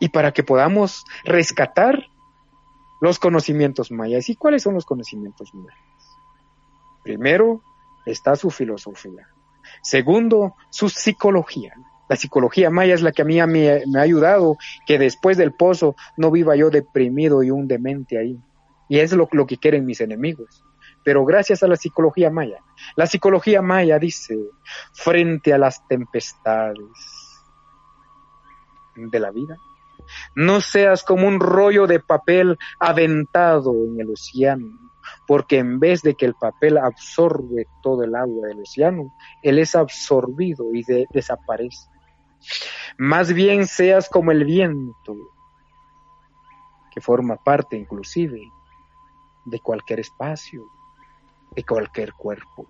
Y para que podamos rescatar los conocimientos mayas. ¿Y cuáles son los conocimientos mayas? Primero está su filosofía. Segundo, su psicología. La psicología maya es la que a mí me, ha ayudado que después del pozo no viva yo deprimido y un demente ahí. Y es lo que quieren mis enemigos pero gracias a la psicología maya. La psicología maya dice, frente a las tempestades de la vida, no seas como un rollo de papel aventado en el océano, porque en vez de que el papel absorbe todo el agua del océano, él es absorbido y desaparece. Más bien seas como el viento, que forma parte inclusive de cualquier espacio, de cualquier cuerpo.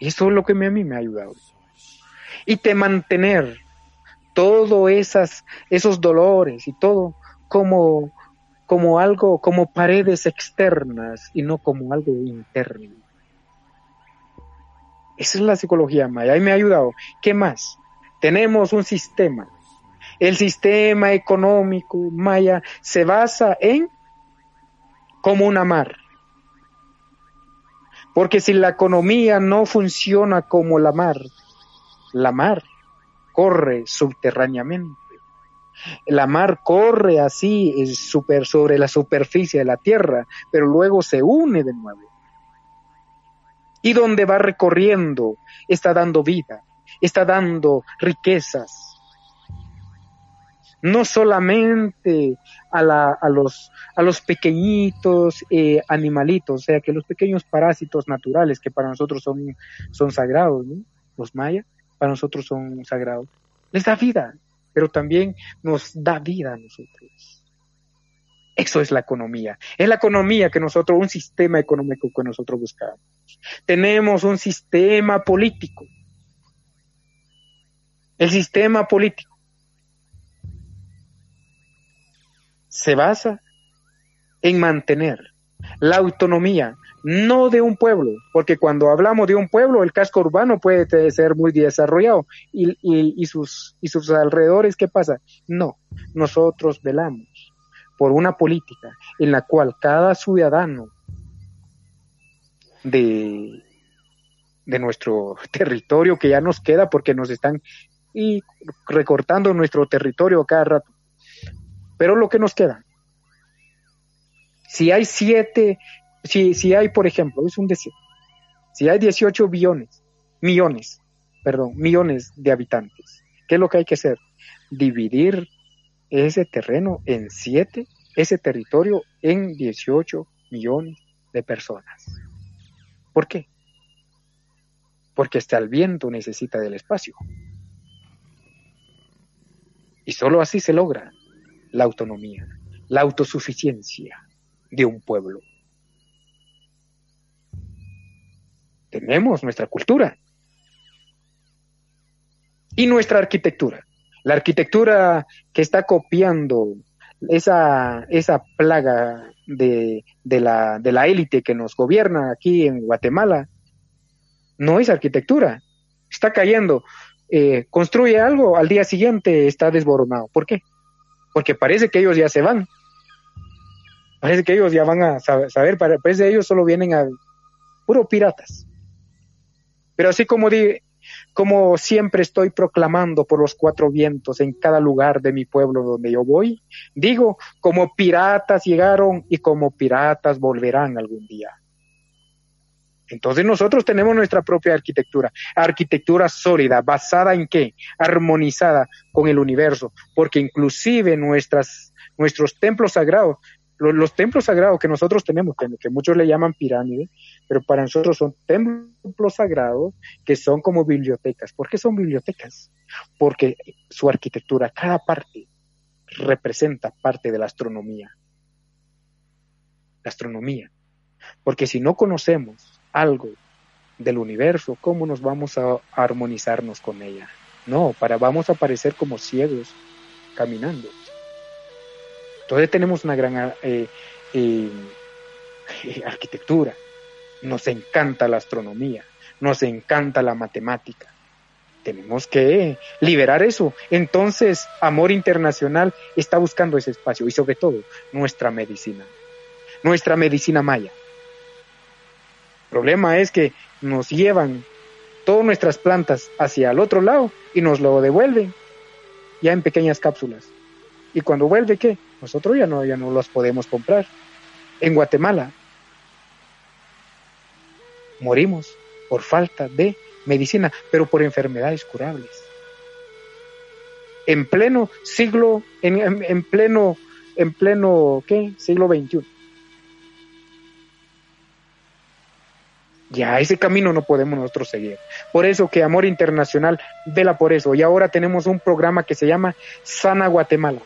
Y eso es lo que a mí me ha ayudado. Y te mantener todos esos dolores y todo como, como algo, como paredes externas y no como algo interno. Esa es la psicología maya y me ha ayudado. ¿Qué más? Tenemos un sistema. El sistema económico maya se basa en como una mar. Porque si la economía no funciona como la mar, la mar corre subterráneamente. La mar corre así super, sobre la superficie de la tierra, pero luego se une de nuevo. Y donde va recorriendo, está dando vida, está dando riquezas, no solamente a, los, pequeñitos eh, animalitos, o sea, que los pequeños parásitos naturales que para nosotros son, sagrados, los mayas, para nosotros son sagrados, les da vida, pero también nos da vida a nosotros. Eso es la economía. Es la economía que nosotros, un sistema económico que nosotros buscamos. Tenemos un sistema político. El sistema político se basa en mantener la autonomía, no de un pueblo, porque cuando hablamos de un pueblo, el casco urbano puede ser muy desarrollado y, y, sus, y sus alrededores, ¿qué pasa? No, nosotros velamos por una política en la cual cada ciudadano de, de nuestro territorio que ya nos queda porque nos están y recortando nuestro territorio cada rato pero lo que nos queda, si hay siete, si, si hay, por ejemplo, es un decir, si hay 18 billones, millones, perdón, millones de habitantes. ¿Qué es lo que hay que hacer? Dividir ese terreno en siete, ese territorio en 18 millones de personas. ¿Por qué? Porque hasta el viento necesita del espacio. Y solo así se logra la autonomía, la autosuficiencia de un pueblo. Tenemos nuestra cultura y nuestra arquitectura. La arquitectura que está copiando esa, esa plaga de, de, la, de la élite que nos gobierna aquí en Guatemala no es arquitectura, está cayendo. Eh, construye algo, al día siguiente está desboronado. ¿Por qué? Porque parece que ellos ya se van. Parece que ellos ya van a saber, parece que ellos solo vienen a puro piratas. Pero así como, di, como siempre estoy proclamando por los cuatro vientos en cada lugar de mi pueblo donde yo voy, digo, como piratas llegaron y como piratas volverán algún día. Entonces nosotros tenemos nuestra propia arquitectura, arquitectura sólida, basada en qué? Armonizada con el universo, porque inclusive nuestras, nuestros templos sagrados, los, templos sagrados que nosotros tenemos, que, muchos le llaman pirámides, pero para nosotros son templos sagrados que son como bibliotecas. ¿Por qué son bibliotecas? Porque su arquitectura, cada parte, representa parte de la astronomía. La astronomía. Porque si no conocemos algo del universo, ¿cómo nos vamos a armonizarnos con ella? No, para vamos a parecer como ciegos caminando. Entonces tenemos una gran eh, eh, arquitectura, nos encanta la astronomía, nos encanta la matemática. Tenemos que liberar eso. Entonces, Amor Internacional está buscando ese espacio y sobre todo nuestra medicina, nuestra medicina maya problema es que nos llevan todas nuestras plantas hacia el otro lado y nos lo devuelven ya en pequeñas cápsulas. Y cuando vuelve, ¿qué? Nosotros ya no, ya no las podemos comprar. En Guatemala morimos por falta de medicina, pero por enfermedades curables. En pleno siglo, en, en pleno, en pleno, ¿qué? Siglo XXI. Ya ese camino no podemos nosotros seguir. Por eso que Amor Internacional vela por eso. Y ahora tenemos un programa que se llama Sana Guatemala.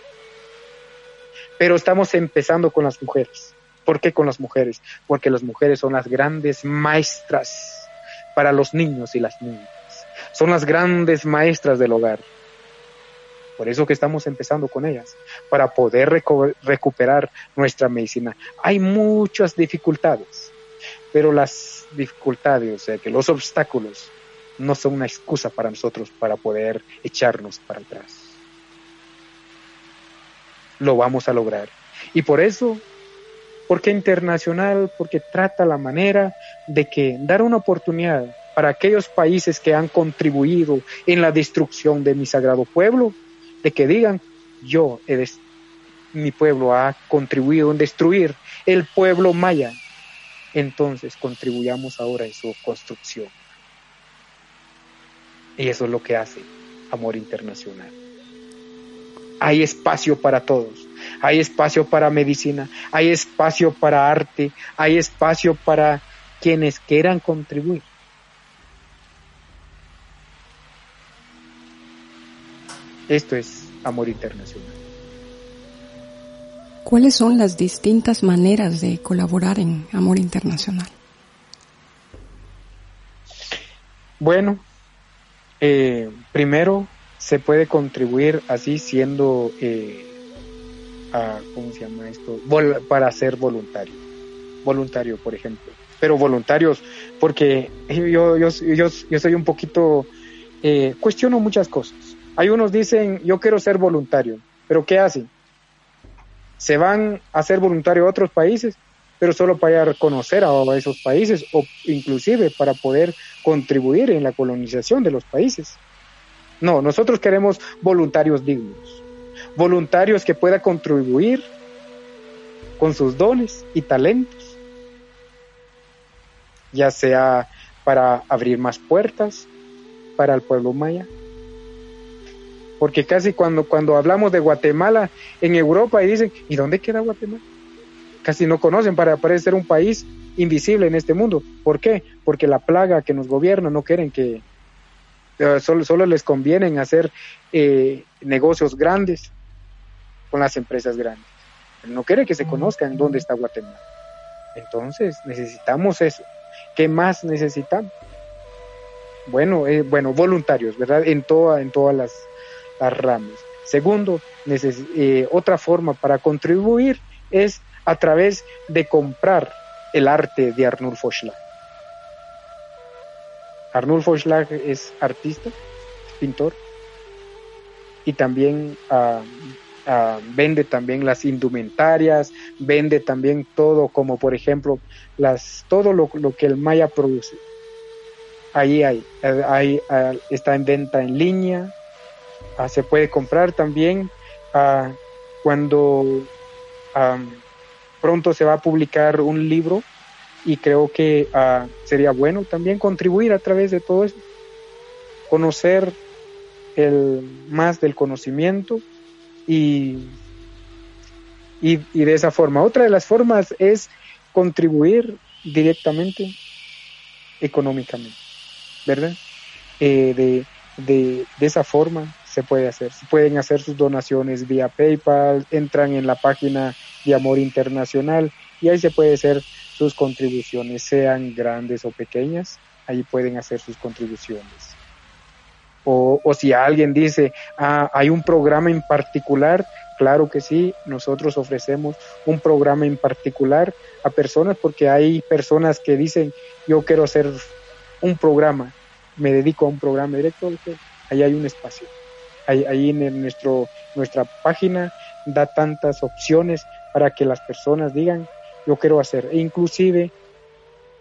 Pero estamos empezando con las mujeres. ¿Por qué con las mujeres? Porque las mujeres son las grandes maestras para los niños y las niñas. Son las grandes maestras del hogar. Por eso que estamos empezando con ellas, para poder recuperar nuestra medicina. Hay muchas dificultades, pero las dificultades, o sea, que los obstáculos no son una excusa para nosotros para poder echarnos para atrás. Lo vamos a lograr. Y por eso, porque internacional, porque trata la manera de que dar una oportunidad para aquellos países que han contribuido en la destrucción de mi sagrado pueblo, de que digan, yo, mi pueblo ha contribuido en destruir el pueblo maya, entonces contribuyamos ahora en su construcción. Y eso es lo que hace Amor Internacional. Hay espacio para todos. Hay espacio para medicina, hay espacio para arte, hay espacio para quienes quieran contribuir. Esto es Amor Internacional. ¿Cuáles son las distintas maneras de colaborar en Amor Internacional? Bueno, eh, primero se puede contribuir así siendo, eh, ¿cómo se llama esto? para ser voluntario. Voluntario, por ejemplo. Pero voluntarios, porque yo, yo, yo, yo soy un poquito, eh, cuestiono muchas cosas. Hay unos dicen, yo quiero ser voluntario, pero ¿qué hacen? se van a ser voluntarios a otros países, pero solo para reconocer a esos países o inclusive para poder contribuir en la colonización de los países. No, nosotros queremos voluntarios dignos, voluntarios que puedan contribuir con sus dones y talentos, ya sea para abrir más puertas para el pueblo maya. Porque casi cuando, cuando hablamos de Guatemala en Europa y dicen, ¿y dónde queda Guatemala? Casi no conocen para parecer un país invisible en este mundo. ¿Por qué? Porque la plaga que nos gobierna no quieren que, solo, solo les conviene hacer eh, negocios grandes con las empresas grandes. No quiere que se conozcan dónde está Guatemala. Entonces necesitamos eso. ¿Qué más necesitamos? Bueno, eh, bueno, voluntarios, ¿verdad? En toda, en todas las, ramas. Segundo, otra forma para contribuir es a través de comprar el arte de Arnulfo Schlag. Arnulfo Schlag es artista, pintor, y también ah, ah, vende también las indumentarias, vende también todo, como por ejemplo, las, todo lo, que el Maya produce. Ahí hay, ahí ah, está en venta en línea, se puede comprar también cuando pronto se va a publicar un libro y creo que uh, sería bueno también contribuir a través de todo eso, conocer el más del conocimiento y, y, de esa forma. Otra de las formas es contribuir directamente económicamente, ¿verdad? Eh, de, de, esa forma se puede hacer. Pueden hacer sus donaciones vía PayPal, entran en la página de Amor Internacional y ahí se puede hacer sus contribuciones, sean grandes o pequeñas, ahí pueden hacer sus contribuciones. O, o si alguien dice, ah, hay un programa en particular, claro que sí, nosotros ofrecemos un programa en particular a personas porque hay personas que dicen, yo quiero hacer un programa, me dedico a un programa directo, ahí hay un espacio. Ahí, en nuestro, nuestra página da tantas opciones para que las personas digan, yo quiero hacer, e inclusive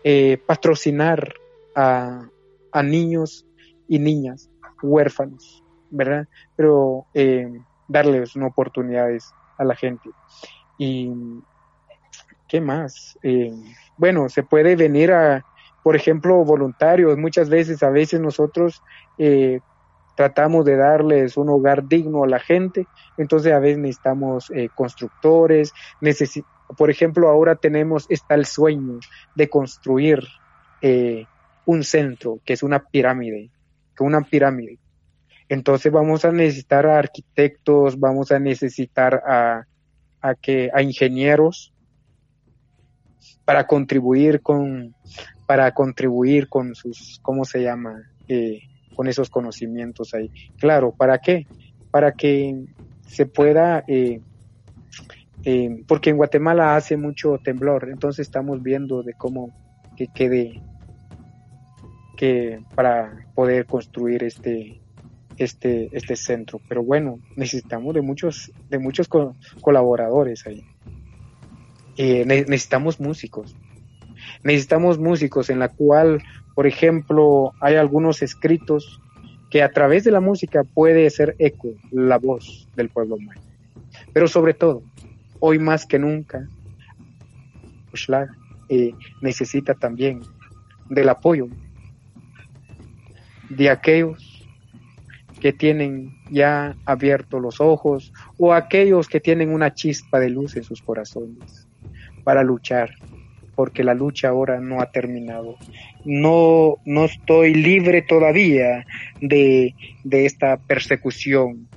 eh, patrocinar a, a, niños y niñas huérfanos, ¿verdad? Pero eh, darles oportunidades a la gente. Y, ¿qué más? Eh, bueno, se puede venir a, por ejemplo, voluntarios. Muchas veces, a veces nosotros tratamos de darles un hogar digno a la gente, entonces a veces necesitamos constructores, necesitamos por ejemplo, ahora tenemos, está el sueño de construir eh, un centro, que es una pirámide, que una pirámide. Entonces vamos a necesitar a arquitectos, vamos a necesitar a, a, que, a ingenieros para contribuir con, para contribuir con sus, ¿cómo se llama? Eh, con esos conocimientos ahí. Claro, ¿para qué? Para que se pueda eh, eh, porque en Guatemala hace mucho temblor, entonces estamos viendo de cómo que quede que para poder construir este este este centro, pero bueno, necesitamos de muchos de muchos colaboradores ahí. Eh, necesitamos músicos. Necesitamos músicos en la cual, por ejemplo, hay algunos escritos que a través de la música puede ser eco la voz del pueblo maya. Pero sobre todo, hoy más que nunca, Ushlag eh, necesita también del apoyo de aquellos que tienen ya abiertos los ojos o aquellos que tienen una chispa de luz en sus corazones para luchar, porque la lucha ahora no ha terminado. No, no estoy libre todavía de, de esta persecución.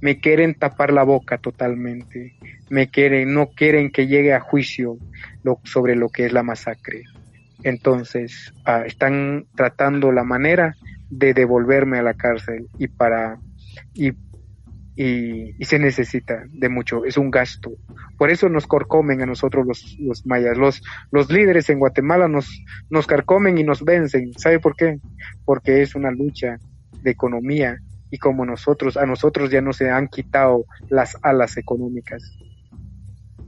Me quieren tapar la boca totalmente me quieren, no quieren que llegue a juicio lo, sobre lo que es la masacre. Entonces, ah, están tratando la manera de devolverme a la cárcel y para y, y, se necesita de mucho, es un gasto. Por eso nos corcomen a nosotros los, los mayas, los, los líderes en Guatemala nos, nos carcomen y nos vencen. ¿Sabe por qué? Porque es una lucha de economía y como nosotros, a nosotros ya no se han quitado las alas económicas.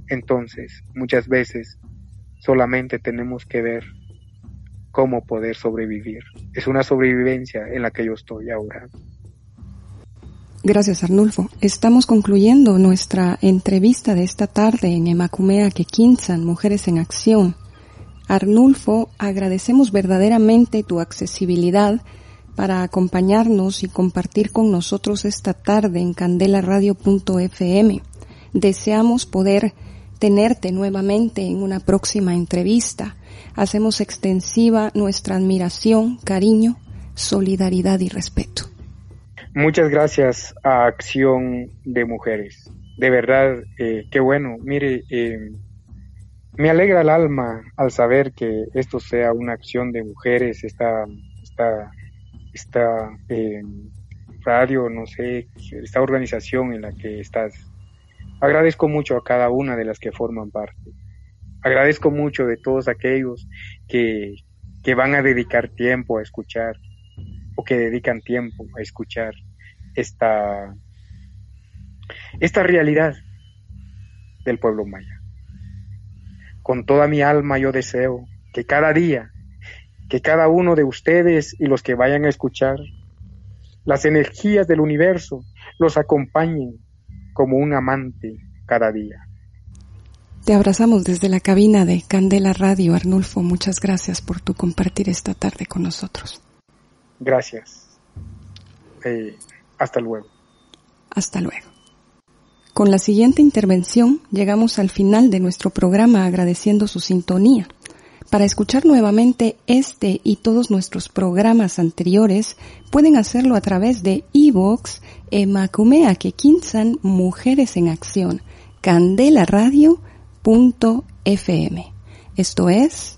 Entonces, muchas veces solamente tenemos que ver cómo poder sobrevivir. Es una sobrevivencia en la que yo estoy ahora. Gracias, Arnulfo. Estamos concluyendo nuestra entrevista de esta tarde en Emacumea Quequinzan, Mujeres en Acción. Arnulfo, agradecemos verdaderamente tu accesibilidad para acompañarnos y compartir con nosotros esta tarde en candelaradio.fm. Deseamos poder tenerte nuevamente en una próxima entrevista. Hacemos extensiva nuestra admiración, cariño, solidaridad y respeto. Muchas gracias a Acción de Mujeres. De verdad, eh, qué bueno. Mire, eh, me alegra el alma al saber que esto sea una acción de mujeres, esta, esta, esta eh, radio, no sé, esta organización en la que estás. Agradezco mucho a cada una de las que forman parte. Agradezco mucho de todos aquellos que, que van a dedicar tiempo a escuchar o que dedican tiempo a escuchar esta, esta realidad del pueblo maya. Con toda mi alma yo deseo que cada día, que cada uno de ustedes y los que vayan a escuchar, las energías del universo los acompañen como un amante cada día. Te abrazamos desde la cabina de Candela Radio, Arnulfo. Muchas gracias por tu compartir esta tarde con nosotros. Gracias. Eh, hasta luego. Hasta luego. Con la siguiente intervención llegamos al final de nuestro programa agradeciendo su sintonía. Para escuchar nuevamente este y todos nuestros programas anteriores, pueden hacerlo a través de iVox e Macumea que Mujeres en Acción, candelaradio.fm. Esto es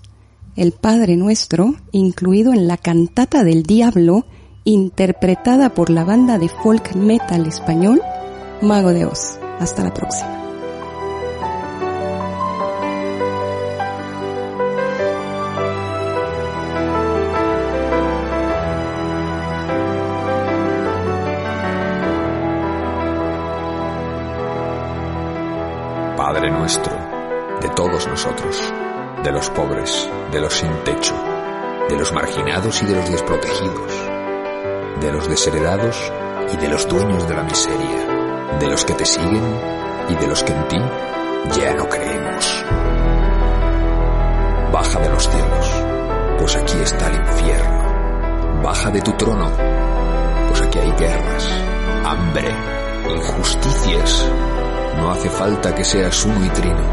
el Padre Nuestro, incluido en la cantata del Diablo, interpretada por la banda de folk metal español Mago de Oz. Hasta la próxima. De todos nosotros, de los pobres, de los sin techo, de los marginados y de los desprotegidos, de los desheredados y de los dueños de la miseria de los que te siguen y de los que en ti ya no creemos. Baja de los cielos, pues aquí está el infierno. Baja de tu trono, pues aquí hay guerras, hambre, injusticias. No hace falta que seas uno y trino.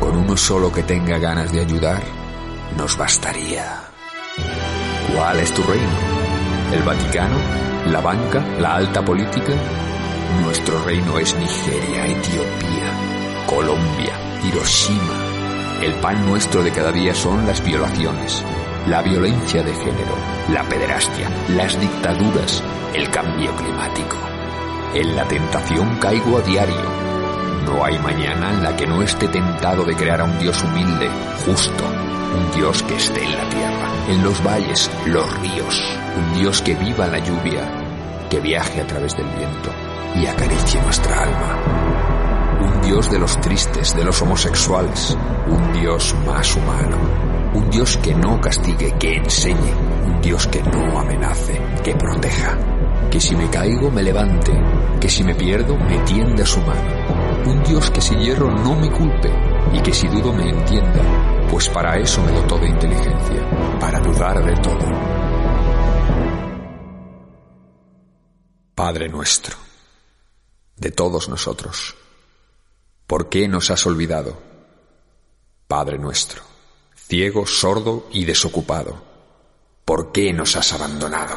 Con uno solo que tenga ganas de ayudar, nos bastaría. ¿Cuál es tu reino? ¿El Vaticano? ¿La banca? ¿La alta política? Nuestro reino es Nigeria, Etiopía, Colombia, Hiroshima. El pan nuestro de cada día son las violaciones, la violencia de género, la pederastia, las dictaduras, el cambio climático. En la tentación caigo a diario. No hay mañana en la que no esté tentado de crear a un Dios humilde, justo, un Dios que esté en la tierra, en los valles, los ríos, un Dios que viva la lluvia, que viaje a través del viento, y acaricie nuestra alma. Un Dios de los tristes, de los homosexuales, un Dios más humano, un Dios que no castigue, que enseñe, un Dios que no amenace, que proteja, que si me caigo me levante, que si me pierdo me tienda su mano, un Dios que si hierro no me culpe y que si dudo me entienda, pues para eso me dotó de inteligencia, para dudar de todo. Padre nuestro de todos nosotros. ¿Por qué nos has olvidado? Padre nuestro, ciego, sordo y desocupado, ¿por qué nos has abandonado?